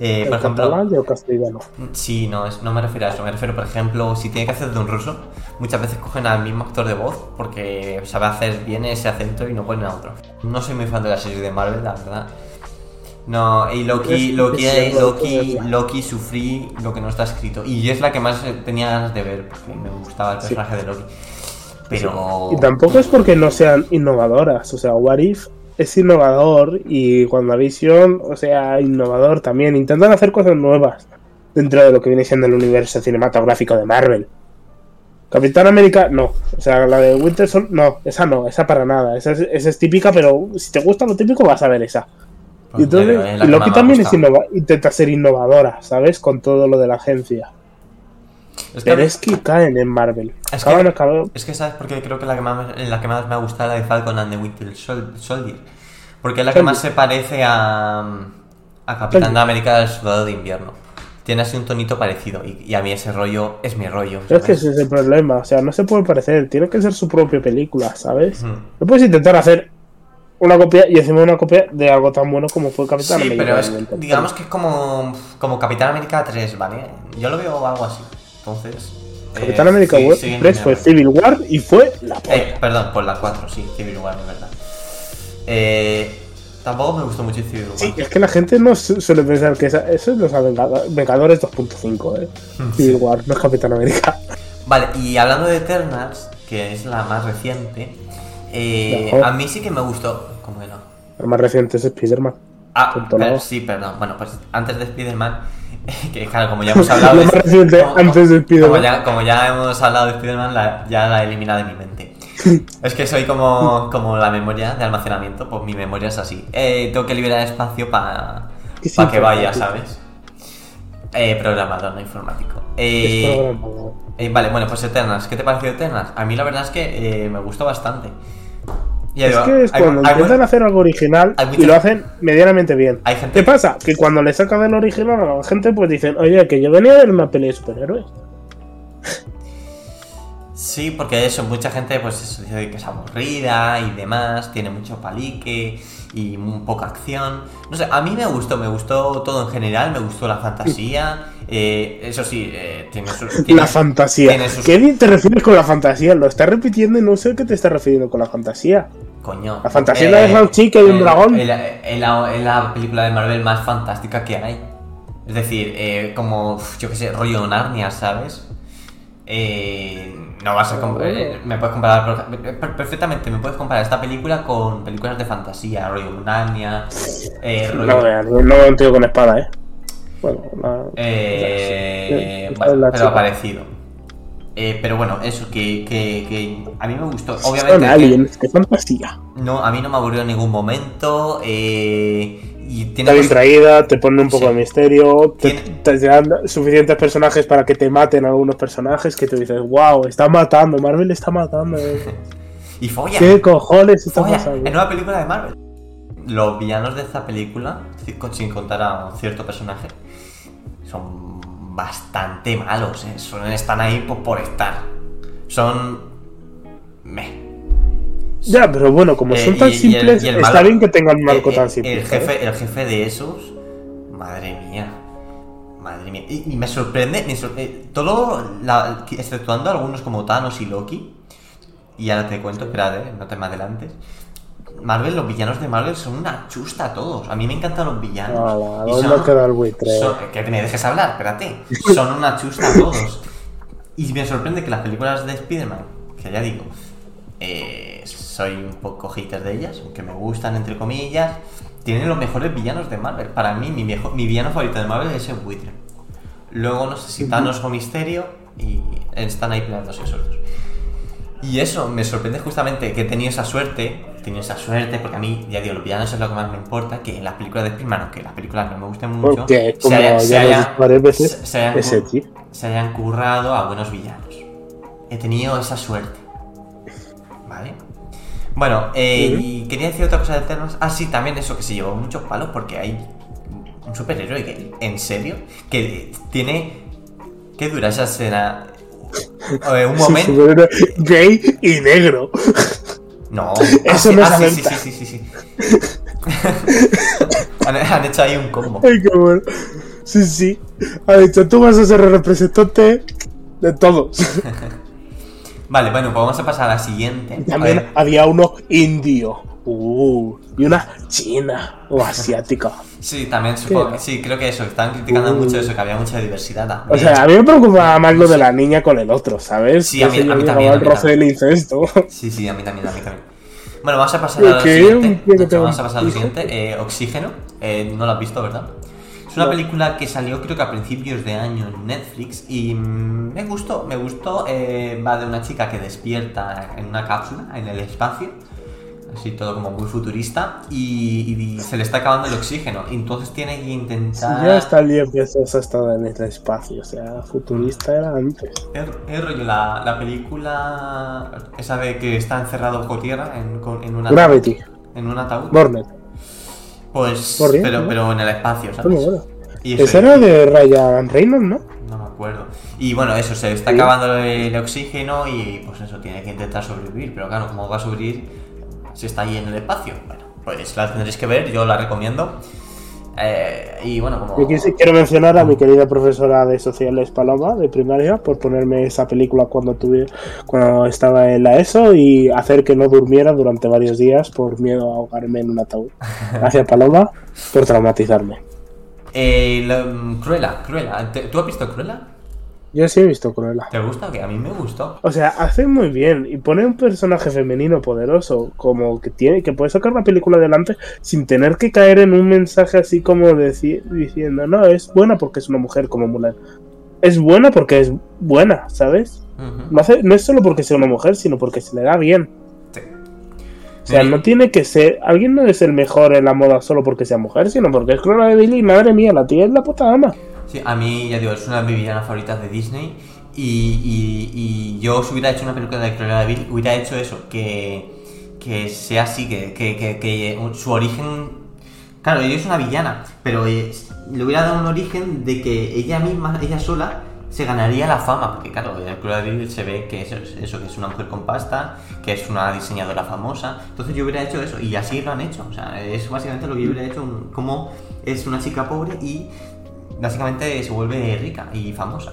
eh, por ejemplo, el castellano. Sí, no, es- no me refiero a eso. Me refiero, por ejemplo, si tiene que hacer de un ruso, muchas veces cogen al mismo actor de voz porque sabe hacer bien ese acento y no ponen a otro. No soy muy fan de la serie de Marvel, la verdad. No, y Loki, Loki, Loki. Loki sufrí lo que no está escrito. Y es la que más tenía ganas de ver, porque me gustaba el Sí. personaje de Loki. Pero. Y tampoco es porque no sean innovadoras. O sea, What If es innovador y WandaVision, o sea, innovador también. Intentan hacer cosas nuevas dentro de lo que viene siendo el universo cinematográfico de Marvel. Capitán América, no. O sea, la de Winter Soldier, no. Esa no, esa para nada. Esa es, esa es típica, pero si te gusta lo típico vas a ver esa. Pues, Y entonces, y Loki también es innova- intenta ser innovadora, ¿sabes? Con todo lo de la agencia. Es que- Pero es que caen en Marvel. Es que- Acaban, acaban- Es que sabes porque creo que la que más, la que más me ha gustado es la de Falcon and the Winter Sol- Soldier. Porque es la que más se parece a, a Capitán Soldier. de América del Soldado de Invierno. Tiene así un tonito parecido y, y a mí ese rollo es mi rollo. Es que ¿sabes? ese es el problema, o sea, no se puede parecer, tiene que ser su propia película, ¿sabes? No puedes intentar hacer una copia y encima una copia de algo tan bueno como fue Capitán Sí, América. pero es, digamos que es como, como Capitán América 3, ¿vale? Yo lo veo algo así. Entonces. Capitán eh, América sí, War- sí, 3 fue. Civil War y fue la. Eh, perdón, por la 4, sí, Civil War, es verdad. Eh, tampoco me gustó mucho Civil War. Sí, es que la gente no su- suele pensar que esa- eso es los Vengadores 2.5, ¿eh? (laughs) Civil War, no es Capitán América. Vale, y hablando de Eternals, que es la más reciente, eh, a mí sí que me gustó. ¿Cómo que no? El más reciente es Spider-Man. Ah, pero- sí, perdón. Bueno, pues antes de Spider-Man, (laughs) que claro, como ya (laughs) hemos hablado Lo de. reciente como- antes de Spider-Man. Como ya, como ya hemos hablado de Spider-Man, la- ya la he eliminado de mi mente. (laughs) Es que soy como, como la memoria de almacenamiento, pues mi memoria es así. Eh, tengo que liberar espacio para Que sí, que vaya. ¿sabes? Eh, programador, no informático. Eh. Eh, vale, bueno, pues Eternals. ¿Qué te pareció Eternals? A mí la verdad es que eh, me gustó bastante. Es digo, que es hay- cuando hay intentan hacer algo original y lo hacen medianamente bien. Hay gente ¿Qué pasa? Que cuando le sacan el original a la gente, pues dicen, oye, que yo venía a ver una peli de superhéroes. Sí, porque eso, mucha gente pues eso, dice que es aburrida y demás, tiene mucho palique y muy poca acción. No sé, a mí me gustó, me gustó todo en general, me gustó la fantasía. eh, eso sí, eh, tiene sus... tiene- La fantasía. tiene sus- ¿Qué te refieres con la fantasía? Lo estás repitiendo y no sé qué te estás refiriendo con la fantasía. Coño. La fantasía es la de un chico y un eh, dragón. Es la, película de Marvel más fantástica que hay. Es decir, eh, como, yo qué sé, rollo Narnia, ¿sabes? Eh, no vas a... eh, me puedes comparar... per- Perfectamente, me puedes comparar esta película con películas de fantasía, rollo Narnia, eh, rollo... No, no, no un tío con espada, ¿eh? Bueno, la- Eh, Sí, la pero chica. parecido. Eh, pero bueno, eso, que, que, que a mí me gustó. son Obviamente... que- aliens, qué fantasía. no, a mí no me aburrió en ningún momento. eh, y tiene Está bien traída, te pone un poco Sí. de misterio, te, te dan suficientes personajes para que te maten algunos personajes que te dices, wow, está matando, Marvel está matando. eh. (laughs) Y folla. ¿Qué cojones está folla, pasando? En una película de Marvel. Los villanos de esta película, sin contar a un cierto personaje, son bastante malos. eh, Son, están ahí por, por estar. Son. Meh. Ya, pero bueno, como Eh, son tan y- y el- simples, y el está malo- bien que tengan un marco Eh, tan eh, simple. El ¿sabes? jefe, el jefe de esos, madre mía. Madre mía. Y, me sorprende, me eh, todo, la- exceptuando algunos como Thanos y Loki, y ahora te cuento, espérate, no te me adelantes. Marvel, los villanos de Marvel son una chusta todos. A mí me encantan los villanos. Ala, Y ¿dónde son- queda el buitre? son- que me dejes hablar, espérate. (laughs) Son una chusta todos. Y me sorprende que las películas de Spider-Man, que ya digo, eh, soy un poco hater de ellas, aunque me gustan entre comillas, tienen los mejores villanos de Marvel. Para mí, mi, viejo- mi villano favorito de Marvel es el buitre. Luego no sé si Thanos o Misterio y están ahí peleándose esos dos. Y eso, me sorprende justamente que he tenido esa suerte, he tenido esa suerte, porque a mí, ya digo, los villanos es lo que más me importa, que en las películas de Spider-Man, aunque las películas no me gusten mucho, se haya- haya- veces, hayan se hayan currado a buenos villanos. He tenido esa suerte. ¿Vale? Bueno, eh, y quería decir otra cosa de Eternals. Ah, sí, también eso, que se llevó muchos palos porque hay un superhéroe que, en serio, que tiene... ¿Qué dura esa escena? Eh, un Sí, momento... gay y negro. No, Eso ah, no ah, sí, sí, sí, sí, sí, (laughs) sí. han, han hecho ahí un combo. Ay, qué bueno. Sí, sí. Ha dicho, tú vas a ser el representante de todos. (laughs) Vale, bueno, pues vamos a pasar a la siguiente. A También ver, había uno indio. Uh, y una china o asiática. (laughs) sí, también supongo sí, creo que eso, estaban criticando Uh. mucho eso, que había mucha diversidad también. O sea, a mí me preocupaba más lo de la niña con el otro, ¿sabes? Sí, a mí- a también, roce del incesto. Sí, sí, a mí también, a mí también. Bueno, vamos a pasar a lo siguiente. Vamos a pasar a lo siguiente. Eh, Oxígeno. Eh, no lo has visto, ¿verdad? Es una No. película que salió creo que a principios de año en Netflix y mm, me gustó, me gustó. eh, va de una chica que despierta en una cápsula en el espacio, así todo como muy futurista, y, y se le está acabando el oxígeno. Entonces tiene que Si intentar... ya está que eso ha estado en el espacio, o sea, futurista era antes. Es, rollo la, la película esa de que está encerrado bajo tierra en, en una Gravity, en un ataúd. Bornet. Pues, pero, ¿no? pero en el espacio, ¿sabes? bueno. Y eso, Ese era de Ryan Reynolds, ¿no? no me acuerdo. Y bueno, eso, se está acabando el oxígeno y pues eso, tiene que intentar sobrevivir. Pero claro, ¿cómo va a sobrevivir si está ahí en el espacio? Bueno, pues la tendréis que ver, yo la recomiendo. Eh, y bueno, como... Yo quisi- quiero mencionar a mi querida profesora de sociales Paloma, de primaria, por ponerme esa película cuando tuve, cuando estaba en la ESO y hacer que no durmiera durante varios días por miedo a ahogarme en un ataúd. (laughs) Gracias Paloma por traumatizarme. Eh, mm, Cruella, Cruella. ¿Te- ¿Tú has visto Cruella? Yo sí he visto Cruella. ¿Te gusta? Que a mí me gustó. O sea, hace muy bien y pone un personaje femenino poderoso, como que tiene, que puede sacar la película adelante sin tener que caer en un mensaje así como deci- diciendo, no, es buena porque es una mujer como Mulan. Es buena porque es buena, ¿sabes? No, hace- no es solo porque sea una mujer, sino porque se le da bien. Sí. sea, no tiene que ser. Alguien no es el mejor en la moda solo porque sea mujer, sino porque es Cruella de Vil y madre mía, la tía es la puta ama. Sí, a mí, ya digo, es una de mis villanas favoritas de Disney. Y, y- y yo si hubiera hecho una película de Cruella de Vil, hubiera hecho eso, que, que sea así, que, que, que- que su origen... Claro, ella es una villana, pero eh, le hubiera dado un origen de que ella misma, ella sola, se ganaría la fama, porque claro, en Cruella de Vil se ve que es eso, que es una mujer con pasta, que es una diseñadora famosa, entonces yo hubiera hecho eso, y así lo han hecho, o sea, es básicamente lo que yo hubiera hecho, un- como es una chica pobre y básicamente se vuelve rica y famosa.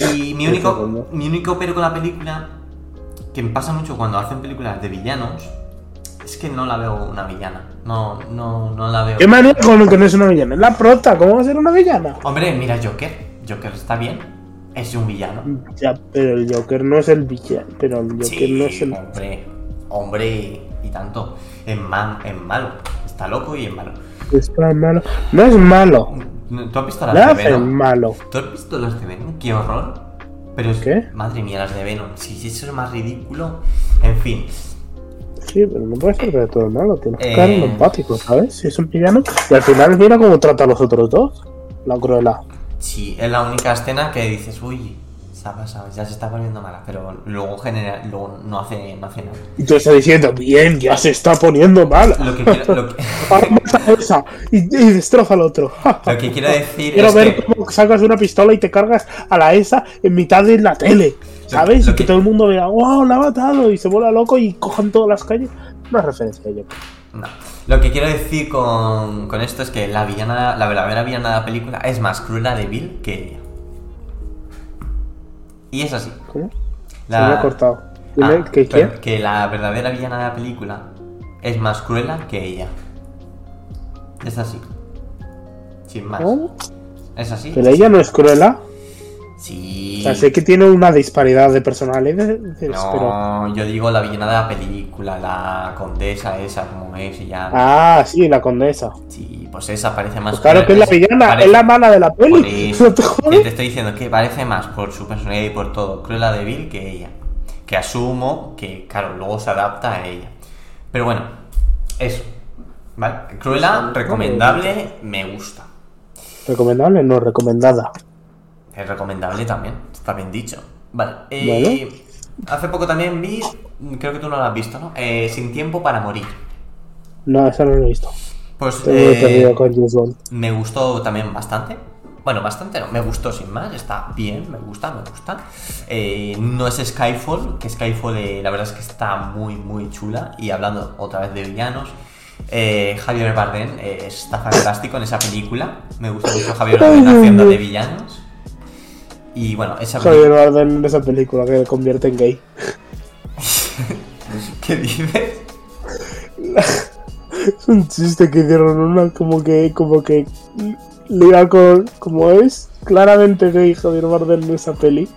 Y mi único, mi único pero con la película, que me pasa mucho cuando hacen películas de villanos, es que no la veo una villana. No, no, no la veo. ¿Qué manera con que no es una villana? Es la prota, ¿cómo va a ser una villana? Hombre, mira Joker. Joker está bien. Es un villano. Ya, pero el Joker no es el villano. Pero el Joker Sí, no es el. hombre. Hombre, y tanto. Es, ma- es malo. Está loco y es malo. Es tan malo. No es malo. ¿Tú has visto las de Venom? malo. ¿Tú has visto las de Venom? ¡Qué horror! Pero es ¿Qué? Madre mía, las de Venom. Si si eso es más ridículo. En fin. Sí, pero no puede ser de todo malo. Tienes que Eh. en empático, ¿sabes? Si es un villano. Y al final mira cómo trata a los otros dos. La cruela. Sí, es la única escena que dices, uy, se ha pasado, ya se está poniendo mala. Pero luego, genera, luego no, hace, no hace nada. Y tú estás diciendo, bien, ya se está poniendo mal. Lo que quiero, lo que, (laughs) Ahora mata a esa y, y destroza al otro. (laughs) lo que quiero decir Quiero es ver que. cómo sacas una pistola y te cargas a la ESA en mitad de la tele. ¿Sabes? lo y que, que- todo el mundo vea, wow, la ha matado. Y se vuela loco y cojan todas las calles. Una referencia yo. No. Lo que quiero decir con, con esto es que la villana, la verdadera villana de la película es más cruela de Bill que ella. Y es así. ¿Cómo? La- Se me ha cortado. Ah, ¿qué qué? que la verdadera villana de la película es más cruela que ella. Es así. Sin más. ¿No? Es así. Pero ella no es cruela. Sí. O sea, sé que tiene una disparidad de personalidades, pero. No, yo digo la villana de la película, la condesa esa, como es, y ya. Ah, sí, la condesa. Sí, pues esa parece más Pues claro que es la villana, parece- es la mala de la Por (laughs) peli. eso, te estoy diciendo que parece más por su personalidad y por todo Cruella de Vil que ella. Que asumo que, claro, luego se adapta a ella. Pero bueno, eso. ¿Vale? Cruella, recomendable, me gusta. Recomendable, no, recomendada. Es recomendable también, está bien dicho. Vale, eh, hace poco también vi, creo que tú no lo has visto, ¿no? Eh, Sin tiempo para morir. No, esa no la he visto. Pues eh, me gustó también bastante. Bueno, bastante no, me gustó sin más, está bien, me gusta, me gusta. Eh, no es Skyfall, que Skyfall eh, la verdad es que está muy, muy chula. Y hablando otra vez de villanos, Javier Bardem está fantástico en esa película. Me gusta mucho Javier Bardem haciendo de villanos. Y bueno, esa Javier película... Bardem en esa película que le convierte en gay. (laughs) ¿Qué dices? Es (laughs) un chiste que hicieron una como que como que liga con como es claramente gay Javier Bardem en esa peli.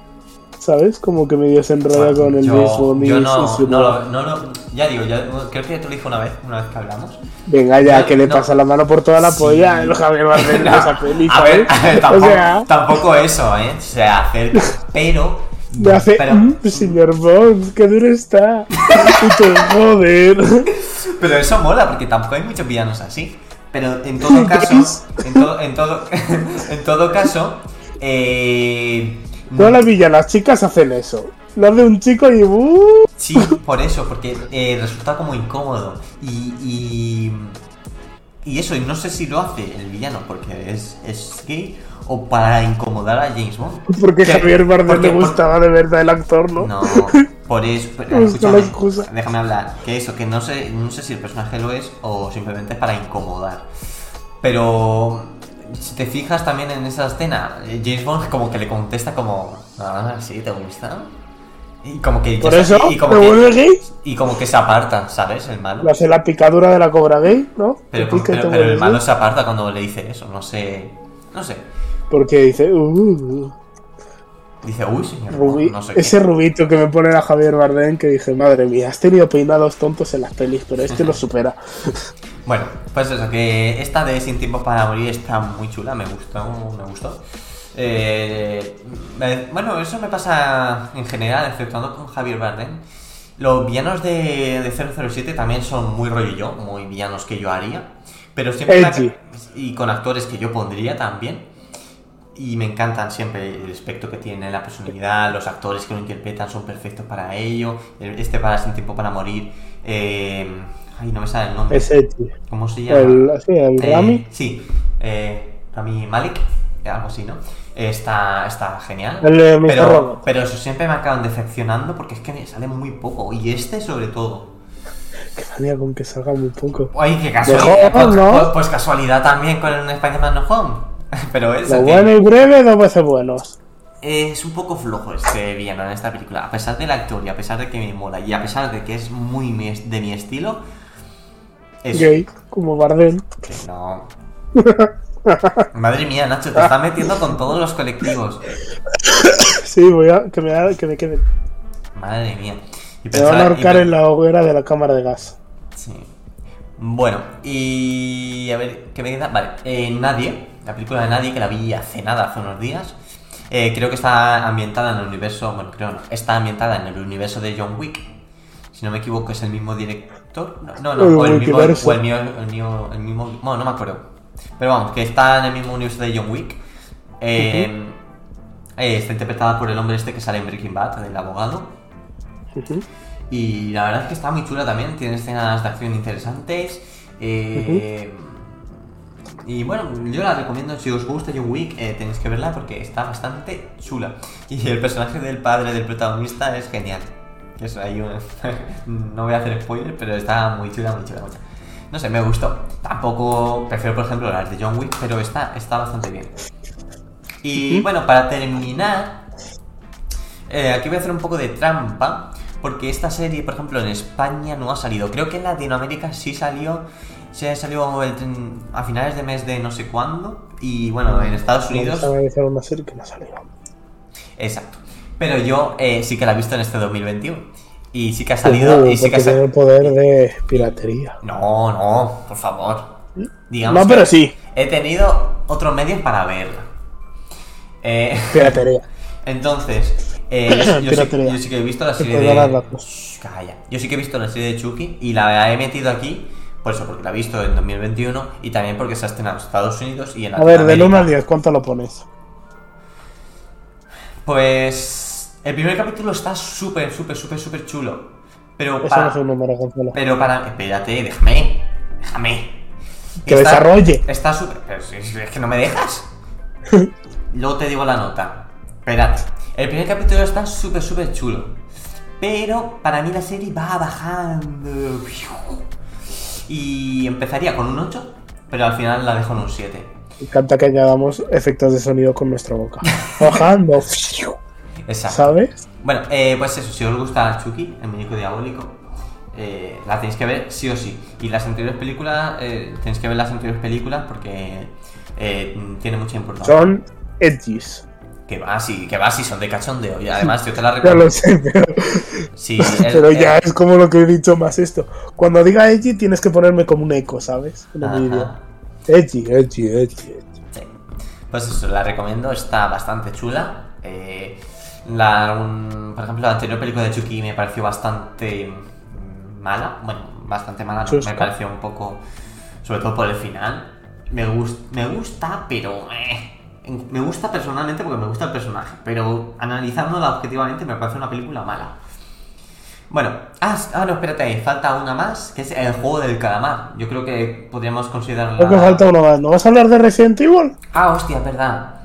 ¿Sabes? Como que medio se enrolla con el yo, mismo yo no, no, lo- no, lo- ya digo, ya, creo que ya te lo dije una vez, una vez que hablamos. Venga ya, No, que le no. pasa la mano por toda la Sí. polla el (laughs) Javier Bardem en esa peli, A ver, ver, o tampoco, sea, tampoco eso, ¿eh? Se acerca, (laughs) pero... me hace, pero, "Mm, señor Bond, qué duro está. joder. (laughs) pero eso mola, porque tampoco hay muchos villanos así. Pero en todo caso, en todo, en todo, en todo caso, eh, Todas las villanas chicas hacen eso. Lo hace un chico y uh, Sí, por eso, porque eh, resulta como incómodo. Y, y. y eso, y no sé si lo hace el villano porque es, es gay o para incomodar a James Bond. porque Que- Javier Bardem le gustaba de verdad el actor, ¿no? No, (laughs) por eso. pero, excusa. déjame hablar. Que eso, que no sé, no sé si el personaje lo es o simplemente es para incomodar. Pero si te fijas también en esa escena, eh, James Bond como que le contesta como, ah, sí, ¿te gusta? Y como que Por eso, se- y como que- gay. y como que se aparta, ¿sabes? El malo. Le hace la picadura de la cobra gay, ¿no? Pero, y pero- pero el malo se aparta cuando le dice eso, no sé. No sé. Porque dice, uh, Dice, uy, señor. Rubí, no sé qué. ese rubito que me pone a Javier Bardem que dije, madre mía, has tenido peinados tontos en las pelis, pero este lo (laughs) supera. Bueno, pues eso, que esta de Sin Tiempo para Morir está muy chula, me gustó, me gustó. Eh, me- bueno, eso me pasa en general, exceptuando con Javier Bardem. Los villanos de, de 007 también son muy rollo yo, muy villanos que yo haría. Pero siempre. Edgy. y con actores que yo pondría también. Y me encantan siempre el aspecto que tiene, la personalidad, los actores que lo interpretan son perfectos para ello. el- Este para Sin Tiempo para Morir. eh, ay, no me sale el nombre. Es Edgy. ¿Cómo se llama? El, sí, el Eh, Rami. Sí, eh, Rami Malik, algo así, ¿no? Está, está genial. El de Mr. pero, pero eso siempre me acaban decepcionando porque es que me sale muy poco. Y este sobre todo. Qué manía con que salga muy poco. Ay, qué De casualidad. Home, Pues, ¿no? pues- pues casualidad también con el Spider-Man No Home. (laughs) Pero eso, Lo que bueno y breve, dos veces buenos. es un poco flojo este villano en esta película. A pesar del actor y a pesar de que me mola y a pesar de que es muy de mi estilo. Es Gay, como Bardem. que no. (laughs) Madre mía, Nacho, te estás metiendo con todos los colectivos. Sí, voy a que me, que me quede. Madre mía. Y Me van a y ahorcar en la hoguera de la cámara de gas. Sí. Bueno, y a ver, ¿qué me queda? Vale, eh, Nadie, la película de Nadie, que la vi hace nada, hace unos días. eh, creo que está ambientada en el universo, bueno, creo no, está ambientada en el universo de John Wick. Si no me equivoco, es el mismo director. No, no, o el mismo, o el, mío- el mío- el mismo. Bueno, no me acuerdo. Pero vamos, que está en el mismo universo de John Wick. Eh, eh, está interpretada por el hombre este que sale en Breaking Bad, el abogado. Y la verdad es que está muy chula también, tiene escenas de acción interesantes. eh, Y bueno, yo la recomiendo, si os gusta John Wick, eh, tenéis que verla porque está bastante chula. Y el personaje del padre del protagonista es genial. Eso ahí un- (laughs) no voy a hacer spoiler, pero está muy chula, muy chula, muy chula. No sé, me gustó. Tampoco prefiero, por ejemplo, las de John Wick, pero está, está bastante bien. Y bueno, para terminar, eh, aquí voy a hacer un poco de trampa, porque esta serie, por ejemplo, en España no ha salido. Creo que en Latinoamérica sí salió, se salió el- a finales de mes de no sé cuándo, y bueno, en Estados Unidos... Serie que no salió. Exacto. Pero yo eh, sí que la he visto en este 2021. Y sí que ha salido... Uh, y sí que ha tiene sa- el poder de piratería. No, no, por favor. Digamos No, pero sí, He tenido otros medios para verla. Eh, piratería. (laughs) entonces, eh, yo, sí, yo sí que he visto la serie de. Shh, Calla. Yo sí que he visto la serie de Chucky y la he metido aquí. Por eso, porque la he visto en 2021 y también porque se ha estrenado en Estados Unidos y en A ver, del Latinoamérica. 1 al 10, ¿cuánto lo pones? Pues. El primer capítulo está súper, súper, súper, súper chulo. Pero Eso para. no es un número, Gonzalo. Pero para. Espérate, déjame. Déjame. Que desarrolle. Está súper. Es que no me dejas. (laughs) Luego te digo la nota. Espérate. El primer capítulo está súper, súper chulo. Pero para mí la serie va bajando. Y empezaría con un 8, pero al final la dejo en un 7. Me encanta que añadamos efectos de sonido con nuestra boca. Bajando. (laughs) Exacto. ¿Sabes? Bueno, eh, pues eso, si os gusta Chucky, el muñeco diabólico, eh, la tenéis que ver sí o sí. Y las anteriores películas, eh, tenéis que ver las anteriores películas porque eh, tiene mucha importancia. Son edgys. Que va, sí, que va, sí, son de cachondeo. Y además, yo te la Ya recomiendo. lo sé, pero, Sí, (laughs) el- pero ya es como lo que he dicho más esto. Cuando diga edgy tienes que ponerme como un eco, ¿sabes? En el vídeo. Edgy, edgy, edgy. edgy. Sí. Pues eso, la recomiendo, está bastante chula. Eh, la, un- por ejemplo, la anterior película de Chucky me pareció bastante mala. Bueno, bastante mala, no, me pareció un poco. Sobre todo por el final. Me, gus- me gusta, pero. eh, me gusta personalmente porque me gusta el personaje. Pero analizándola objetivamente me parece una película mala. Bueno, ah, ah, no, espérate, falta una más, que es el juego del calamar. Yo creo que podríamos considerarla. Creo que falta uno más. ¿No vas a hablar de Resident Evil? Ah, hostia, es verdad.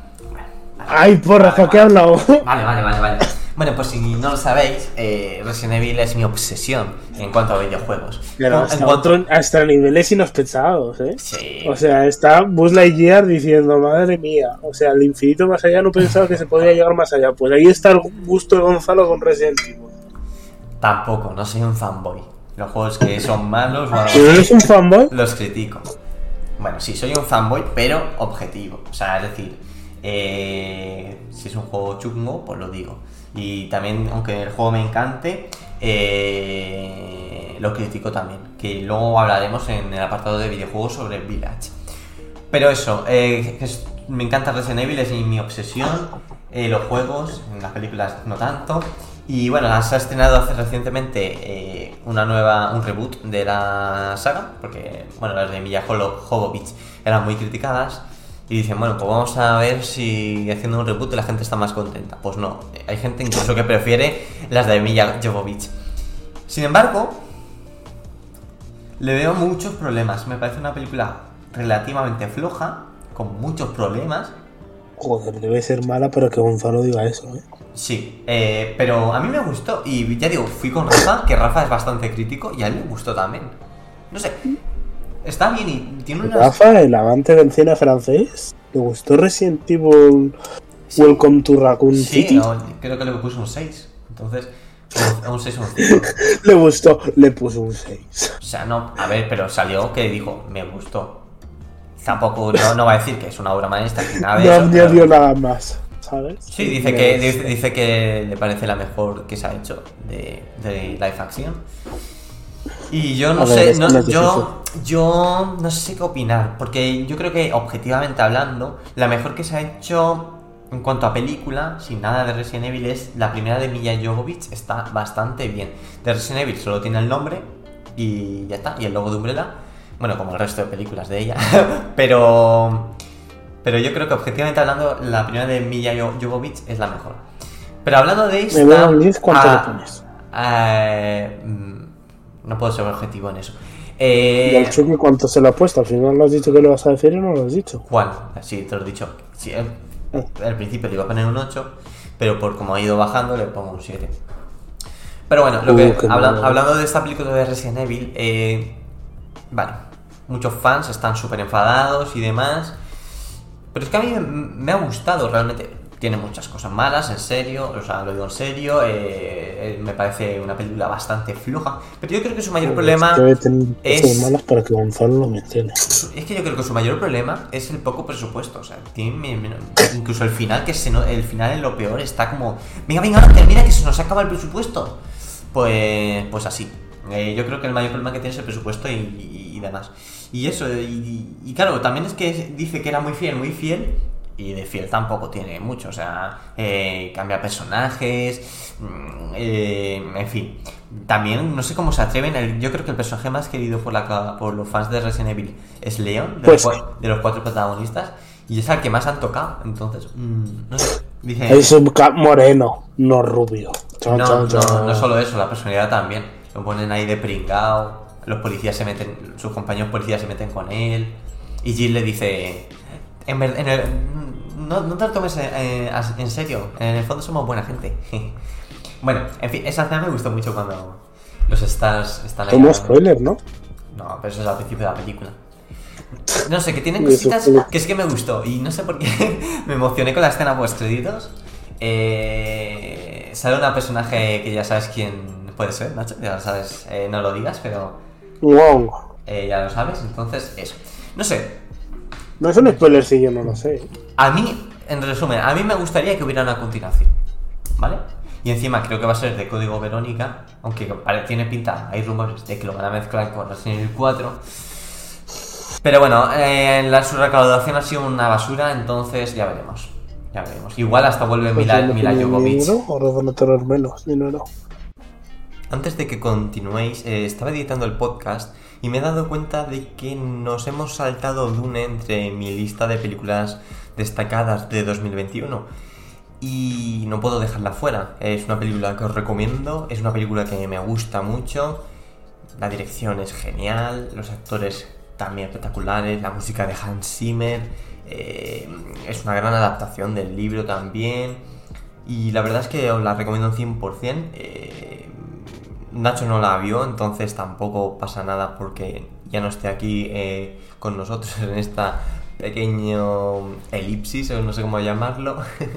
Ay, porra, vale, ¿qué he vale. hablado? Vale, vale, vale, vale. Bueno, pues si no lo sabéis, eh, Resident Evil es mi obsesión en cuanto a videojuegos. Pero En hasta, cuanto- otro- hasta niveles inhospechados, ¿eh? Sí. O sea, está Buzz Lightyear diciendo, madre mía, o sea, el infinito más allá no pensaba que se podía llegar más allá. Pues ahí está el gusto de Gonzalo con Resident Evil. Tampoco, no soy un fanboy. Los juegos que son malos o algo ¿Pero eres un fanboy? los critico. Bueno, sí, soy un fanboy, pero objetivo. O sea, es decir, eh, si es un juego chungo, pues lo digo. Y también, aunque el juego me encante, eh, lo critico también. Que luego hablaremos en el apartado de videojuegos sobre Village. Pero eso, eh, me encanta Resident Evil, es mi obsesión. los juegos, en las películas no tanto. Y bueno, se ha estrenado hace recientemente una nueva, un reboot de la saga, porque bueno, las de Milla Jovovich eran muy criticadas. Y dicen, bueno, pues vamos a ver si haciendo un reboot la gente está más contenta. Pues no, hay gente incluso que prefiere las de Milla Jovovich. Sin embargo, le veo muchos problemas. Me parece una película relativamente floja, con muchos problemas. Joder, debe ser mala, pero que Gonzalo diga eso, ¿eh? Sí, eh, pero a mí me gustó. Y ya digo, fui con Rafa, que Rafa es bastante crítico, y a él le gustó también. No sé, está bien y tiene unas... Rafa, el amante del cine francés, ¿le gustó Resident Evil Welcome to Raccoon Sí, City? no, creo que le puso un 6. Entonces, un- un 6 o un 5. (laughs) Le gustó, le puso un 6. O sea, no, a ver, pero salió que dijo, me gustó. Tampoco, no, no va a decir que es una obra maestra ni nada de No eso. añadió nada más, ¿sabes? Sí, dice que, dice, dice que le parece la mejor que se ha hecho de, de live action. Y yo no A sé, no- yo, yo no sé qué opinar, porque yo creo que objetivamente hablando, la mejor que se ha hecho en cuanto a película, sin nada de Resident Evil, es la primera de Milla Jovovich, está bastante bien. De Resident Evil solo tiene el nombre y ya está, y el logo de Umbrella, bueno, como el resto de películas de ella, (laughs) pero... Pero yo creo que objetivamente hablando, la primera de Milla Jo- Jovovich es la mejor. Pero hablando de esta... Me voy a un 10, ¿cuánto le pones? Eh, no puedo ser objetivo en eso. ¿Y Eh, al Chucky cuánto se lo ha puesto? Al final lo has dicho que lo vas a decir y no lo has dicho. Juan, sí, te lo he dicho. Sí, eh, Eh. al principio le iba a poner un 8, pero por como ha ido bajando le pongo un 7. Pero bueno, lo que, habla- hablando de esta película de Resident Evil, eh, vale, muchos fans están súper enfadados y demás, pero es que a mí me, me ha gustado realmente. Tiene muchas cosas malas, en serio, o sea, lo digo en serio, eh, eh, me parece una película bastante floja, pero yo creo que su mayor problema... Es- malas para que Gonzalo lo mencione. Es que yo creo que su mayor problema es el poco presupuesto. O sea, tiene incluso el final, que se no- el final es lo peor, está como. Venga, venga, ahora termina que se nos acaba el presupuesto. Pues. Pues así. Eh, yo creo que el mayor problema que tiene es el presupuesto y, y- y demás. Y eso, y, y claro, también es que dice que era muy fiel, muy fiel. Y de fiel tampoco tiene mucho, o sea, eh, cambia personajes, mm, eh, en fin. También, no sé cómo se atreven, el- yo creo que el personaje más querido por, la, por los fans de Resident Evil es Leon, de, Pues los, de los cuatro protagonistas, y es al que más han tocado, entonces, mm, no sé, dice... Es un moreno, no rubio. Chao, No, no, no solo eso, la personalidad también. Lo ponen ahí de pringao, los policías se meten, sus compañeros policías se meten con él. Y Jill le dice, en ver- en el- no, no te lo tomes eh, en serio, en el fondo somos buena gente. (laughs) bueno, en fin, esa escena me gustó mucho cuando los stars están ahí. Como spoiler, ¿no? No, pero eso es al principio de la película. No sé, que tienen cositas que es que me gustó. Y no sé por qué (laughs) me emocioné con la escena post créditos. Eh, sale una personaje que ya sabes quién puede ser, Nacho. Ya lo sabes, eh, no lo digas, pero Wong. eh, ya lo sabes. Entonces, eso. No sé, No es un spoiler si yo no lo sé. a mí, en resumen, a mí me gustaría que hubiera una continuación. ¿Vale? Y encima creo que va a ser de código Verónica, aunque pare- tiene pinta, hay rumores de que lo van a mezclar con Resident Evil 4. Pero bueno, eh, la, su recaudación ha sido una basura, entonces ya veremos. Ya veremos. Igual hasta vuelve Pues Mila, Mila Jovovich. dinero, Ahora van a tener menos dinero. Antes de que continuéis, eh, estaba editando el podcast y me he dado cuenta de que nos hemos saltado Dune entre mi lista de películas destacadas de 2021 y no puedo dejarla fuera. Es una película que os recomiendo, es una película que me gusta mucho, la dirección es genial, los actores también espectaculares, la música de Hans Zimmer, eh, es una gran adaptación del libro también y la verdad es que os la recomiendo un 100%. eh, Nacho no la vio, entonces tampoco pasa nada porque ya no esté aquí eh, con nosotros (laughs) en esta pequeño elipsis, o no sé cómo llamarlo.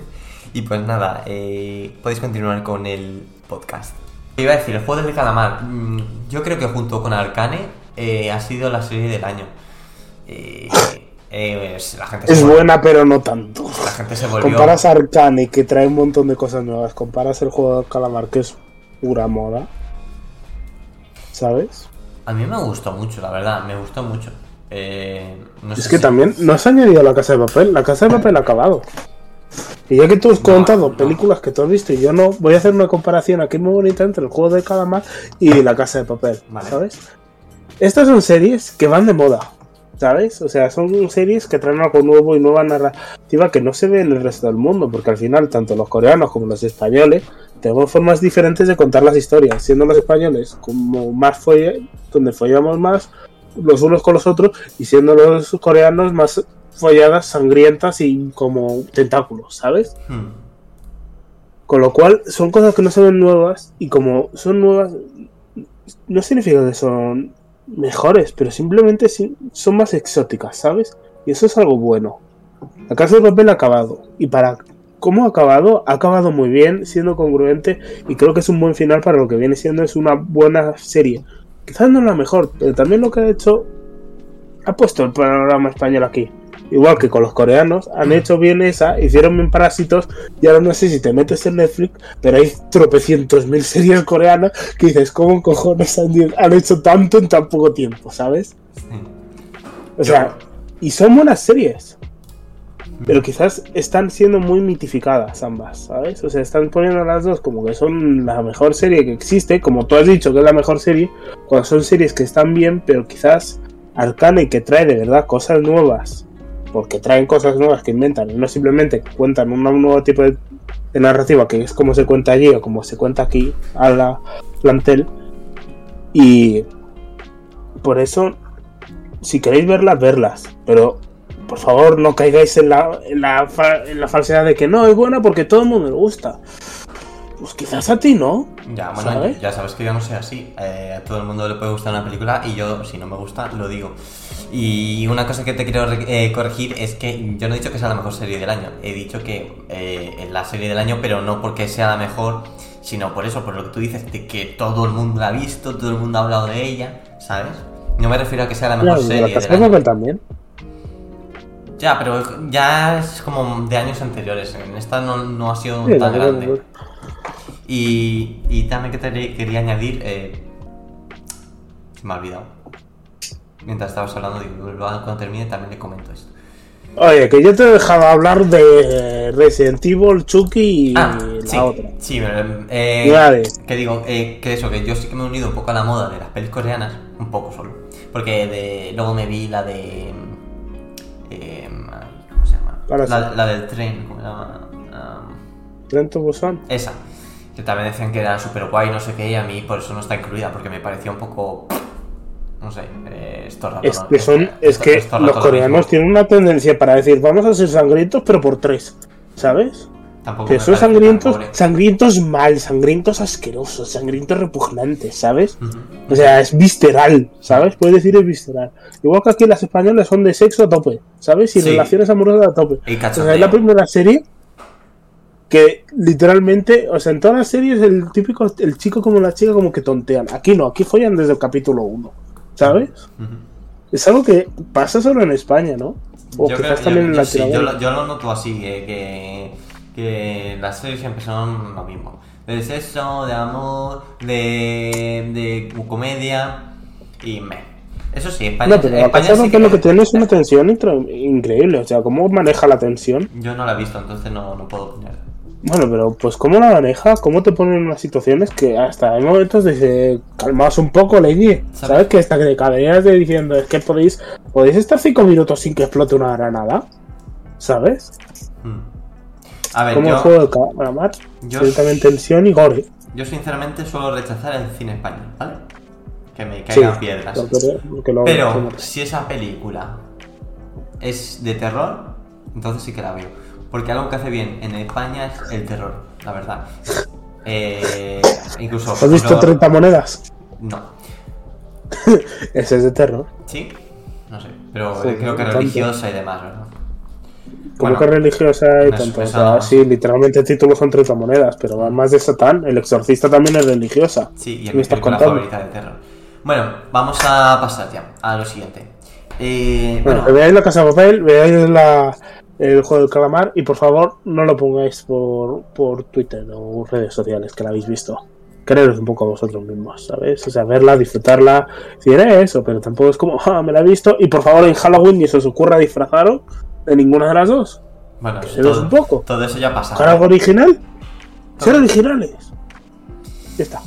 (laughs) y pues nada, eh, podéis continuar con el podcast. Iba a decir, el juego del calamar. mm, Yo creo que junto con Arcane eh, ha sido la serie del año. Eh, es- la gente Es se buena, pero no tanto. La gente se volvió. Comparas a Arcane, que trae un montón de cosas nuevas. Comparas el juego del calamar, que es pura moda. ¿Sabes? A mí me gustó mucho, la verdad, me gustó mucho. Eh, no Es sé que si- también no se ha añadido la casa de papel. La casa de papel ha acabado. Y ya que tú has contado películas que tú has visto y yo no, voy a hacer una comparación aquí muy bonita entre el juego de calamar y la casa de papel, Vale. ¿sabes? Estas son series que van de moda, ¿sabes? O sea, son series que traen algo nuevo y nueva narrativa que no se ve en el resto del mundo, porque al final tanto los coreanos como los españoles tenemos formas diferentes de contar las historias, siendo los españoles como más folla, donde follamos más los unos con los otros y siendo los coreanos más folladas, sangrientas y como tentáculos, ¿sabes? Hmm. Con lo cual son cosas que no se ven nuevas y como son nuevas no significa que son mejores, pero simplemente son más exóticas, ¿sabes? Y eso es algo bueno. La casa de papel ha acabado y para cómo ha acabado, ha acabado muy bien, siendo congruente y creo que es un buen final para lo que viene siendo es una buena serie. Quizás no es la mejor, pero también lo que ha hecho ha puesto el panorama español aquí. Igual que con los coreanos, han hecho bien esa, hicieron bien Parásitos, y ahora no sé si te metes en Netflix, pero hay tropecientos mil series coreanas que dices, ¿cómo cojones han, han hecho tanto en tan poco tiempo, ¿sabes? O sea, y son buenas series. Pero quizás están siendo muy mitificadas ambas, ¿sabes? O sea, están poniendo las dos como que son la mejor serie que existe, como tú has dicho que es la mejor serie, cuando son series que están bien, pero quizás Arcane que trae de verdad cosas nuevas, porque traen cosas nuevas que inventan y no simplemente cuentan un nuevo tipo de, de narrativa que es como se cuenta allí o como se cuenta aquí a la plantel. Y por eso, si queréis verlas, verlas, pero por favor no caigáis en la, en la, fa- en la falsedad de que no es buena porque todo el mundo le gusta. Pues quizás a ti no. Ya, bueno, ¿Sabes? ya sabes que yo no soy así. Eh, a todo el mundo le puede gustar una película y yo, si no me gusta, lo digo. Y una cosa que te quiero eh, corregir es que yo no he dicho que sea la mejor serie del año. He dicho que eh, es la serie del año, pero no porque sea la mejor, sino por eso, por lo que tú dices, de que todo el mundo la ha visto, todo el mundo ha hablado de ella, ¿sabes? No me refiero a que sea la mejor Claro, de la serie del de año. también. Ya, pero ya es como de años anteriores. En esta no, no ha sido Sí, tan grande. Y, y también que te quería añadir, eh, me ha olvidado. Mientras estabas hablando, digo, cuando termine también le comento esto. Oye, que yo te he dejado hablar de Resident Evil, Chucky y Ah, la sí, otra. sí, pero, eh, Vale. que digo, eh, que eso, que yo sí que me he unido un poco a la moda de las pelis coreanas, un poco solo. Porque de, luego me vi la de... eh, La, del tren, ¿cómo se llama? Tren to Busan. Esa. Que también decían que era súper guay, no sé qué, y a mí por eso no está incluida, porque me parecía un poco. No sé, eh, esto rato. Es que son, es que los lo coreanos mismo. tienen una tendencia para decir vamos a ser sangrientos pero por tres, ¿sabes? Tampoco son tan sangrientos, sangrientos mal, sangrientos asquerosos, sangrientos repugnantes, ¿sabes? O sea, es visceral, ¿sabes? Puedes decir es visceral. Igual que aquí las españolas son de sexo a tope, ¿sabes? Y Sí. relaciones amorosas a tope. O sea, es la primera serie que literalmente, o sea, en todas las series el típico, el chico como la chica como que tontean. Aquí no, aquí follan desde el capítulo 1, ¿sabes? Es algo que pasa solo en España, ¿no? O Yo, quizás creo- también yo- en yo sí, yo, Latinoamérica. lo, yo lo noto así, eh, que, que las series siempre son lo mismo. De sexo, de amor, de, de comedia y me. Eso sí, España, No, pero España sí lo que tiene es una tensión incre- increíble. O sea, cómo maneja la tensión. Yo no la he visto, entonces no, no puedo opinar. Bueno, pero pues cómo la maneja, cómo te ponen en unas situaciones que hasta hay momentos de decir, calmaos un poco, Lady. ¿Sabes? ¿Sabes? Que hasta que te cabreas de diciendo, es que podéis, podéis estar cinco minutos sin que explote una granada. ¿Sabes? Mm. A ver, Como el yo, juego de calamar. yo- tensión y gore. yo sinceramente suelo rechazar el cine español, ¿vale? Que me Sí, caigan piedras. porque- porque lo- Pero si esa película es de terror, entonces sí que la veo. Porque algo que hace bien en España es el terror, la verdad. Eh, incluso. ¿Has visto pero- 30 monedas? No. (laughs) Ese es de terror. ¿Sí? No sé. Pero creo que religiosa y demás, ¿verdad? Como Bueno, que religiosa y tanto. O sea, sí, literalmente el título son 30 monedas, pero van más de Satán. El exorcista también es religiosa. Sí, y ¿Qué es me estás contando? de terror. Bueno, vamos a pasar ya a lo siguiente. Eh, Bueno, bueno, veáis la casa de papel, veáis la, el juego del calamar y por favor no lo pongáis por, por Twitter o redes sociales que la habéis visto. Creeros un poco a vosotros mismos, ¿sabes? O sea, verla, disfrutarla, decir "Eh, eso, pero tampoco es como, ah, me la he visto y por favor en Halloween ni se os ocurra disfrazaros de ninguna de las dos, Bueno, ¿Se ves un poco? todo eso ya pasa. ¿Con algo original? Ser originales. Ya está.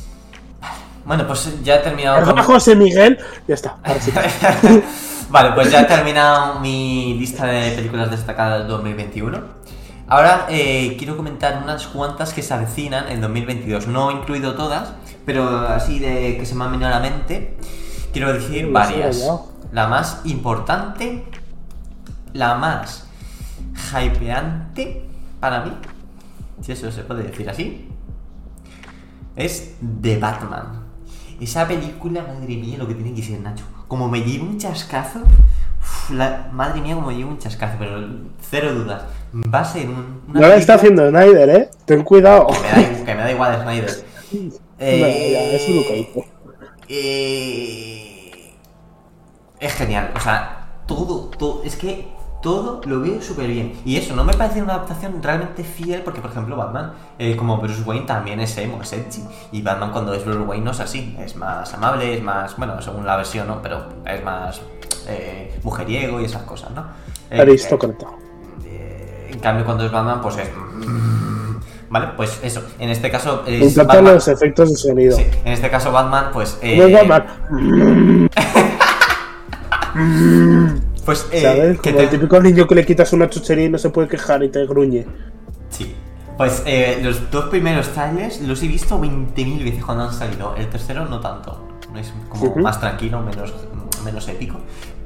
Bueno, pues ya he terminado ¿Verdad, con... José Miguel? Ya está. Sí. (laughs) vale, pues ya he terminado mi lista de películas destacadas del 2021. Ahora eh, quiero comentar unas cuantas que se avecinan en 2022. No he incluido todas, pero así de que se me han venido a la mente, quiero decir varias. La más importante, la más hypeante para mí, si eso se puede decir así, es The Batman. Esa película, madre mía, lo que tiene que ser Nacho. Como me llevo un chascazo, uf, la- madre mía, como me llevo un chascazo, pero cero dudas. Va a ser un, No lo está haciendo Snyder, ¿eh? Ten cuidado. Que me da, igu- que me da igual Snyder. (laughs) Eso lo que. Eh, es genial, o sea, todo, todo, es que todo lo veo súper bien. Y eso, no me parece una adaptación realmente fiel, porque por ejemplo Batman, eh, como Bruce Wayne, también es emo, es edgy. Y Batman cuando es Bruce Wayne no es así, es más amable, es más, bueno, según la versión, ¿no? Pero es más eh, mujeriego y esas cosas, ¿no? Eh, Aristócrata. eh, en cambio, cuando es Batman, pues es... Vale, pues eso. En este caso es Batman- los efectos de sonido. Sí, en este caso Batman, pues... ¿Cómo es Batman? (laughs) (laughs) Pues, eh, ¿Sabes? que Como te- el típico niño que le quitas una chuchería y no se puede quejar y te gruñe. Sí. Pues eh, los dos primeros trailers los he visto 20.000 veces cuando han salido. El tercero no tanto. Es como Ujú. más tranquilo, menos, menos épico.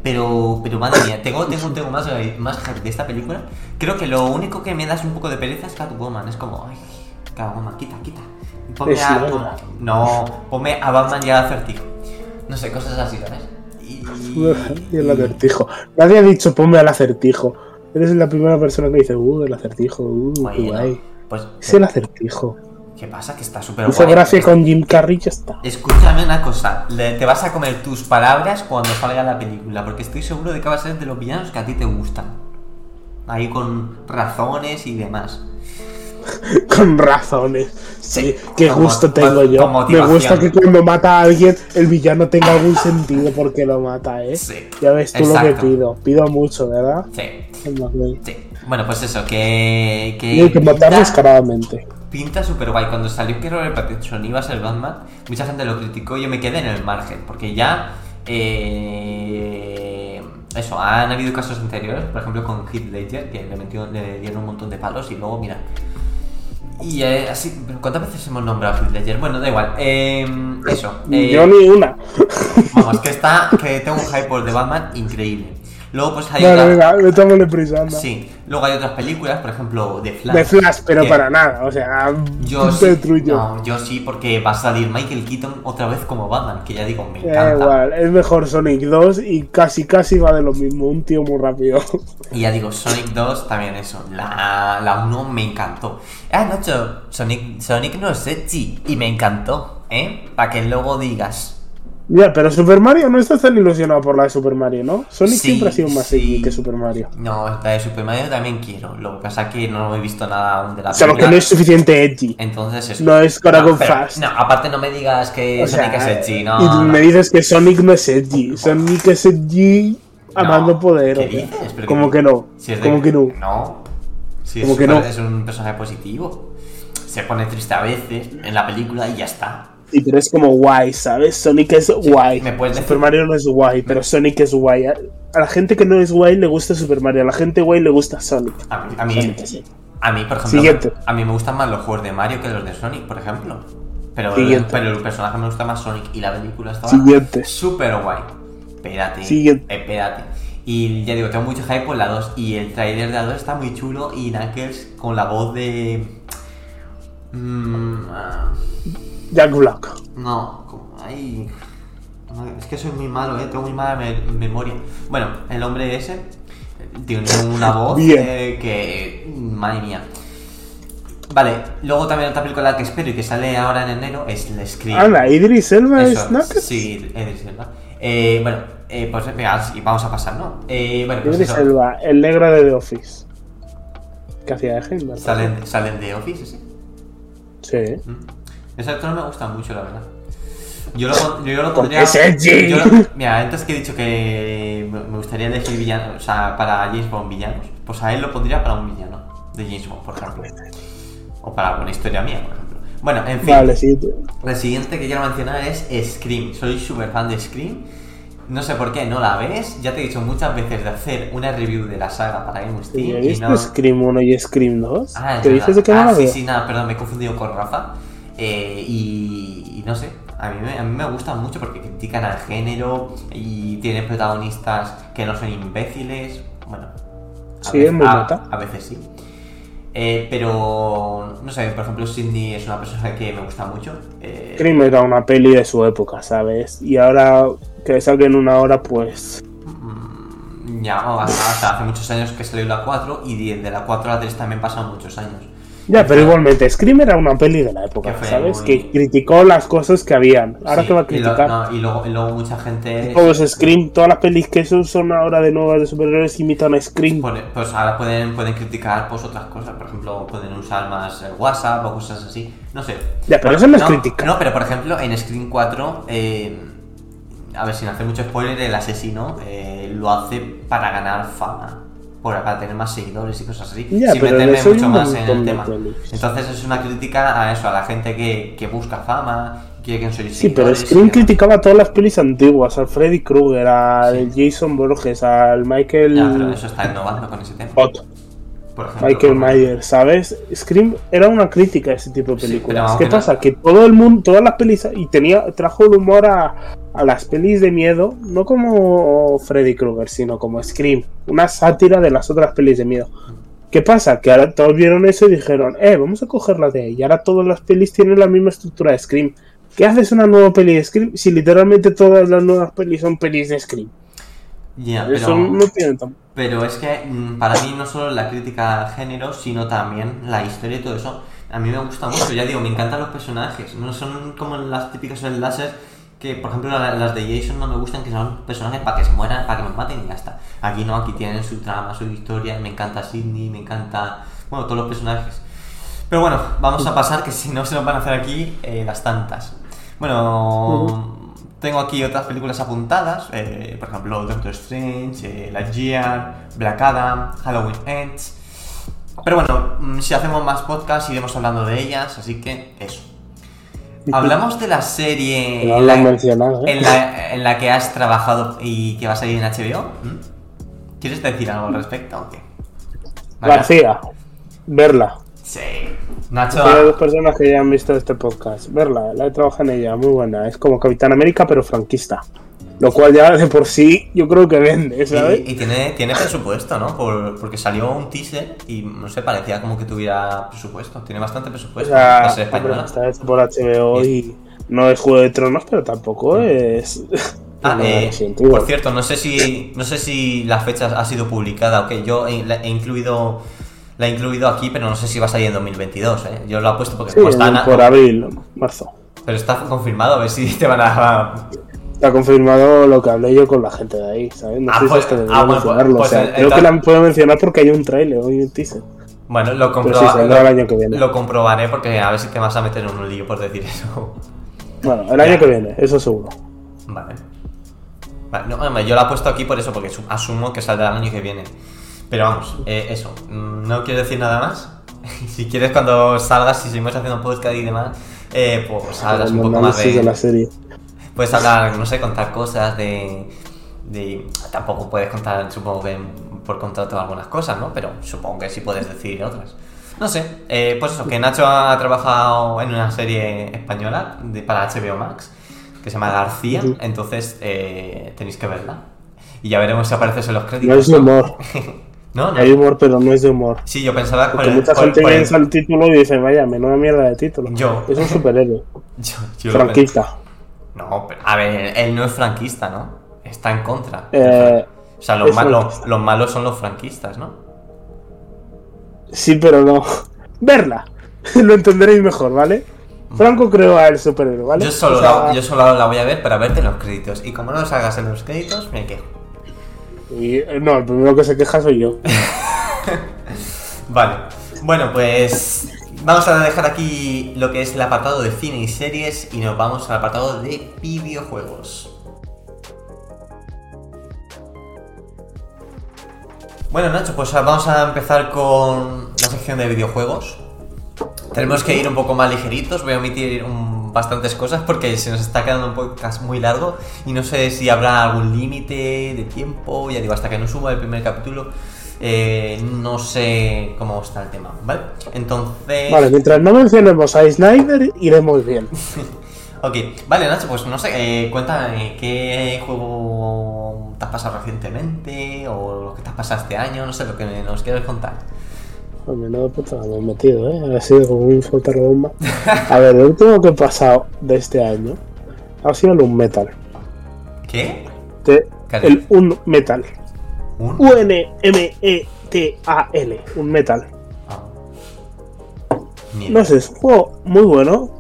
Pero, pero madre mía, tengo, tengo, tengo más, más hype de esta película. Creo que lo único que me das un poco de pereza es Catwoman. Es como, ay, Catwoman, quita, quita. Ponme a, no, ponme a Batman y a Acertijo. No sé, cosas así, ¿sabes? (laughs) Y, el acertijo. Nadie ha dicho ponme al acertijo. Eres la primera persona que dice, uh, el acertijo, uh, qué Bueno, guay. pues, Es el acertijo. ¿qué pasa? Que está súper guay. gracia con Jim Carrey ya está. Escúchame una cosa, le- te vas a comer tus palabras cuando salga la película, porque estoy seguro de que va a ser de los villanos que a ti te gustan. Ahí con razones y demás. (laughs) Con razones. Sí, qué Como- gusto tengo con- yo. con Me gusta que cuando mata a alguien el villano tenga algún (laughs) sentido porque lo mata, ¿eh? Sí. Ya ves tú lo que pido. Pido mucho, ¿verdad? Sí. Bueno, pues eso, que. que hay que matar descaradamente. Pinta súper guay. Cuando salió que Robert Pattinson iba a ser Batman, mucha gente lo criticó y yo me quedé en el margen, porque ya. eh, eso, han habido casos anteriores, por ejemplo con Heath Ledger, que le, metió, le dieron un montón de palos y luego, mira. Y eh, así, ¿cuántas veces hemos nombrado a Heath Ledger? Bueno, da igual. eh, eso. eh, Yo ni una. Vamos, que está, que tengo un hype por The Batman increíble. Luego pues hay Vale, otra- venga, metámosle prisa, anda. Sí, luego hay otras películas, por ejemplo, The Flash. De Flash, pero que para nada. O sea, Yo (laughs) sí, destruyo. no, yo sí, porque va a salir Michael Keaton otra vez como Batman, que ya digo, me Da encanta. igual, es mejor Sonic 2 y casi casi va de lo mismo, un tío muy rápido. (laughs) Y ya digo, Sonic 2 también eso, la, la 1 me encantó. Ah, Nacho, Sonic, Sonic no es edgy y me encantó, ¿eh? Para que luego digas. Ya, pero Super Mario no estás tan ilusionado por la de Super Mario, ¿no? Sonic Sí, siempre ha sido más sí. edgy que Super Mario. No, la de Super Mario también quiero, lo que pasa es que no he visto nada aún de la Solo que película. no es suficiente edgy. Entonces eso. No es Go pero- Fast. No, aparte no me digas que O sea, Sonic es edgy, no. y no. me dices que Sonic no es edgy. Sonic es edgy amando No, poder. ¿qué o sea, dices? Pero Como que- que no. Si es de- Como que no. No. Si Como es, que no. es un personaje positivo. Se pone triste a veces en la película y ya está. Sí, pero es como guay, ¿sabes? Sonic es guay. ¿me puedes Super? Mario no es guay, pero Sonic es guay. A la gente que no es guay le gusta Super Mario, a la gente guay le gusta Sonic. A mí, a mí, Sonic es edgy. a mí, por ejemplo, Siguiente. a mí me gustan más los juegos de Mario que los de Sonic, por ejemplo. Pero, Siguiente. pero el personaje me gusta más Sonic y la película estaba súper guay. Espérate. Siguiente. Espérate. Y ya digo, tengo mucho hype por la 2 y el trailer de la 2 está muy chulo y Knuckles con la voz de... Mm, ah, Jack Black. No, como- ay, es que soy muy malo, ¿eh? tengo muy mala me- memoria. Bueno, el hombre ese tiene una voz eh, que, madre mía. Vale, luego también otra película que espero y que sale ahora en enero es The Scream. Anda, Idris Elba es Knuckles. Sí, Idris Elba. Eh, bueno, eh, pues venga, vamos a pasar, ¿no? Eh, bueno, pues Idris eso. Elba, el negro de The Office. ¿Qué hacía de Heisenberg? ¿Salen, ¿Salen de Office, sí? Sí. Mm. Ese actor no me gusta mucho, la verdad. Yo lo, yo lo pondría. yo lo- mira, antes que he dicho que me gustaría elegir villanos, o sea, para James Bond villanos. pues a él lo pondría para un villano de James Bond, por ejemplo. O para una historia mía, por ejemplo. Bueno, en fin. Vale, sí. La siguiente que quiero mencionar es Scream. Soy súper fan de Scream. No sé por qué no la ves. Ya te he dicho muchas veces de hacer una review de la saga para Game Sí. ¿He y no... Scream 1 y Scream 2? Ah, es ¿Qué verdad. dices de que no Ah, la sí, veo? sí, nada, perdón, me he confundido con Rafa. Eh, y, y no sé, a mí, me, a mí me gusta mucho porque critican al género y tienen protagonistas que no son imbéciles. Bueno, a, Sí, ve- es muy a- meta. a veces sí. Eh, pero, no sé, por ejemplo, Sidney es una persona que me gusta mucho. Eh, Scream era una peli de su época, ¿sabes? Y ahora que saquen una hora, pues... mm, ya, o hasta, hasta hace muchos años que salió la 4 y de, de la 4 a la 3 también pasan muchos años. Ya, pero igualmente, Scream era una peli de la época, Que ¿sabes? muy- Que criticó las cosas que habían. Ahora Sí, que va a y lo- criticar. no, y, luego, y luego mucha gente... Todos Scream, todas las pelis que son, son ahora de nuevas de superhéroes imitan a Scream. Pone- Pues ahora pueden, pueden criticar pues otras cosas, por ejemplo, pueden usar más el WhatsApp o cosas así, no sé. Ya, pero eso no es criticar. No, pero por ejemplo, en Screen 4, eh, a ver, sin hacer mucho spoiler, el asesino eh, lo hace para ganar fama, por- para tener más seguidores y cosas así, Ya, sin meterme mucho más en el tema. pelis. Entonces es una crítica a eso, a la gente que, que busca fama, quiere que Sí, pero Scream criticaba todas las pelis antiguas, al Freddy Krueger, al Jason Borges, al Michael... Ya, pero eso está innovando con ese tema. Otto, Por ejemplo, Michael Myers, ¿sabes? Scream era una crítica a ese tipo de películas. ¿Qué no- pasa? Que todo el mundo, todas las pelis, y tenía, trajo el humor a, a las pelis de miedo, no como Freddy Krueger, sino como Scream, una sátira de las otras pelis de miedo. ¿Qué pasa? Que ahora todos vieron eso y dijeron, eh, vamos a cogerla de ahí. Y ahora todas las pelis tienen la misma estructura de Scream. ¿Qué haces una nueva peli de Scream si literalmente todas las nuevas pelis son pelis de Scream? Ya, Eso pero... no tiene. Pero es que mm, para mí no solo la crítica al género, sino también la historia y todo eso. A mí me gusta mucho, ya digo, me encantan los personajes. No son como las típicas enlaces que, por ejemplo, la- las de Jason no me gustan, que son personajes para que se mueran, para que nos maten y ya está. Aquí no, aquí tienen su trama, su historia. Me encanta Sidney, me encanta. Bueno, todos los personajes. Pero bueno, vamos a pasar, que si no se nos van a hacer aquí eh, las tantas. Bueno, tengo aquí otras películas apuntadas, eh, por ejemplo Doctor Strange, eh, Lightyear, Black Adam, Halloween Ends. Pero bueno, mm, si hacemos más podcasts iremos hablando de ellas, así que eso. Hablamos de la serie No en lo han la, mencionado, ¿eh? en la- en la que has trabajado y que va a salir en HBO. ¿Mm? ¿Quieres decir algo al respecto o qué? García, verla. Sí. Nacho, Hay dos personas que ya han visto este podcast. Verla, la he trabajado en ella, muy buena. Es como Capitán América, pero franquista. Lo cual ya de por sí yo creo que vende, ¿sabes? Y, y tiene, tiene presupuesto, ¿no? Por- porque salió un teaser y no sé, parecía como que tuviera presupuesto. Tiene bastante O presupuesto. sea, ser española. está hecho por HBO y no es Juego de Tronos, pero tampoco es... (laughs) Ah, (laughs) eh, por cierto, no sé si no sé si la fecha ha sido publicada o qué. Yo he, incluido la he incluido aquí, pero no sé si va a salir en 2022, ¿eh? Yo lo he puesto porque Sí, está por abril, marzo. pero está confirmado, a ver si te van a (laughs) Está confirmado lo que hablé yo con la gente de ahí, ¿sabes? No Ah, sé si pues- hasta ah, bueno, mencionarlo. pues- o sea, creo que la puedo mencionar porque hay un trailer o un teaser. Bueno, lo, comproba- sí, saldrá el lo- año que viene. lo comprobaré porque a ver si te vas a meter en un lío por decir eso. Bueno, el año Ya. que viene, eso seguro. Vale. Vale, no, yo la he puesto aquí por eso, porque su- asumo que saldrá el año que viene. Pero vamos, eh, eso. mm, No quiero decir nada más. (laughs) si quieres, cuando salgas, si seguimos haciendo podcast y demás, eh, pues hablas un poco más de. de la serie. Puedes hablar, no sé, contar cosas de. de tampoco puedes contar, supongo que por contrato algunas cosas, ¿no? Pero supongo que sí puedes decir otras. No sé, eh, pues eso, que Nacho ha trabajado en una serie española de, para HBO Max que se llama García, entonces eh, tenéis que verla. Y ya veremos si apareces en los No créditos. es de humor. (laughs) No, no. Hay humor, pero no es de humor. Sí, yo pensaba por Porque el- mucha por- gente por el- piensa el título y dice, vaya, menuda mierda de título. Yo. Es un superhéroe. (laughs) Yo, yo franquista. No, pero, a ver, él no es franquista, ¿no? Está en contra. Eh, o sea, los, es ma- los- malos son los franquistas, ¿no? Sí, pero no. Verla. (laughs) Lo entenderéis mejor, ¿vale? Franco creó a el superhéroe, ¿vale? Yo solo, O sea, la, yo solo la voy a ver para verte en los créditos. Y como no hagas en los créditos, me quejo. y- eh, no, el primero que se queja soy yo. (laughs) Vale. Bueno, pues vamos a dejar aquí lo que es el apartado de cine y series y nos vamos al apartado de videojuegos. Bueno, Nacho, pues vamos a empezar con la sección de videojuegos. Tenemos que ir un poco más ligeritos, voy a omitir un- bastantes cosas porque se nos está quedando un podcast muy largo y no sé si habrá algún límite de tiempo, ya digo, hasta que no suba el primer capítulo, eh, no sé cómo está el tema, ¿vale? Entonces... Vale, mientras no mencionemos a Snyder, iremos bien. (laughs) Ok, vale Nacho, pues no sé, eh, cuéntame qué juego te has pasado recientemente o lo que te has pasado este año, no sé, lo que nos quieres contar. Pues menudo puta me he metido, ¿eh? Ha sido como un bomba. A ver, lo último que he pasado de este año ha sido el Un Metal. ¿Qué? De- ¿Qué has el? Un Metal. ¿Un? U-N-M-E-T-A-L. Un Metal. Ah. No sé, es un juego muy bueno.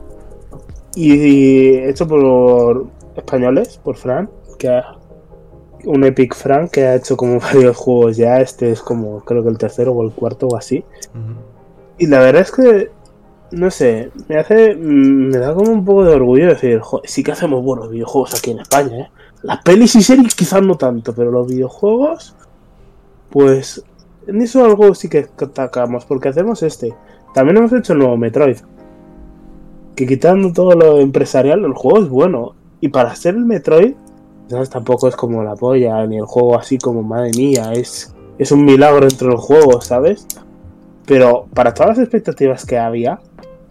Y, hecho por españoles, por Fran, que ha- un Epic Fran que ha hecho como (laughs) varios juegos ya. Este es como, creo que el tercero o el cuarto o así. Y la verdad es que, no sé, me hace, mm, me da como un poco de orgullo decir, joder, sí que hacemos buenos videojuegos aquí en España, ¿eh? Las pelis y series quizás no tanto, pero los videojuegos, pues, en eso algo sí que atacamos, porque hacemos este. También hemos hecho el nuevo Metroid. Que quitando todo lo empresarial, el juego es bueno. Y para ser el Metroid, ¿sabes? tampoco es como la polla, ni el juego así como, madre mía, es, es un milagro entre los juegos, ¿sabes? Pero para todas las expectativas que había,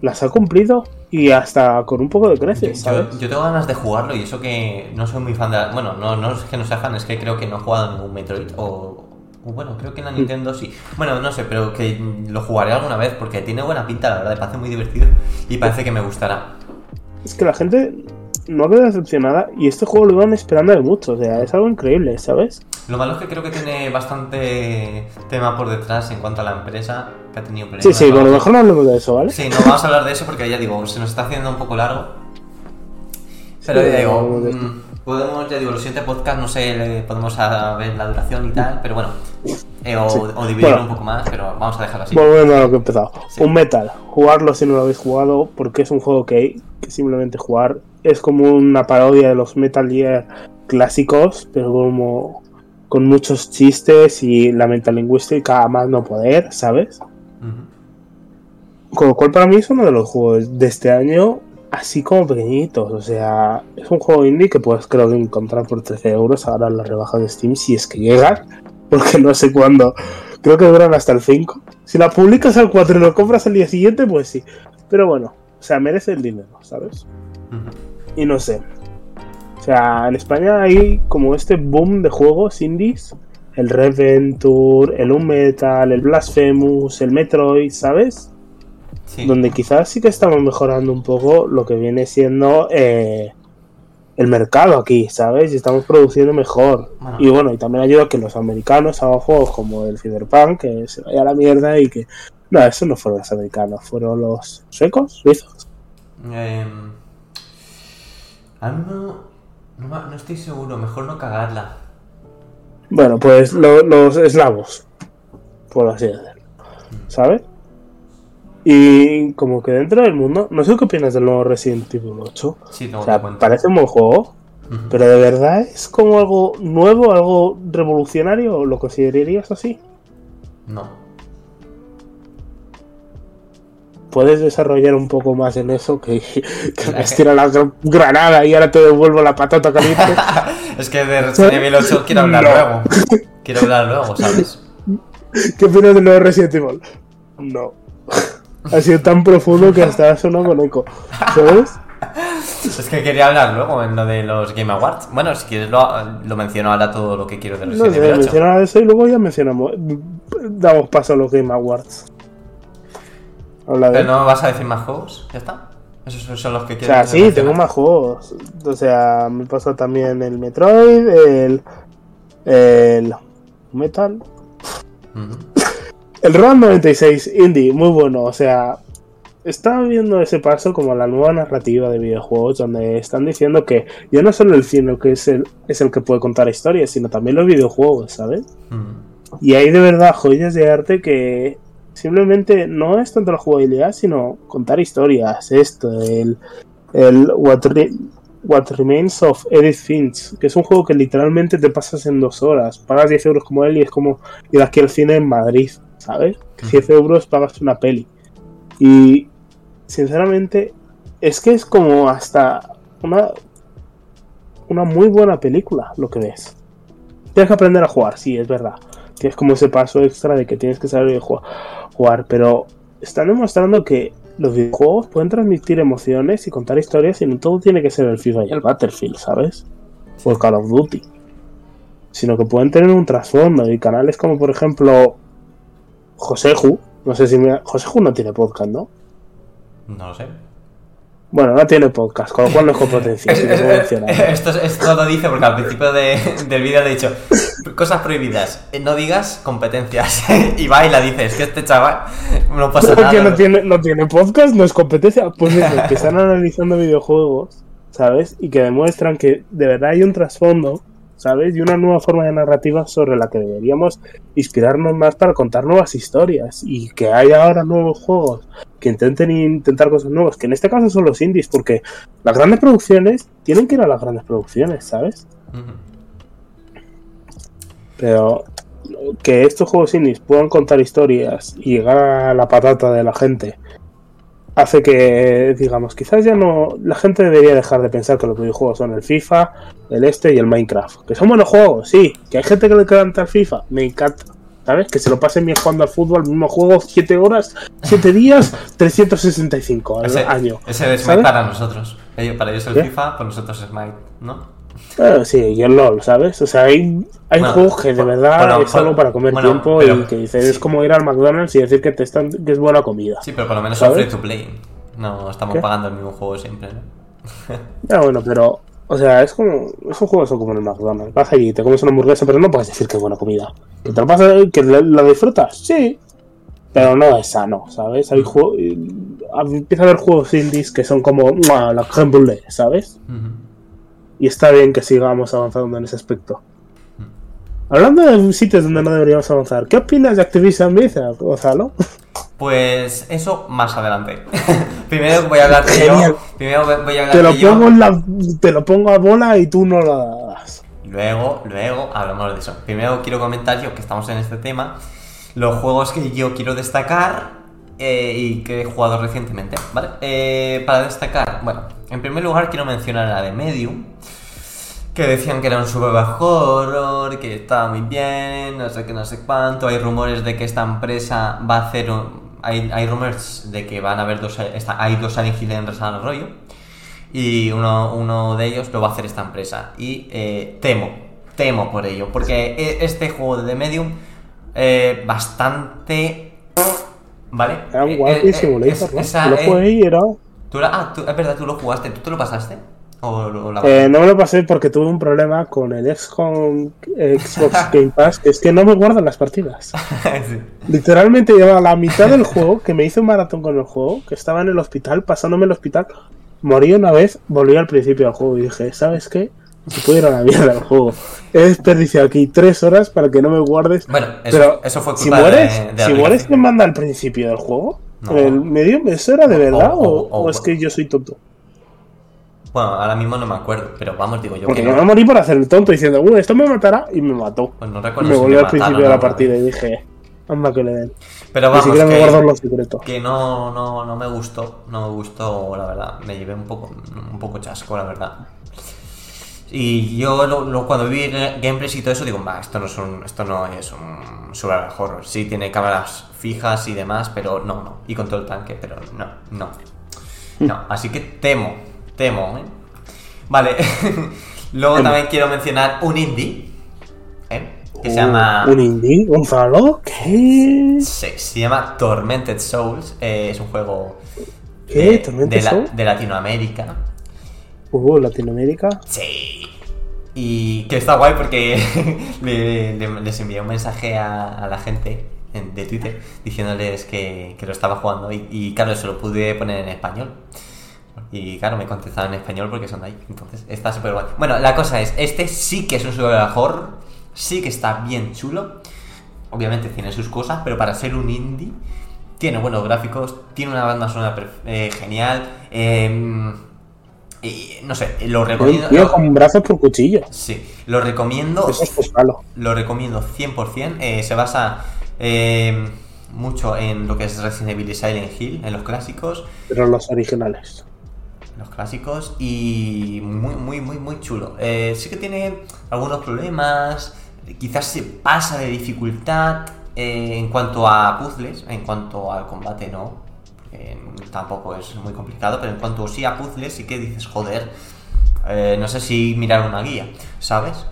las ha cumplido y hasta con un poco de creces, ¿sabes? yo tengo ganas de jugarlo y eso que no soy muy fan de la... Bueno, no, no es que no sea fan, es que creo que no he jugado ningún Metroid o... bueno, creo que en la Nintendo sí. Bueno, no sé, pero que lo jugaré alguna vez porque tiene buena pinta, la verdad, me parece muy divertido y parece que me gustará. Es que la gente no queda decepcionada y este juego lo iban esperando de mucho, o sea, es algo increíble, ¿sabes? Lo malo es que creo que tiene bastante tema por detrás en cuanto a la empresa que ha tenido problemas. Sí, sí, ¿no? bueno, mejor no hablemos de eso, ¿vale? Sí, no vamos a hablar de eso porque ya digo, se nos está haciendo un poco largo. Pero Sí, ya digo, podemos, ya digo, los siguientes podcast, no sé, le podemos a ver la duración y tal, pero bueno, eh, o, Sí. o dividirlo Bueno. un poco más, pero vamos a dejarlo así. Volviendo a lo que he empezado. Sí. Un Metal, jugarlo si no lo habéis jugado, porque es un juego que hay que simplemente jugar. Es como una parodia de los Metal Gear clásicos, pero como con muchos chistes y la metalingüística a más no poder, ¿sabes? Ujú. Con lo cual para mí es uno de los juegos de este año así como pequeñitos. O sea, es un juego indie que puedes creo que encontrar por 13 euros ahora en las rebajas de Steam si es que llegan. (laughs) Porque no sé cuándo. Creo que duran hasta el 5. Si la publicas al 4 y lo compras al día siguiente, pues sí. Pero bueno, o sea, merece el dinero, ¿sabes? Y no sé. O sea, en España hay como este boom de juegos indies. El Reventure, el Unmetal, el Blasphemous, el Metroid, ¿sabes? Sí. donde quizás sí que estamos mejorando un poco lo que viene siendo eh, el mercado aquí, ¿sabes? Y estamos produciendo mejor. Bueno. Y bueno, y también ayuda a que los americanos hagan juegos como el Cyberpunk, que se vaya a la mierda y que... No, esos no fueron los americanos, fueron los suecos, suizos. Ah, no, no, no estoy seguro, mejor no cagarla. Bueno, pues lo- los eslavos, por así decirlo, ¿sabes? Y como que dentro del mundo, no sé qué opinas del nuevo Resident Evil 8. Sí, tengo O sea, parece un buen juego. Pero de verdad es como algo nuevo, algo revolucionario, ¿o ¿lo considerarías así? No. Puedes desarrollar un poco más en eso que, (laughs) que me (laughs) has tirado la gran- granada y ahora te devuelvo la patata caliente. (laughs) es que de Resident Evil 8 quiero hablar No. luego. Quiero hablar luego, ¿sabes? ¿Qué opinas del nuevo Resident Evil? No. Ha sido tan profundo que hasta ha sonado con eco. ¿Sabes? Es que quería hablar luego en lo de los Game Awards. Bueno, si quieres lo, lo menciono ahora todo lo que quiero de No Resident sé, Evil 8. menciona eso y luego ya mencionamos. Damos paso a los Game Awards. Habla de. Pero no vas a decir más juegos, ya está. Esos son los que O quiero sea, sí, mencionar. tengo más juegos. O sea, me pasó también el Metroid, el. El. Metal. Ujú. El Road 96 Indie, muy bueno. O sea, estaba viendo ese paso como la nueva narrativa de videojuegos, donde están diciendo que ya no solo el cine que es el, es el que puede contar historias, sino también los videojuegos, ¿sabes? Ujú. Y hay de verdad joyas de arte que simplemente no es tanto la jugabilidad, sino contar historias. Esto, el, el What, Re- What Remains of Edith Finch, que es un juego que literalmente te pasas en dos horas. Pagas 10 euros como él y es como ir aquí al cine en Madrid, ¿sabes? Que 10 euros pagas una peli. Y sinceramente, es que es como hasta una, una muy buena película lo que ves. Tienes que aprender a jugar, sí, es verdad. Tienes como ese paso extra de que tienes que saber jugar, jugar pero están demostrando que los videojuegos pueden transmitir emociones y contar historias y no todo tiene que ser el FIFA y el Battlefield, ¿sabes? O el Call of Duty. Sino que pueden tener un trasfondo y canales como por ejemplo Joseju. No sé si me... Joseju no tiene podcast, ¿no? No lo sé. Bueno, no tiene podcast, con lo cual no es competencia. puedo mencionar. esto, esto lo dice porque al principio de- del vídeo le he dicho cosas prohibidas. Eh, No digas competencias. (laughs) y va y la dice. Es que este chaval no pasa Porque nada. no tiene, no tiene podcast, no es competencia. Pues eso, que están (laughs) analizando videojuegos, ¿sabes? Y que demuestran que de verdad hay un trasfondo, ¿sabes? Y una nueva forma de narrativa sobre la que deberíamos inspirarnos más para contar nuevas historias. Y que hay ahora nuevos juegos que intenten intentar cosas nuevas, que en este caso son los indies, porque las grandes producciones tienen que ir a las grandes producciones, ¿sabes? Pero que estos juegos indies puedan contar historias y llegar a la patata de la gente hace que, digamos, quizás ya no. La gente debería dejar de pensar que los videojuegos son el FIFA, el este y el Minecraft. Que son buenos juegos, sí. Que hay gente que le encanta el FIFA, me encanta. ¿Sabes? Que se lo pasen bien jugando al fútbol, mismo juego, 7 horas, 7 días, 365 al Ese, año. ese es Smite para nosotros. Para ellos el ¿Qué? FIFA, para nosotros es Smite, ¿no? Claro, sí, y el LOL, ¿sabes? O sea, hay, hay Bueno, juegos que de verdad bueno, es algo para comer bueno, tiempo pero- y que dices, es como ir al McDonald's y decir que te están que es buena comida. Sí, pero por lo menos ¿Sabes? free to play. No estamos ¿Qué? pagando el mismo juego siempre, ¿no? Ya (laughs) bueno, pero, o sea, es como, esos juegos son como en el McDonald's. Vas allí, te comes una hamburguesa, pero no puedes decir que es buena comida. Que te lo pasas, que la, disfrutas, sí, pero no es sano, ¿sabes? Hay juegos, empieza a haber juegos indies que son como la brûlée, ¿sabes? Ujú. Y está bien que sigamos avanzando en ese aspecto. Hablando de sitios donde no deberíamos avanzar, ¿qué opinas de Activision Blizzard, Gonzalo? Pues eso más adelante. (laughs) Primero voy a hablar de yo. Primero voy a hablar Te lo yo. pongo en la, te lo pongo a bola y tú no la das. Luego, luego hablamos de eso. Primero quiero comentar yo que estamos en este tema. Los juegos que yo quiero destacar eh, y que he jugado recientemente, ¿vale? Eh, para destacar, bueno, en primer lugar quiero mencionar la de Medium. Que decían que era un survival horror, que estaba muy bien, no sé qué, no sé cuánto. Hay rumores de que esta empresa va a hacer un- Hay, hay rumores de que van a haber dos... hay dos Silent Hill en desarrollo. Y uno, uno de ellos lo va a hacer esta empresa. Y eh, temo, temo por ello. Porque e- este juego de The Medium, eh, bastante. ¿Vale? Era un Eh, Walking eh, Simulator, es- ¿no? esa, lo eh, jugué y era... tú la- ah, tú- es verdad, tú lo jugaste. ¿Tú te lo pasaste? ¿O, lo- la Eh, no me lo pasé porque tuve un problema con el XCOM Xbox (laughs) Game Pass, que es que no me guardan las partidas. (laughs) Sí. Literalmente llevaba la mitad del juego, que me hice un maratón con el juego, que estaba en el hospital, pasándome el hospital, morí una vez, volví al principio del juego y dije, ¿sabes qué? Si pudiera la mierda del juego. He desperdiciado aquí tres horas para que no me guardes. Bueno, eso, Pero eso fue si culpa mueres, de, de si mueres. ¿quién manda al principio del juego? No. ¿El medio? ¿Eso era de verdad o- o, o- o- o es que yo soy tonto? Bueno, ahora mismo no me acuerdo, pero vamos, digo yo Porque que yo no. me morí por hacer el tonto diciendo, uy, esto me matará y me mató. Pues no Y recuerdo me si volvió al principio de la no, partida y dije, anda que le den. Pero Ni vamos, siquiera me que- guardo los secretos. que no, no, no me gustó, no me gustó, la verdad. Me llevé un poco, un poco chasco, la verdad. Y yo lo- lo- cuando vi el gameplays y todo eso digo, va, esto no es un, esto no es un survival horror. Sí tiene cámaras fijas y demás, pero no, no. Y control tanque, pero no, no. No, así que temo, temo, ¿eh? Vale. (laughs) Luego Temo. también quiero mencionar un indie, ¿eh? Que se llama... ¿Un indie? ¿Gonzalo? ¿Qué? Sí, se llama Tormented Souls. eh, es un juego ¿Qué? de, ¿Tormented de la- Souls? de Latinoamérica. Uh, Latinoamérica. Sí. Y que está guay porque (laughs) le- le- les envié un mensaje a, la gente en- de Twitter diciéndoles que, lo estaba jugando y, y claro, se lo pude poner en español. Y claro, me contestaban en español porque son de ahí. Entonces, está súper guay. Bueno, la cosa es, este sí que es un horror. Sí que está bien chulo. Obviamente tiene sus cosas, pero para ser un indie, tiene buenos gráficos, tiene una banda sonora eh, genial. em, Y no sé, lo recomiendo. tío lo- con brazos por cuchillo. Sí, lo recomiendo. Eso es pues malo. Lo recomiendo 100%. eh, se basa eh, mucho en lo que es Resident Evil y Silent Hill, en los clásicos. Pero los originales. Los clásicos y muy, muy, muy, muy chulo. Eh, sí que tiene algunos problemas, quizás se pasa de dificultad eh, en cuanto a puzzles, en cuanto al combate no, porque tampoco es muy complicado, pero en cuanto sí a puzzles sí que dices, joder, eh, no sé si mirar una guía, ¿sabes?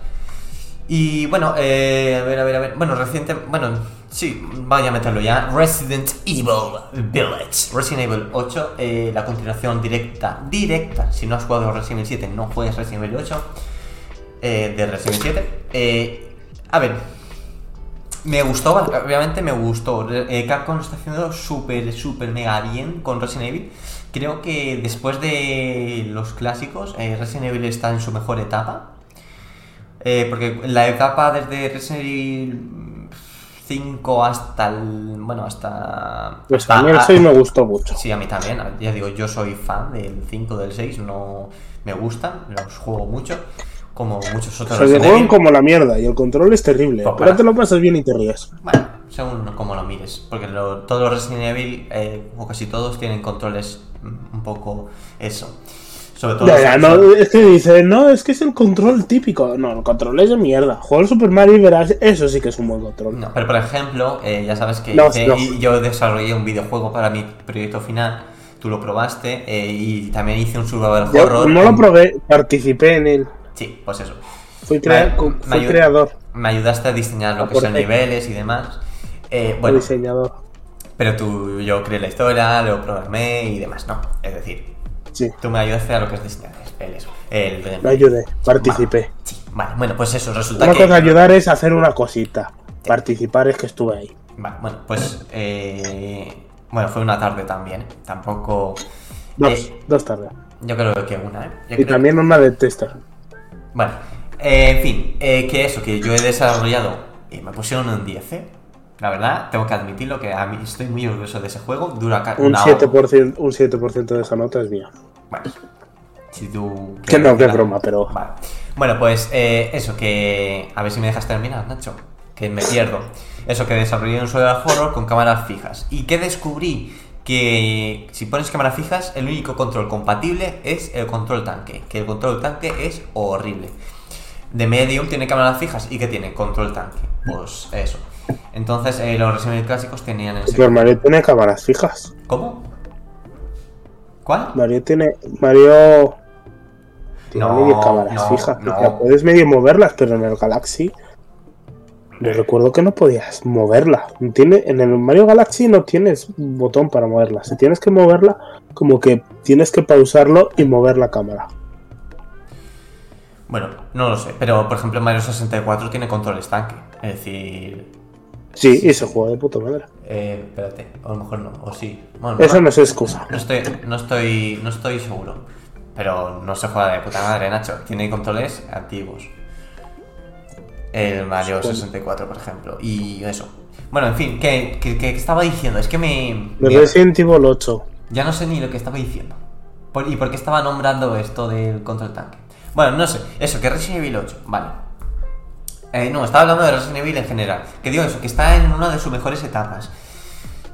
Y bueno, eh, a ver, a ver, a ver. Bueno, reciente. Bueno, sí, vaya a meterlo ya. Resident Evil Village. Resident Evil 8, eh, la continuación directa. Directa. Si no has jugado Resident Evil 7, no juegues Resident Evil 8. eh, de Resident Evil 7. Eh, a ver. Me gustó, obviamente me gustó. Eh, Capcom lo está haciendo súper, súper mega bien con Resident Evil. Creo que después de los clásicos, eh, Resident Evil está en su mejor etapa. Eh, porque la etapa desde Resident Evil 5 hasta el. Bueno, hasta. Pues hasta- el 6 me gustó mucho. Sí, a mí también. Ya digo, yo soy fan del 5, del 6. No me gustan, los juego mucho. Como muchos otros Se Resident juegan Evil. como la mierda y el control es terrible. Pues pero para. te lo pasas bien y te ríes. Bueno, según como lo mires. Porque lo- todos los Resident Evil, eh, o casi todos, tienen controles un poco eso. Sobre todo. Ya, los- ya, no, es que dice, no, es que es el control típico. No, el control es de mierda. Juega el Super Mario y verás, eso sí que es un buen control. No, pero por ejemplo, eh, ya sabes que No, hice- no. y yo desarrollé un videojuego para mi proyecto final. Tú lo probaste eh, y también hice un survival Yo horror. no lo probé, participé en él. Sí, pues eso. Fui, crea- Me- me fui creador Me ayudaste a diseñar lo que son niveles y demás. Eh, bueno, diseñador. pero tú, yo creé la historia, lo programé y demás, ¿no? Es decir, Sí, tú me ayudaste a lo que es diseñar el, eso, el, lo ayudé, participé. Vale, sí, vale, bueno, pues eso, resulta Una que... cosa ayudar es hacer una cosita. Participar es que estuve ahí. Vale, bueno, pues... eh, bueno, fue una tarde también, ¿eh? Tampoco... Dos, eh, dos tardes. yo creo que una, ¿eh? Yo Y creo- también una de tester. Bueno, eh, en fin, eh, que eso, que yo he desarrollado y me pusieron un 10, ¿eh? La verdad, tengo que admitirlo que a mí estoy muy orgulloso de ese juego. Dura Un una hora. 7%, un 7 de esa nota es mía. Bueno, si tú. Que no, que broma, pero- Vale. Bueno, pues eh, eso, que. A ver si me dejas terminar, Nacho. Que me pierdo. Eso, que desarrollé un survival horror con cámaras fijas. Y que descubrí que si pones cámaras fijas, el único control compatible es el control tanque. Que el control tanque es horrible. De Medium tiene cámaras fijas y que tiene control tanque. Pues eso. Entonces, eh, los Resident clásicos tenían ese. Pero Mario tiene cámaras fijas. ¿Cómo? ¿Cuál? Mario tiene. Mario. Tiene No, medio cámaras no, fijas. no. Puedes medio moverlas, pero en el Galaxy. Yo recuerdo que no podías moverla. Tiene, en el Mario Galaxy no tienes botón para moverla. Si tienes que moverla, como que tienes que pausarlo y mover la cámara. Bueno, no lo sé, pero por ejemplo Mario 64 tiene controles tanque. Es decir, Sí, y se juega de puta madre. eh, espérate, a lo mejor no, o sí. Bueno, Eso no, no es excusa. no estoy, no estoy, no estoy seguro. Pero no se juega de puta madre, Nacho. Tiene controles antiguos. El Mario 64, por ejemplo. Y eso. Bueno, en fin, ¿qué, qué- qué estaba diciendo? Es que me... De me- Resident Evil 8. Ya no sé ni lo que estaba diciendo. Por- ¿Y por qué estaba nombrando esto del control tanque? Bueno, no sé. Eso, que Resident Evil 8. Vale. Eh, no, estaba hablando de Resident Evil en general. Que digo eso, que está en una de sus mejores etapas.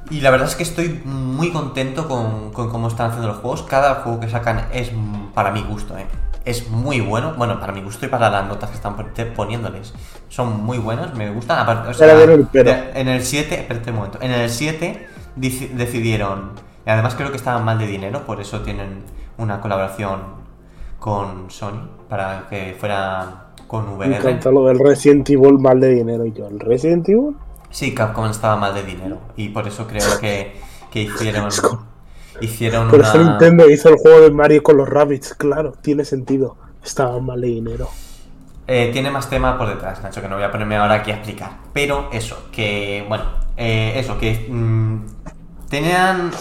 Y la verdad es que estoy muy contento con, con cómo están haciendo los juegos. Cada juego que sacan es, mm, para mi gusto, ¿eh? Es muy bueno. Bueno, para mi gusto y para las notas que están poniéndoles. Son muy buenos, me gustan. Aparte, o sea, en el 7, espérate un momento. En el 7 dici- decidieron. Y además creo que estaban mal de dinero, por eso tienen una colaboración con Sony para que fuera con Me VR. encanta lo del Resident Evil mal de dinero. Y yo, ¿el Resident Evil? Sí, Capcom estaba mal de dinero y por eso creo que, que hicieron (laughs) hicieron Por eso una Nintendo hizo el juego de Mario con los Rabbits. Claro, tiene sentido. Estaba mal de dinero. Eh, tiene más tema por detrás, Nacho, que no voy a ponerme ahora aquí a explicar. Pero eso, que bueno, eh, eso, que mm, tenían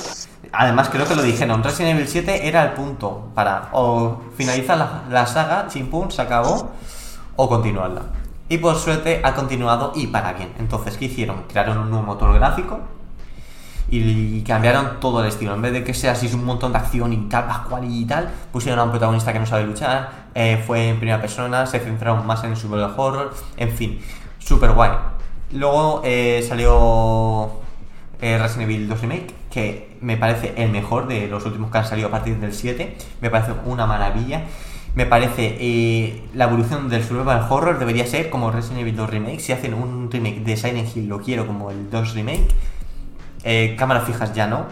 además creo que lo dijeron, Resident Evil 7 era el punto para o finalizar la, la saga, chimpún, se acabó, o continuarla. Y por suerte ha continuado y para bien. Entonces, ¿qué hicieron? Crearon un nuevo motor gráfico y cambiaron todo el estilo. En vez de que sea así un montón de acción y tal, cual y tal, pusieron a un protagonista que no sabe luchar, eh, fue en primera persona, se centraron más en el survival horror, en fin, súper guay. Luego eh, salió eh, Resident Evil 2 Remake, que me parece el mejor de los últimos que han salido a partir del 7, me parece una maravilla. Me parece la evolución del survival horror debería ser como Resident Evil 2 Remake. Si hacen un remake de Silent Hill, lo quiero como el 2 Remake eh, cámaras fijas ya no.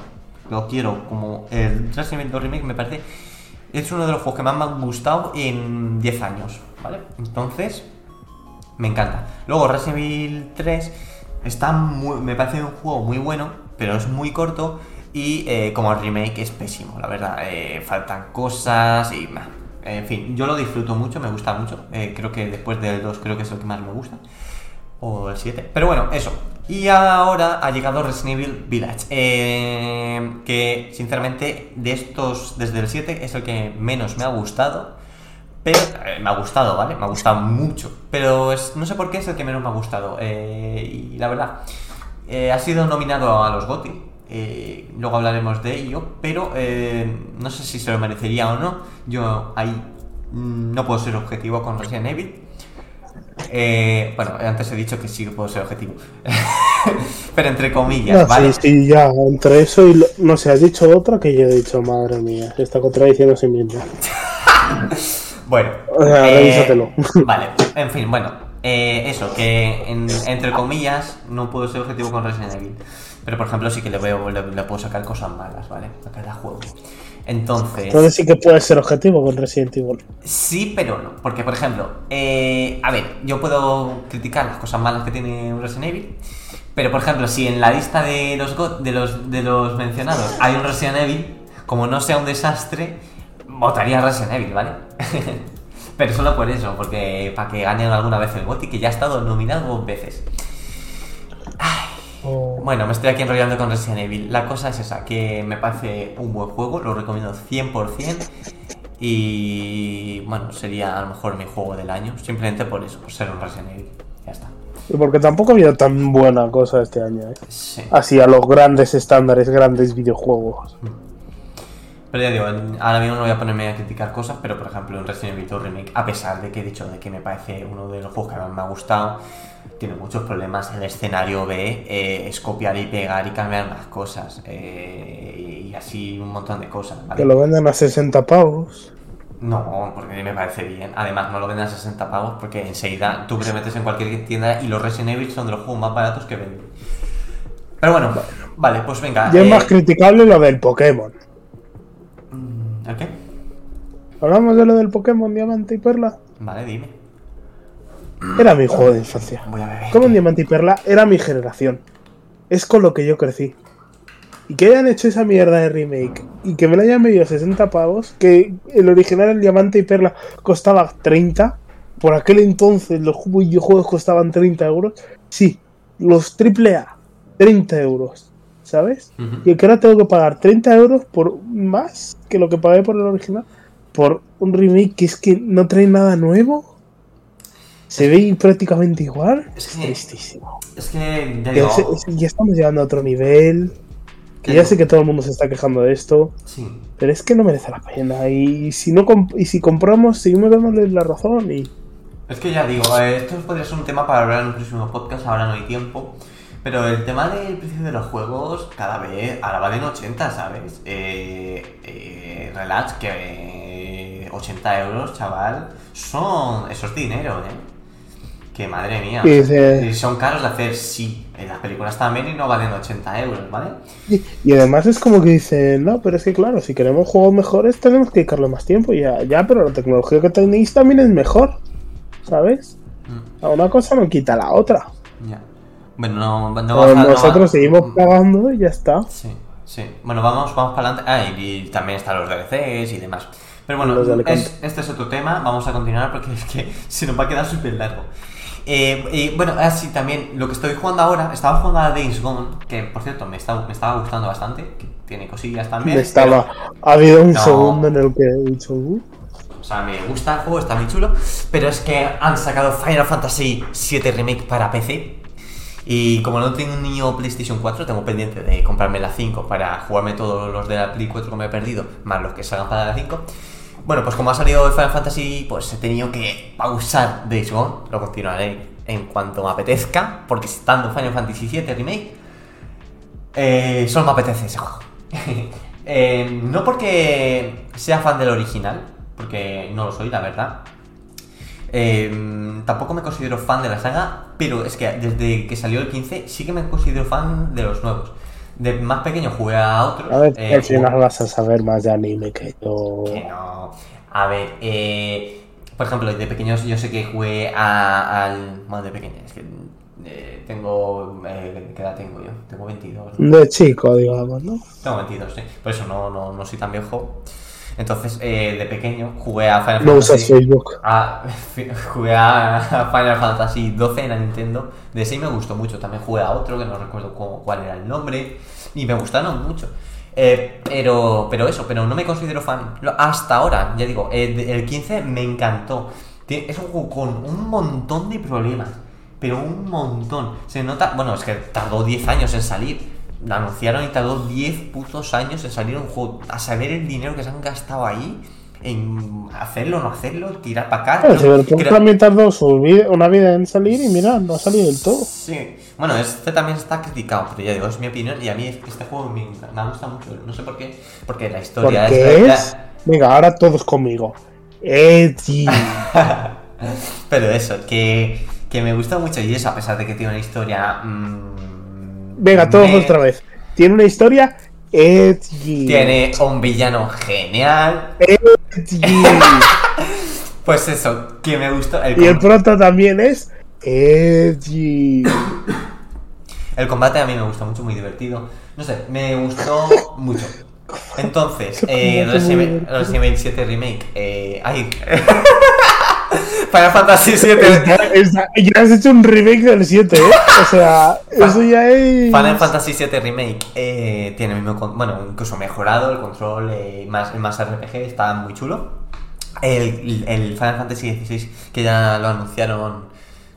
Lo quiero como el Resident Evil 2 Remake me parece. Es uno de los juegos que más me han gustado en 10 años, ¿vale? Entonces, me encanta. Luego Resident Evil 3 está muy, me parece un juego muy bueno, pero es muy corto y eh, como el remake es pésimo, la verdad. Eh, faltan cosas y... En fin, yo lo disfruto mucho, me gusta mucho. creo que después del 2 creo que es el que más me gusta. O el 7. Pero bueno, eso. Y ahora ha llegado Resident Evil Village. Eh, que sinceramente de estos, desde el 7, es el que menos me ha gustado. Pero eh, me ha gustado, ¿vale? Me ha gustado mucho. Pero no sé por qué es el que menos me ha gustado. Eh, y la verdad, ha sido nominado a los GOTY. luego hablaremos de ello. Pero no sé si se lo merecería o no. Yo ahí mm, no puedo ser objetivo con Resident Evil. Eh, bueno, antes he dicho que sí que puedo ser objetivo. (laughs) Pero entre comillas, ¿vale? Sí, sí, ya, entre eso y. No sé, has dicho otra que yo he dicho, madre mía, está contradiciendo a sí mismo. (laughs) bueno, o sea, eh, (laughs) vale, en fin, bueno, eh, eso, que entre comillas no puedo ser objetivo con Resident Evil. Pero por ejemplo, sí que le, veo, le, puedo sacar cosas malas, ¿vale? A cada juego. Entonces. Entonces sí que puede ser objetivo con Resident Evil. Sí, pero no. Porque, por ejemplo, eh, a ver, yo puedo criticar las cosas malas que tiene Resident Evil. Pero, por ejemplo, si en la lista de los, de los, de los mencionados hay un Resident Evil, como no sea un desastre, votaría Resident Evil, ¿vale? (laughs) pero solo por eso, porque para que gane alguna vez el GOTY, que ya ha estado nominado dos veces. Bueno, me estoy aquí enrollando con Resident Evil. La cosa es esa, que me parece un buen juego, lo recomiendo 100%. Y bueno, sería a lo mejor mi juego del año, simplemente por eso, por ser un Resident Evil. Ya está. Y porque tampoco ha habido tan buena cosa este año, ¿eh? Así a los grandes estándares, grandes videojuegos. Mm. Pero ya digo, ahora mismo no voy a ponerme a criticar cosas, pero por ejemplo en Resident Evil 2 Remake, a pesar de que he dicho de que me parece uno de los juegos que más me ha gustado, tiene muchos problemas. El escenario B eh, es copiar y pegar y cambiar más cosas. Eh, y así un montón de cosas. Que lo venden a 60 pavos. No, porque me parece bien. Además, no lo venden a 60 pavos porque enseguida tú te metes en cualquier tienda y los Resident Evil son de los juegos más baratos que venden. Pero bueno, vale, pues venga. Y es más eh, criticable lo del Pokémon. ¿El qué? ¿Hablamos de lo del Pokémon Diamante y Perla? Vale, dime. Era mi juego de infancia. Como un diamante y perla era mi generación. Es con lo que yo crecí. Y que hayan hecho esa mierda de remake y que me la hayan medido 60 pavos, que el original, el diamante y perla, costaba 30. Por aquel entonces los videojuegos costaban 30 euros. Sí, los AAA, 30 euros. ¿Sabes? Y que ahora tengo que pagar 30 euros por más que lo que pagué por el original. Por un remake que es que no trae nada nuevo se ve prácticamente igual. Es, tristísimo. Es que ya, ya, estamos llegando a otro nivel. Que ya sé que todo el mundo se está quejando de esto. Sí. Pero es que no merece la pena. Y si no y si compramos, seguimos dándole la razón. y Es que ya digo, esto podría ser un tema para hablar en un próximo podcast. Ahora no hay tiempo. Pero el tema del precio de los juegos cada vez ahora valen 80, ¿sabes? Eh, eh, relax, que 80 euros, chaval, son. Eso es dinero, ¿eh? Que madre mía. Y son caros de hacer, sí. En las películas también y no valen 80 euros, ¿vale? Y, además es como que dicen, no, pero es que claro, si queremos juegos mejores tenemos que dedicarle más tiempo. Ya, ya, pero la tecnología que tenéis también es mejor. ¿Sabes? Mm. Una cosa no quita la otra. Ya. Bueno, no, no Nosotros seguimos pagando y ya está. Sí, sí. Bueno, vamos, vamos para adelante. Ah, y, también están los DLCs y demás. Pero bueno, este es otro tema. Vamos a continuar porque es que (laughs) se nos va a quedar súper largo. Eh, y bueno, así también, lo que estoy jugando ahora, estaba jugando a Days Gone, que por cierto me, está, me estaba gustando bastante, que tiene cosillas también. estaba, ha habido un segundo en el que he dicho, uh". O sea, me gusta el juego, está muy chulo, pero es que han sacado Final Fantasy VII Remake para PC. Y como no tengo ni PlayStation 4, tengo pendiente de comprarme la 5 para jugarme todos los de la Play 4 que me he perdido, más los que salgan para la 5. Bueno, pues como ha salido el Final Fantasy, pues he tenido que pausar Days Gone. Lo continuaré en cuanto me apetezca, porque estando Final Fantasy VII Remake, eh, solo me apetece ese juego. (laughs) Eh, no porque sea fan del original, porque no lo soy, la verdad. Eh, tampoco me considero fan de la saga, pero es que desde que salió el 15 sí que me considero fan de los nuevos. De más pequeño jugué a otros. A ver, eh, al final jugué- vas a saber más de anime que yo. que no. A ver, eh, por ejemplo, de pequeños yo sé que jugué a- al. Bueno, de pequeño, es que eh, tengo. Eh, ¿Qué edad tengo yo? Tengo 22. ¿no? De chico, digamos, ¿no? Tengo 22, sí. Por eso no, no, no soy tan viejo. Entonces, eh, de pequeño jugué a Final No usas Fantasy. Facebook. (laughs) a- jugué a (laughs) Final Fantasy 12 en la Nintendo. De ese me gustó mucho. También jugué a otro que no recuerdo cómo- cuál era el nombre. Y me gustaron mucho. Eh, pero, pero eso, pero no me considero fan. Hasta ahora, ya digo, eh, el 15 me encantó. Es un juego con un montón de problemas. Pero un montón. Se nota. Bueno, es que tardó 10 años en salir. Anunciaron y tardó 10 putos años en salir un juego. A saber el dinero que se han gastado ahí. En hacerlo, no hacerlo, tirar para acá. Claro, Cyberpunk Creo- también tardó su vida- una vida en salir y mira, no ha salido del todo. Sí, bueno, este también está criticado, pero ya digo, es mi opinión y a mí este juego me, me gusta mucho, no sé por qué, porque la historia Porque la- es. Venga, ahora todos conmigo. Edgy. (laughs) (laughs) Pero eso, que, que me gusta mucho y eso, a pesar de que tiene una historia... mm, Venga, todos me- otra vez. Tiene una historia edgy. Tiene un villano genial. Edgy. (laughs) Pues eso, que me gustó. El, y el prota también es edgy. el combate a mí me gustó mucho, muy divertido. No sé, me gustó mucho. Entonces, (laughs) eh. Resident Evil 7 Remake. Eh, ay. (laughs) Final Fantasy 7. Está- está- ya has hecho un remake del 7, ¿eh? O sea, eso ya es. Final Fantasy VII Remake eh, tiene el mismo, bueno, incluso mejorado el control, eh, más, más RPG, está muy chulo. El, el Final Fantasy XVI, que ya lo anunciaron,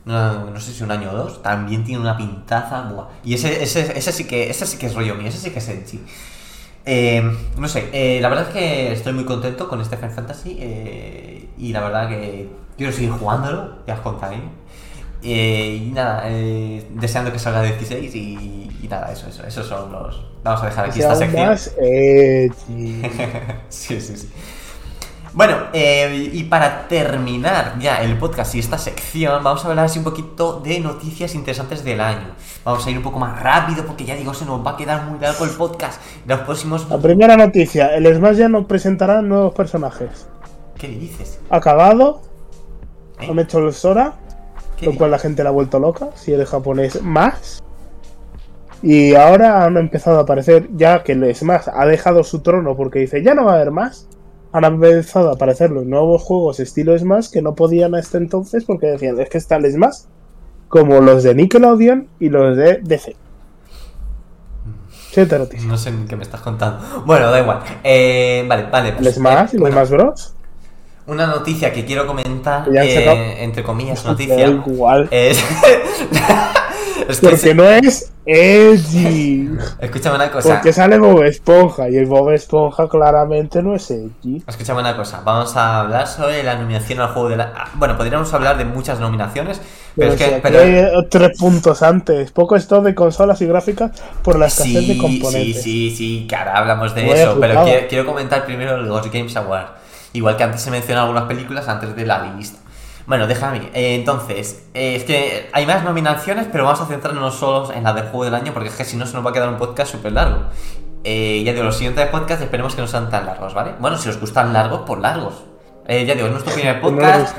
no, no sé si un año o dos, también tiene una pintaza, buah. Y ese, ese, ese sí que, ese sí que es rollo mío, ese sí que es Enchi. Eh, no sé, eh, la verdad es que estoy muy contento con este Final Fantasy eh, y la verdad que quiero seguir jugándolo, ya os contaré. Eh, y nada, eh, deseando que salga 16 y, y nada, eso, eso, esos son los... Vamos a dejar aquí esta sección. más (laughs) edgy. sí, sí, sí. Bueno, eh, y para terminar ya el podcast y esta sección, vamos a hablar así un poquito de noticias interesantes del año. Vamos a ir un poco más rápido porque ya digo, se nos va a quedar muy largo el podcast. Los próximos... La primera noticia: el Smash ya no presentará nuevos personajes. ¿Qué dices? Ha acabado, ¿Eh? han hecho el Sora, ¿Qué lo dices? cual la gente la ha vuelto loca, si eres japonés más. Y ahora han empezado a aparecer, ya que el Smash ha dejado su trono porque dice, ya no va a haber más. Han empezado a aparecer los nuevos juegos estilo Smash que no podían hasta entonces porque decían, es que está el Smash, como los de Nickelodeon y los de DC. No sé ni qué me estás contando. Bueno, da igual. Eh, vale, vale. El pues, Smash eh, y los bueno, Smash Bros. Una noticia que quiero comentar, eh, entre comillas, (laughs) noticia, igual. es... (laughs) (laughs) es que... Porque no es edgy. Escúchame una cosa. Porque sale Bob Esponja y el Bob Esponja claramente no es edgy. Escúchame una cosa, vamos a hablar sobre la nominación al juego de la... ah, Bueno, podríamos hablar de muchas nominaciones, pero, Pero, es que... si aquí pero- hay tres puntos antes. Poco esto de consolas y gráficas por la escasez de Sí, sí, componentes. sí, sí, que ahora hablamos de eso, pero quiero, quiero comentar primero Ghost Games Award. Igual que antes se mencionan algunas películas antes de la lista. Bueno, déjame. eh, entonces, eh, es que hay más nominaciones, pero vamos a centrarnos solo en la del juego del año, porque es que si no se nos va a quedar un podcast súper largo. Eh, ya digo, los siguientes podcasts esperemos que no sean tan largos, ¿vale? Bueno, si os gustan largos, pues largos. Eh, ya digo, es nuestro primer podcast.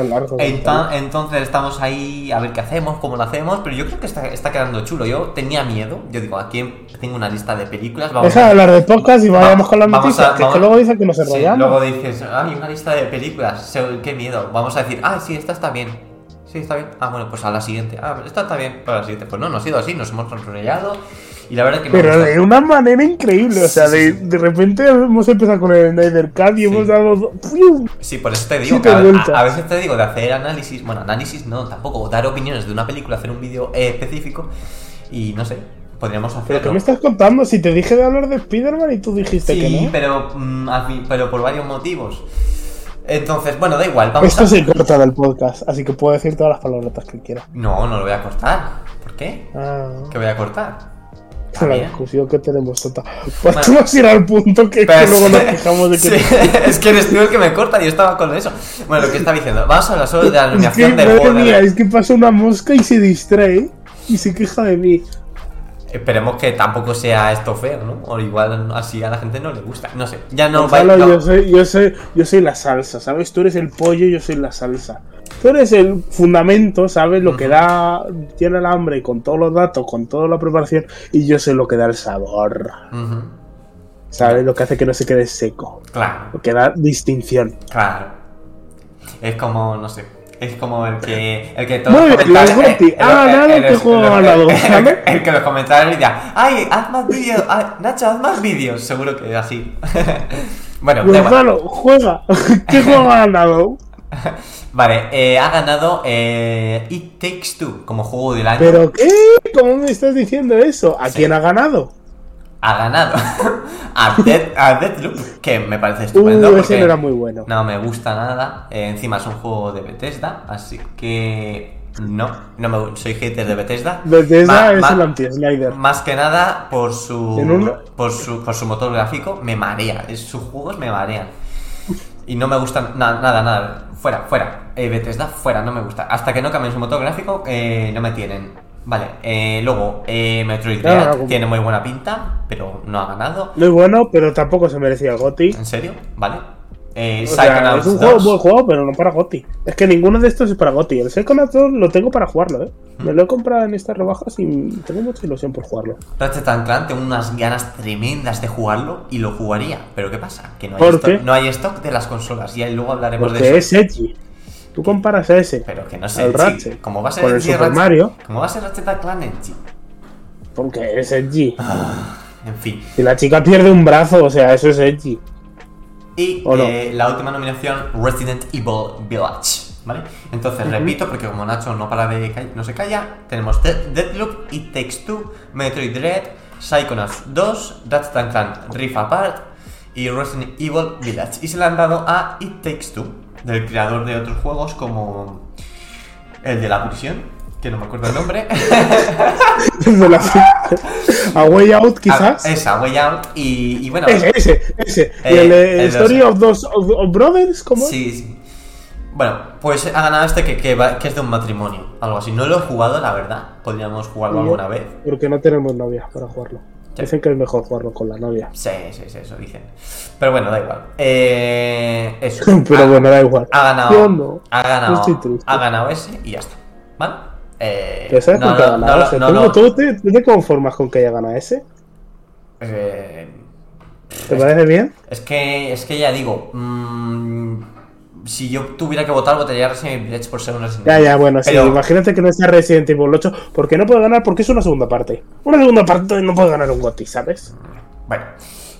entonces estamos ahí a ver qué hacemos, cómo lo hacemos, pero yo creo que está, está quedando chulo. Yo tenía miedo, yo digo, aquí tengo una lista de películas. Vamos Deja de a- hablar de podcast y vayamos con las noticias. a- que, vamos- que luego dicen que nos Sí, enrollamos. luego dices, hay una lista de películas, qué miedo. Vamos a decir, ah, sí, esta está bien. Sí, está bien. Ah, bueno, pues a la siguiente. Ah, esta está bien, para la siguiente. Pues no, no ha sido así, nos hemos enrollado. Y la verdad es que Pero de una manera increíble. O sea, Sí, sí, de, sí. de repente hemos empezado con el Snyder Cut y hemos dado. Sí, por eso te digo que a, veces te digo de hacer análisis, bueno, análisis no, tampoco, dar opiniones de una película, hacer un vídeo eh, específico. y no sé, podríamos ¿Pero qué me estás contando? Si te dije de hablar de Spider-Man y tú dijiste Sí, que no. pero, mm, pero por varios motivos. Entonces, bueno, da igual, vamos Esto a... se corta del podcast, así que puedo decir todas las palabrotas que quiera. No, no lo voy a cortar. ¿Por qué? Ah, ¿Qué voy a cortar? la bien. discusión que tenemos total. Podemos ir al punto que, que Pero luego nos (laughs) quejamos de que. sí, (laughs) es que eres tú el que me corta y yo estaba con eso. Bueno, lo que estaba diciendo, vamos a hablar solo de la (laughs) Es que, nominación del madre juego de mía, es que pasa una mosca y se distrae y se queja de mí. Esperemos que tampoco sea esto feo, ¿no? O igual así a la gente no le gusta. No sé, ya no Gonzalo, no. yo, soy, yo, soy, yo soy la salsa, ¿sabes? Tú eres el pollo, yo soy la salsa. Tú eres el fundamento, ¿sabes? Lo que da, tiene el hambre con todos los datos, con toda la preparación, y yo soy lo que da el sabor, ¿sabes? Lo que hace que no se quede seco, Claro, lo que da distinción. claro. Es como, no sé. Es como el que. El que todos Muy bien, los Gotti. Ha el- ganado, el- ¿qué el- juego ha el- ganado, el- ¿sabes? El que los comentarios diga, ¡ay, haz más vídeos! ay, Nacho, haz más vídeos! Seguro que así. (laughs) bueno. Gonzalo, juega. (laughs) ¿Qué juego ha ganado? (laughs) Vale, eh, ha ganado eh, It Takes Two como juego del año. ¿Pero qué? ¿Cómo me estás diciendo eso? ¿A Sí. quién ha ganado? Ha ganado (laughs) a, Dead, a Deathloop, que me parece estupendo. Uh, ese no era muy bueno. No me gusta nada. Eh, encima es un juego de Bethesda, así que no, no me, soy hater de Bethesda. Bethesda Ma- es ma- el anti-Slider. Más que nada por su, un- por su por su motor gráfico me marea. Es- sus juegos me marean. Y no me gustan na- nada, nada. Fuera, fuera. Eh, Bethesda, fuera, no me gusta. Hasta que no cambien su motor gráfico, eh, no me tienen. Vale, eh, luego, eh, Metroid Dread tiene muy buena pinta, pero no ha ganado. Muy bueno, pero tampoco se merecía el GOTY. ¿En serio? Vale. Eh, sea, es un juego, 2. buen juego, pero no para GOTY. Es que ninguno de estos es para GOTY. El Psychonauts 2 lo tengo para jugarlo, ¿eh? Me lo he comprado en estas rebajas y tengo mucha ilusión por jugarlo. Ratchet and Clank tengo unas ganas tremendas de jugarlo y lo jugaría. Pero ¿qué pasa? Que no hay, ¿Por stock, no hay stock de las consolas y luego hablaremos de Porque eso. es edgy. Tú comparas a ese Pero que no sé, sí, Ratchet ¿cómo va a ser con el Super Ratchet- Mario, ¿Cómo va a ser Ratchet Clank edgy? porque es edgy. En fin. Si la chica pierde un brazo, o sea, eso es edgy. Y eh, la última nominación, Resident Evil Village. ¿Vale? Entonces, repito, porque como Nacho no para de no se calla, tenemos Dead- Deathloop, It Takes Two, Metroid Dread, Psychonauts 2, Ratchet and Clank Rift Apart y Resident Evil Village. Y se le han dado a It Takes Two, del creador de otros juegos como el de la prisión, que no me acuerdo el nombre. (laughs) A Way Out, quizás. Ah, esa, Way Out. Y, y bueno, Ese, ese, ese. y Eh, el, de el Story of Those of, of Brothers, ¿cómo? Sí, sí. Bueno, pues ha ganado este que, que, va- que es de un matrimonio, algo así. No lo he jugado, la verdad. Podríamos jugarlo Y alguna vez. Porque no tenemos novia para jugarlo. Ya. Dicen que es mejor jugarlo con la novia. Sí, sí, sí, eso dicen. Pero bueno, da igual. Eh, eso. (laughs) Pero Ha- bueno, da igual. Ha ganado. No. Ha ganado. Ha ganado ese y ya está. ¿Vale? Eh, ¿Pero sabes no, no, no, O sea, no, ¿tú, no, tú te, te conformas con que haya ganado ese? eh, ¿Te parece bien? es que, es que ya digo. mm, si yo tuviera que votar, votaría Resident Evil Village por ser un Resident Ya, Evil. ya, bueno, sí. Imagínate que no sea Resident Evil 8. ¿Por qué no puede ganar? Porque es una segunda parte. Una segunda parte no puede ganar un GOTY, ¿sabes? Bueno,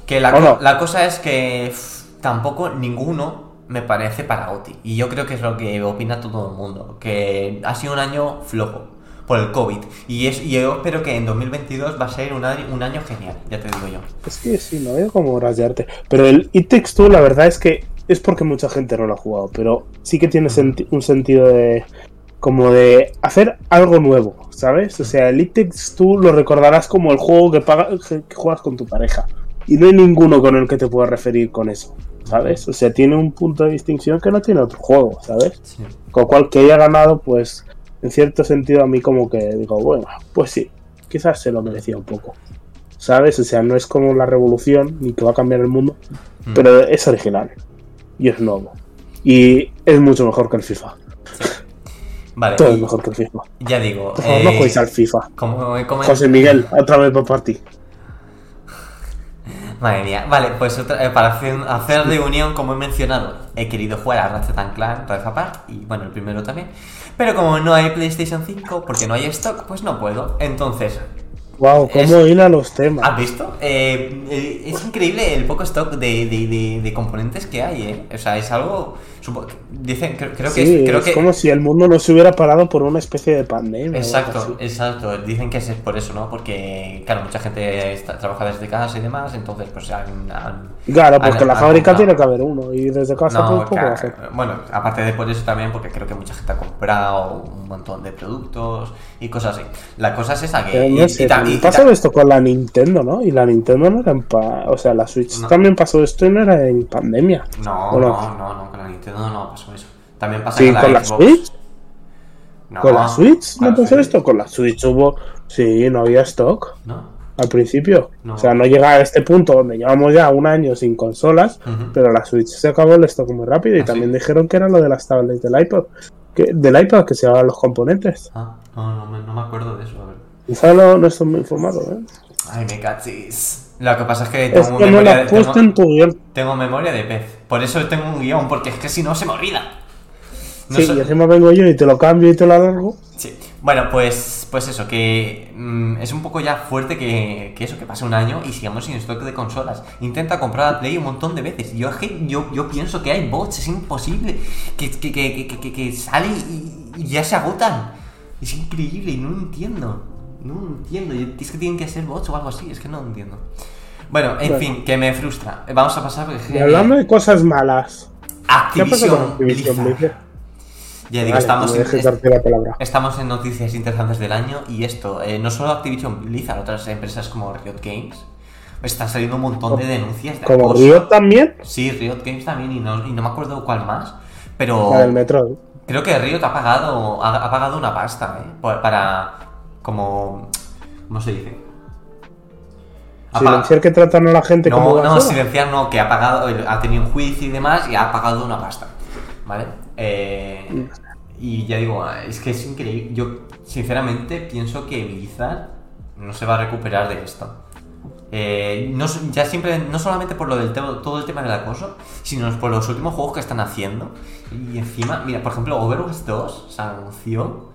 que la, ¿O co- no? la cosa es que pff, tampoco ninguno me parece para Oti. Y yo creo que es lo que opina todo el mundo. Que ha sido un año flojo por el COVID. Y, es, y yo espero que en 2022 va a ser un año, un año genial, ya te digo yo. Es que sí, no veo como rayarte. Pero el It Takes Two, la verdad es que es porque mucha gente no lo ha jugado. Pero sí que tiene senti- un sentido de. Como de hacer algo nuevo, ¿sabes? O sea, el It Takes Two lo recordarás como el juego que, paga- que juegas con tu pareja. Y no hay ninguno con el que te puedas referir con eso, ¿sabes? O sea, tiene un punto de distinción que no tiene otro juego, ¿sabes? Con lo cual que haya ganado, pues, en cierto sentido a mí como que digo, bueno, pues sí, quizás se lo merecía un poco. ¿Sabes? O sea, no es como la revolución ni que va a cambiar el mundo, Mm. pero es original y es nuevo. Y es mucho mejor que el FIFA. Vale, Todo es mejor que el FIFA. ya digo. Por favor, no eh, juegues al FIFA. como he comen- José Miguel, otra vez para ti. Madre mía, vale, pues otra- eh, para hacer, hacer de unión, como he mencionado, he querido jugar a Ratchet Clank Rift y bueno, el primero también. Pero como no hay PlayStation 5, porque no hay stock, pues no puedo. Entonces, Wow, cómo Es- hila los temas. ¿has visto? Eh, eh, es increíble el poco stock de, de- de- de componentes que hay, ¿eh? O sea, es algo Dicen, creo, creo que, Sí, creo es que como si el mundo no se hubiera parado por una especie de pandemia. Exacto, exacto. Dicen que es por eso, ¿no? Porque, claro, mucha gente está- trabaja desde casa y demás, entonces pues han... han- Claro, porque han- la han fábrica comprado. tiene que haber uno y desde casa No, pues poco claro, hacer. bueno, aparte de por eso también, porque creo que mucha gente ha comprado un montón de productos y cosas así. La cosa es esa que... No y sé, ta- también y- y pasó esto con la Nintendo, ¿no? Y la Nintendo no era en pa- O sea, la Switch No. también pasó esto y no era en pandemia. No, ¿O no, no? no, no, con la Nintendo no pasó eso. También pasa Sí, con la con la Xbox. Switch. No, ¿Con la Switch no pasó esto? Con la Switch hubo... Sí, no había stock No. al principio. No. O sea, no llega a este punto donde llevamos ya un año sin consolas, pero la Switch se acabó el stock muy rápido y ¿Ah, también sí? dijeron que era lo de las tablets del iPod. Que, del iPad que se llevaban los componentes. Ah, no, no, me- no me acuerdo de eso, a ver. Quizá no, no estoy muy informado, ¿eh? Ay, me cachis. Lo que pasa es que Es tengo que no memoria de- tengo- en tu guion. Tengo memoria de pez. Por eso tengo un guion, porque es que si no se me olvida. No sí, y encima vengo yo y te lo cambio y te lo alargo. Sí. Bueno, pues, pues eso, que mm, es un poco ya fuerte que, que eso, que pase un año y sigamos sin stock de consolas. Intenta comprar la Play un montón de veces. Yo, yo, yo pienso que hay bots, es imposible. Que, que, que, que, sale y, y ya se agotan. Es increíble y no entiendo. No entiendo. Es que tienen que ser bots o algo así, es que no entiendo. Bueno, en Bueno. fin, que me frustra. Vamos a pasar porque... Y hablando de cosas malas. ¿Qué pasa con Activision Activision Blizzard. Blizzard? Ya digo, Vale, estamos en, estamos noticias interesantes del año y esto, eh, no solo Activision Blizzard, otras empresas como Riot Games, están saliendo un montón de denuncias de Como. Riot también, Sí, Riot Games también y no, y no me acuerdo cuál más, pero la del Metroid. creo que Riot ha pagado, ha, ha pagado una pasta, ¿eh? Para, como, ¿cómo se dice? Silenciar que tratan a la gente como no, no, basura. silenciar no, que ha pagado, ha tenido un juicio y demás y ha pagado una pasta. ¿Vale? Eh, y ya digo, es que es increíble. Yo, sinceramente, pienso que Blizzard no se va a recuperar de esto. Eh, no, ya siempre, no solamente por lo del todo el tema del acoso, sino por los últimos juegos que están haciendo. Y encima, mira, por ejemplo, Overwatch 2 se anunció.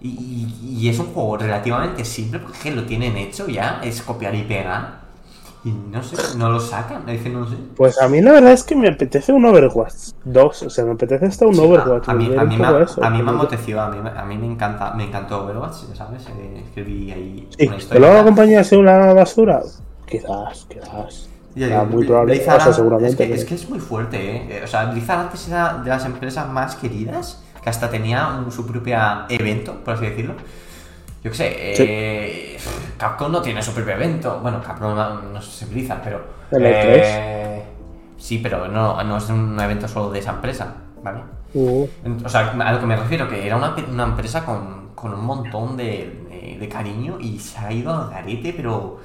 Y, y- y es un juego relativamente simple porque lo tienen hecho ya, es copiar y pegar. Y no sé, no lo sacan, es que no sé. Pues a mí la verdad es que me apetece un Overwatch 2. O sea, me apetece hasta un Sí, Overwatch. a, a mí, a, mí me, eso, a mí me amoteció, a mí, me- a mí me encanta, me encantó Overwatch, ya sabes, eh, escribí ahí Sí, una historia. luego la compañía sea una basura. Quizás, quizás. Ya muy probable. Blizzard o sea, seguramente. Es que, es que es muy fuerte, ¿eh? Eh, O sea, Blizzard antes era de las empresas más queridas, que hasta tenía un- su propio evento, por así decirlo. Yo qué sé, eh, Capcom no tiene su propio evento. Bueno, Capcom no, si Blizzard, pero. El eh, sí, pero no, no es un evento solo de esa empresa, ¿vale? Uh, O sea, a lo que me refiero, que era una, una empresa con, con un montón de, de- de cariño y se ha ido al garete, pero.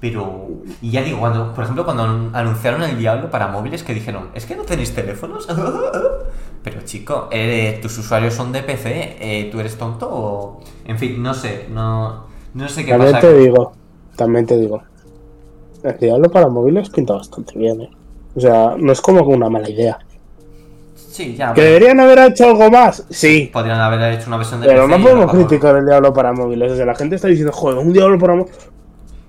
Pero. Y ya digo, cuando, por ejemplo, cuando anunciaron el Diablo para móviles, que dijeron, ¿es que no tenéis teléfonos? (laughs) (laughs) Pero chico, eh, tus usuarios son de PC, eh, ¿tú eres tonto o.? En fin, no sé, no. No sé qué también pasa. te digo, también te digo. El Diablo para móviles pinta bastante bien, ¿eh? O sea, no es como una mala idea. Sí, ya. ¿Que deberían haber hecho algo más? Sí. Podrían haber hecho una versión de Pero PC no podemos criticar el Diablo para móviles. O sea, la gente está diciendo, joder, un Diablo para móviles.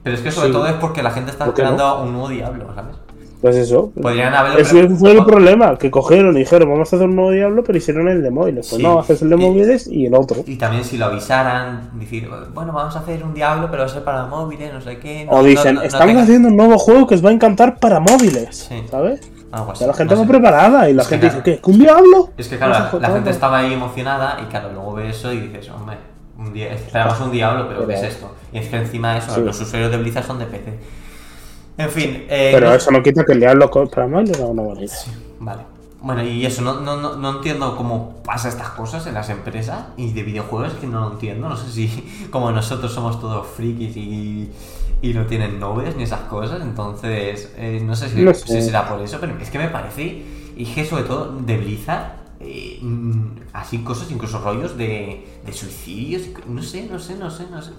Pero es que sobre Sí. todo es porque la gente está ¿Por qué no? esperando un nuevo Diablo, ¿sabes? Pues eso. Podrían haberlo. Ese fue el problema, que cogieron y dijeron, vamos a hacer un nuevo Diablo, pero hicieron el de móviles. Pues Sí. no, haces el de móviles y el otro. Y también si lo avisaran, decir, bueno, vamos a hacer un diablo, pero va a ser para móviles, no sé qué. no- O dicen, no- no estamos tenga-". haciendo un nuevo juego que os va a encantar para móviles. Sí. ¿Sabes? Algo así, Ya la gente sé. preparada y la Es que gente claro. dice, ¿qué? ¿Un Diablo? Es que claro, la, gente estaba ahí emocionada y claro, luego ve eso y dices, hombre, un esperamos un diablo, pero ¿qué es esto? Y es que encima eso, Sí. los usuarios de Blizzard son de PC. En fin, eh, Pero no- eso no quita que el Diablo co- para móviles era una buena idea. Vale. Bueno, y eso, no, no, no, no entiendo cómo pasa estas cosas en las empresas y de videojuegos, que no lo entiendo. No sé si (laughs) como nosotros somos todos frikis y, y no tienen noves ni esas cosas, entonces eh, no sé si, No sé. si será por eso, pero es que me parece, y que sobre todo de Blizzard, eh, mm, así cosas, incluso rollos de, de suicidios, no sé, no sé, no sé, no sé.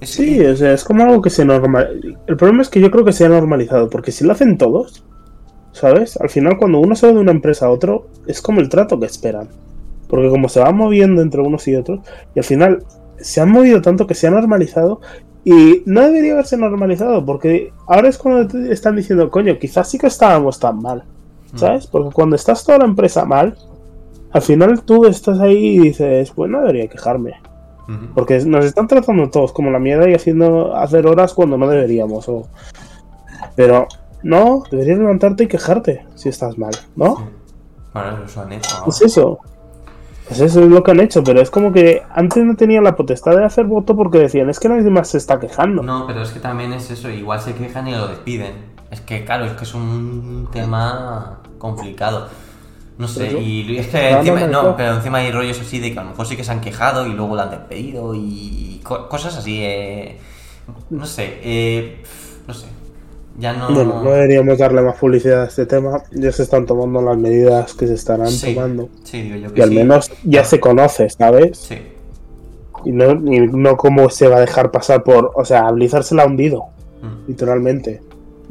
Es Sí, que- o sea, es como algo que se normaliza. El problema es que yo creo que se ha normalizado, porque si lo hacen todos, ¿sabes? Al final, cuando uno se va de una empresa a otro, es como el trato que esperan. Porque como se va moviendo entre unos y otros, y al final se han movido tanto que se ha normalizado, y no debería haberse normalizado, porque ahora es cuando te están diciendo, coño, quizás sí que estábamos tan mal, Mm. ¿sabes? Porque cuando estás toda la empresa mal, al final tú estás ahí y dices, pues no debería quejarme. Porque nos están tratando todos como la mierda y haciendo hacer horas cuando no deberíamos. o- Pero no, deberías levantarte y quejarte si estás mal, ¿no? Sí. Bueno, eso han hecho. Es eso. Pues eso es lo que han hecho, pero es como que antes no tenían la potestad de hacer voto porque decían, es que nadie más se está quejando. No, pero es que también es eso, igual se quejan y lo despiden. Es que, claro, es que es un tema complicado. No sé, Pero- y es que No, encima, no, pero encima hay rollos así de que a lo mejor sí que se han quejado y luego lo han despedido y co- cosas así, eh, no sé, eh, no sé, ya no... Bueno, no deberíamos darle más publicidad a este tema. Ya se están tomando las medidas que se estarán sí, tomando. sí, digo yo Y que al sí. menos ya se conoce, ¿sabes? Sí, Y no, y no cómo se va a dejar pasar por. O sea, Blizzard se la ha hundido, mm, literalmente.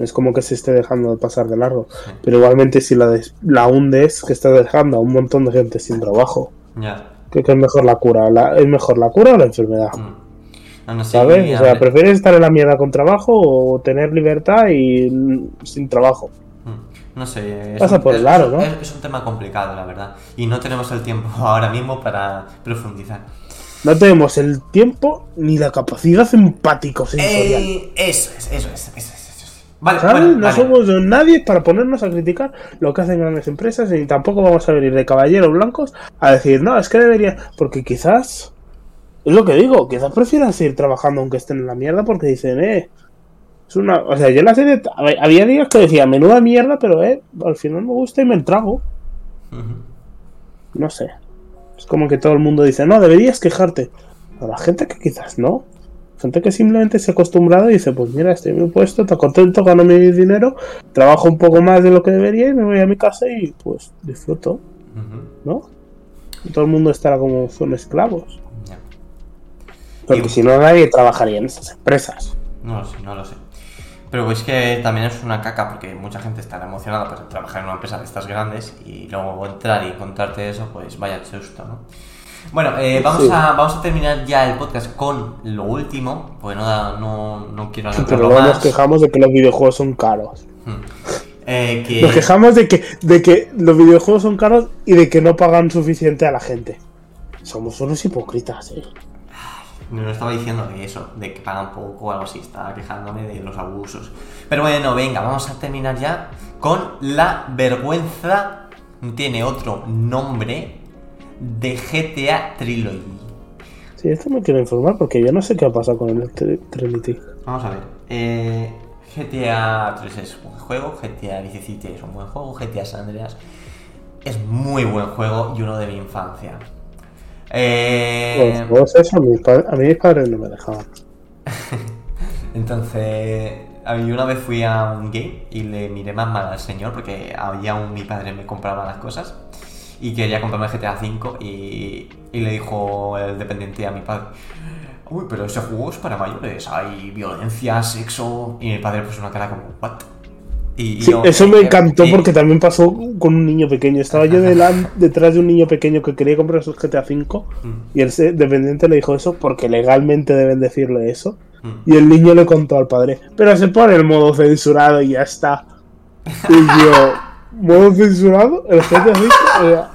No es como que se esté dejando de pasar de largo. sí, Pero igualmente, si la, des- la hundes, que estás dejando a un montón de gente sin trabajo. ya. ¿Qué, qué es mejor la cura? ¿La- ¿Es mejor la cura o la enfermedad? mm. No, no sé, ¿Sabes? O sea, ¿prefieres estar en la mierda con trabajo o tener libertad y mm, sin trabajo? mm, no sé, es Pasa un- por es- es- ¿no? Es, es un tema complicado, la verdad, y no tenemos el tiempo (laughs) ahora mismo para profundizar. No tenemos el tiempo ni la capacidad empático sensorial. Eh, eso es, eso es, eso es, eso es. Vale, ¿Sabes? bueno, no vale. somos nadie para ponernos a criticar lo que hacen grandes empresas ni tampoco vamos a venir de caballeros blancos a decir, no, es que debería. Porque quizás, es lo que digo, quizás prefieran seguir trabajando aunque estén en la mierda porque dicen, eh. Es una, o sea, yo en la serie había días que decía, menuda mierda, pero eh, al final me gusta y me trago. No sé. Es como que todo el mundo dice, no, deberías quejarte. A la gente que quizás no. Gente que simplemente se ha acostumbrado y dice, pues mira, estoy en mi puesto, está contento, gano mi dinero, trabajo un poco más de lo que debería y me voy a mi casa y pues disfruto. ¿no? Y todo el mundo estará como son esclavos. Ya. Porque Y- si no, nadie trabajaría en esas empresas. No lo sé, no lo sé. Pero es que también es una caca porque mucha gente estará emocionada por trabajar en una empresa de estas grandes y luego entrar y encontrarte eso, pues vaya susto, ¿no? Bueno, eh, vamos, Sí. a, vamos a terminar ya el podcast con lo último, porque no, da- no, no quiero Pero luego nos más. quejamos de que los videojuegos son caros. Hmm. Eh, que... Nos quejamos de que, de que los videojuegos son caros y de que no pagan suficiente a la gente. Somos unos hipócritas, eh. No estaba diciendo de eso, de que pagan poco o algo así, estaba quejándome de los abusos. Pero bueno, venga, vamos a terminar ya con la vergüenza, tiene otro nombre, de GTA Trilogy. Sí, esto me quiero informar porque yo no sé qué ha pasado con el Tr- Trinity. Vamos a ver. eh, GTA 3 es un buen juego, GTA Vice City es un buen juego, GTA San Andreas es muy buen juego y uno de mi infancia. Eh, Los juegos eso, a, mis a mí mis padres no me dejaban. (laughs) Entonces, a mí una vez fui a un game y le miré más mal al señor porque había un mi padre me compraba las cosas y quería comprarme el GTA V y, y le dijo el dependiente a mi padre, uy, pero ese juego es para mayores, hay violencia, sexo y mi padre puso una cara como, what? Y, Sí, yo, eso me encantó y- porque también pasó con un niño pequeño. Estaba yo (laughs) detrás de un niño pequeño que quería comprar su GTA V Mm, y el dependiente le dijo eso porque legalmente deben decirle eso. mm. Y el niño le contó al padre, pero se pone el modo censurado y ya está. Y yo, (laughs) ¿modo censurado? El sea,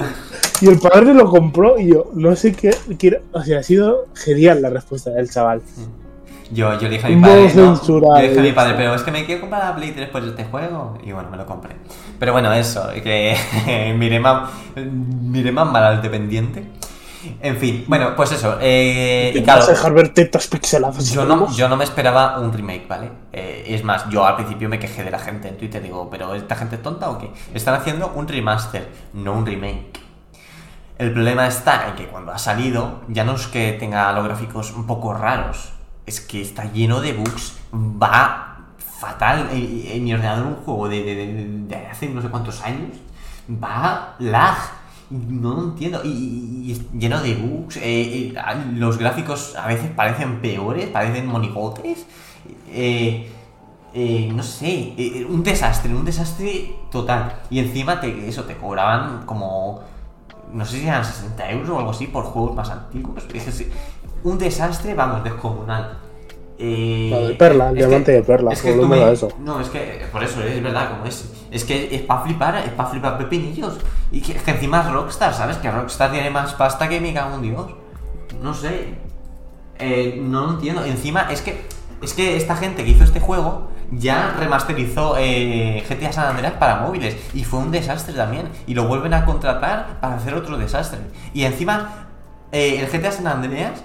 y el padre lo compró y yo, no sé qué. quiero- o sea, ha sido genial la respuesta del chaval. Yo, yo le dije a mi padre, ¿no? Yo le dije a mi padre, pero es que me quiero comprar la Play 3 después de este juego. Y bueno, me lo compré. Pero bueno, eso, que (laughs) miré más, miré más mal al dependiente. En fin, bueno, pues eso. Eh, ¿Te claro, vas a dejar ver tetas pixeladas? yo no, yo no me esperaba un remake, ¿vale? Eh, es más, yo al principio me quejé de la gente en Twitter. Digo, ¿pero esta gente es tonta o qué? Están haciendo un remaster, no un remake. El problema está en que cuando ha salido, ya no es que tenga los gráficos un poco raros, es que está lleno de bugs, va fatal. En, en mi ordenador un juego de, de- de- de hace no sé cuántos años, va lag. No lo entiendo. Y, lleno de bugs. eh, eh, los gráficos a veces parecen peores, parecen monigotes. Eh, eh, no sé, un desastre, un desastre total. Y encima te, eso, te cobraban como, no sé si eran 60 euros o algo así por juegos más antiguos. Un desastre, vamos, descomunal. Eh, La de perla, el que- diamante de perla, es que me- a eso. No, es que por eso es verdad como es. Es que es para flipar, es para flipar pepinillos. Y que, que encima es Rockstar, ¿sabes? Que Rockstar tiene más pasta que me cago en Dios. No sé. Eh, no lo entiendo. Encima es que es que esta gente que hizo este juego ya remasterizó eh, GTA San Andreas para móviles y fue un desastre también. Y lo vuelven a contratar para hacer otro desastre. Y encima eh, el GTA San Andreas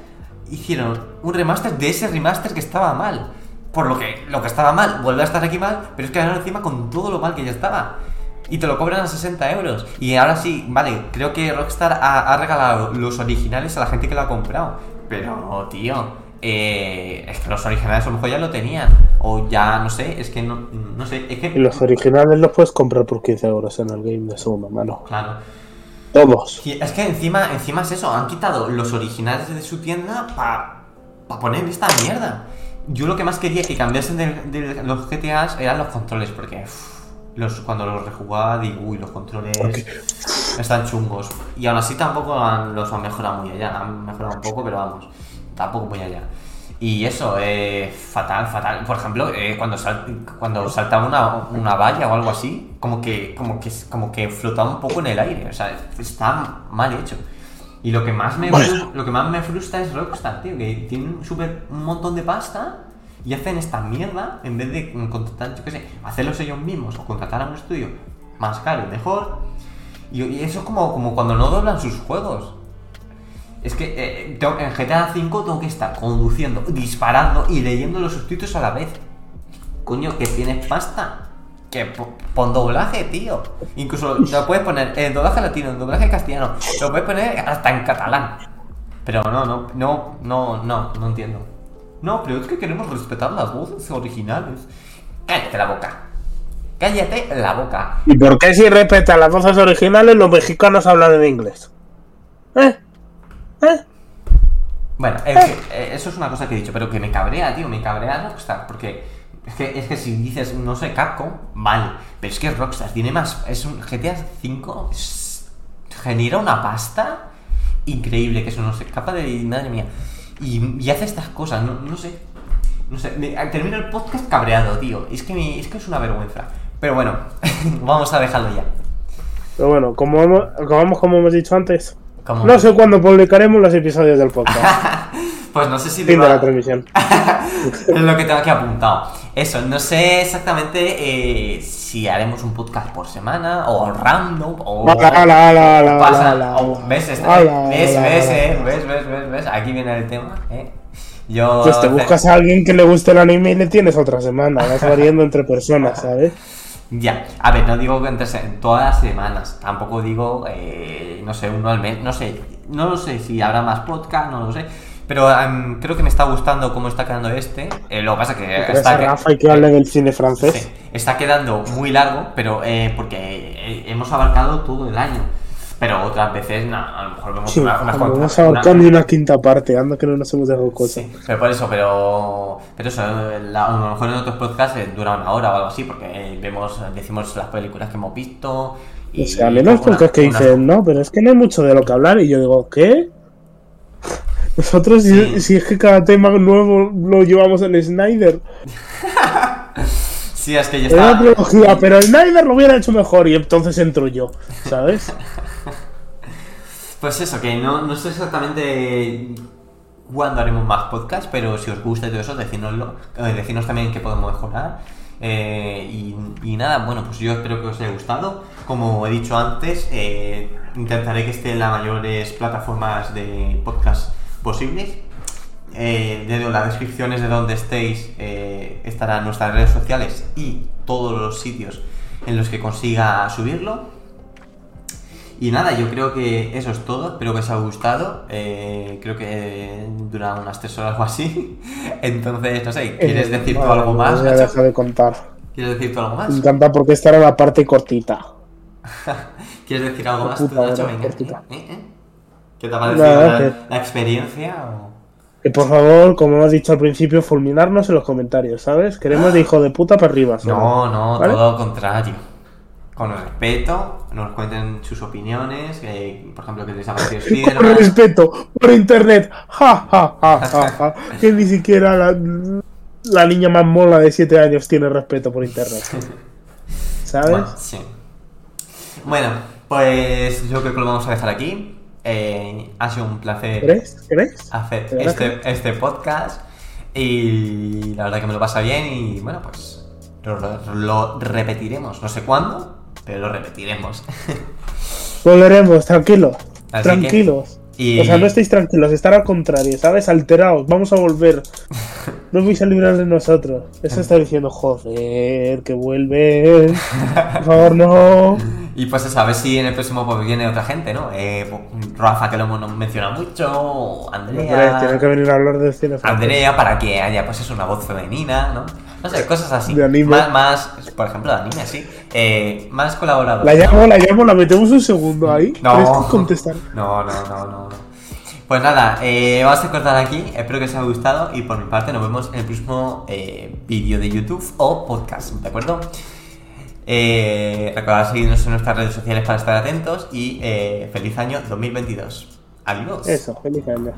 hicieron un remaster de ese remaster que estaba mal. Por lo que lo que estaba mal vuelve a estar aquí mal, pero es que ahora encima con todo lo mal que ya estaba. Y te lo cobran a 60 euros. Y ahora sí, vale, creo que Rockstar ha, ha regalado los originales a la gente que lo ha comprado. Pero, tío, eh, es que los originales a lo mejor ya lo tenían. O ya, no sé, es que no, no sé, es Y que... los originales los puedes comprar por 15 euros en el game de segunda mano. Claro. Todos. Es que encima, encima es eso, han quitado los originales de su tienda para poner esta mierda. Yo lo que más quería que cambiasen de, de los GTAs eran los controles, porque los, cuando los rejugaba digo, uy, los controles están chungos. Y aún así tampoco han- los han mejorado muy allá, han mejorado un poco, pero vamos, tampoco muy allá. Y eso, eh, fatal, fatal. Por ejemplo, eh, cuando, sal- cuando saltaba una, una valla o algo así, como que, como, que, como que flotaba un poco en el aire. O sea, está mal hecho. Y lo que más me, Bueno. fru- lo que más me frustra es Rockstar, tío, que tienen un, súper- un montón de pasta y hacen esta mierda en vez de contratar, yo qué sé, hacerlos ellos mismos o contratar a un estudio más caro y mejor. Y, y eso es como, como cuando no doblan sus juegos. Es que eh, en GTA V tengo que estar conduciendo, disparando y leyendo los subtítulos a la vez. Coño, que tienes pasta. Que po- pon doblaje, tío. Incluso lo puedes poner en doblaje latino, en doblaje castellano. Lo puedes poner hasta en catalán. Pero no, no, no, no, no, no entiendo. No, pero es que queremos respetar las voces originales. Cállate la boca. Cállate la boca. ¿Y por qué si respetan las voces originales los mexicanos hablan en inglés? ¿Eh? ¿Eh? Bueno, que, eh, eso es una cosa que he dicho, pero que me cabrea, tío, me cabrea Rockstar, porque es que, es que si dices, no sé, Capcom, vale, pero es que Rockstar tiene más, es un GTA V, es- genera una pasta increíble, que eso no se escapa de, madre mía, y, y hace estas cosas, no, no sé, no sé, me- termino el podcast cabreado, tío, es que, me- es que es una vergüenza, pero bueno, (laughs) vamos a dejarlo ya. Pero bueno, como hemos, acabamos como hemos dicho antes, No sé cuándo publicaremos los episodios del podcast. (laughs) Pues no sé si fin de la transmisión. (laughs) es lo que tengo aquí apuntado. Eso, no sé exactamente eh, si haremos un podcast por semana o random o. ¿Ves? ¿Ves? ¿Ves? ¿Ves? Aquí viene el tema. ¿eh? Yo. Pues te buscas a alguien que le guste el anime y le tienes otra semana. Vas variando entre personas, ¿sabes? Ya, a ver, no digo que entre todas las semanas, tampoco digo, eh, no sé, uno al mes, no sé, no lo sé si habrá más podcast, no lo sé, pero em, creo que me está gustando cómo está quedando este, eh, lo que pasa que ¿Crees está que- Rafa y que hable del cine francés? Sí, está quedando muy largo, pero eh, porque eh, hemos abarcado todo el año. Pero otras veces, a lo mejor vemos Sí, una- unas cuantas. vamos a abarcar una- ni una quinta parte, anda que no nos hemos dejado cosas. Sí, pero por eso, pero, pero eso, la- a lo mejor en otros podcasts eh, dura una hora o algo así, porque eh, vemos, decimos las películas que hemos visto. Y O sea, alguna- podcasts que dicen, no, pero es que no hay mucho de lo que hablar. Y yo digo, ¿qué? (laughs) Nosotros, si, Sí. si es que cada tema nuevo lo llevamos en Snyder. (laughs) Sí, es que Era una estaba. trilogía, pero Snyder lo hubiera hecho mejor. Y entonces entro yo, ¿sabes? (laughs) Pues eso, que no, no sé exactamente cuándo haremos más podcast, pero si os gusta y todo eso, decínoslo. Eh, también qué podemos mejorar. Eh, y, nada, bueno, pues yo espero que os haya gustado. Como he dicho antes, eh, intentaré que esté en las mayores plataformas de podcast posibles. Eh, de las descripciones de donde estéis eh, estarán nuestras redes sociales y todos los sitios en los que consiga subirlo. Y nada, yo creo que eso es todo. Espero que os haya gustado. Eh, creo que dura unas tres horas o así. (laughs) Entonces, no sé, ¿quieres Eh, decir tú algo más, voy a Nacho? dejar de contar. ¿Quieres decir tú algo más? Me encanta porque esta era la parte cortita. (laughs) ¿Quieres decir algo más tú, Nacho? Venga. ¿eh? ¿Qué te ha parecido la, que- la experiencia? o- Que por favor, como hemos dicho al principio, fulminarnos en los comentarios, ¿sabes? Queremos de hijo de puta para arriba. ¿sabes? No, no, ¿Vale? todo lo contrario. Con respeto, nos cuenten sus opiniones, eh, por ejemplo, que les ha parecido (laughs) Con respeto, por internet. Ja, ja, ja, ja, ja. (laughs) Que ni siquiera la- la niña más mola de 7 años tiene respeto por internet. (laughs) ¿Sabes? Bueno, sí. Bueno, pues yo creo que lo vamos a dejar aquí. Eh, ha sido un placer ¿Crees? ¿Crees? hacer ¿De verdad este, este podcast y la verdad que me lo pasa bien y bueno, pues lo repetiremos. No sé cuándo, pero lo repetiremos. (laughs) Volveremos, tranquilos. Así tranquilos. que- y- O sea, no estéis tranquilos, estar al contrario, ¿sabes? Alterados, vamos a volver. (laughs) No vais a librar de nosotros. Eso está diciendo, joder, que vuelven. Por favor, no. (laughs) Y pues eso, a ver si en el próximo pues, viene otra gente, ¿no? Eh, Rafa, que lo hemos mencionado mucho, Andrea. tiene que venir a hablar de cine. Andrea para que haya pues eso, una voz femenina, ¿no? No sé, cosas así. De anime. Más, más, por ejemplo, de anime, sí. Eh, más colaboradores. La llamo, la llamo, la metemos un segundo ahí. No. ¿Crees que contestar? No, no, no, no. Pues nada, eh, vamos a cortar aquí. Espero que os haya gustado y por mi parte nos vemos en el próximo eh, vídeo de YouTube o podcast, ¿de acuerdo? Eh, recordad seguirnos en nuestras redes sociales para estar atentos y feliz año 2022. Adiós. Eso, feliz año.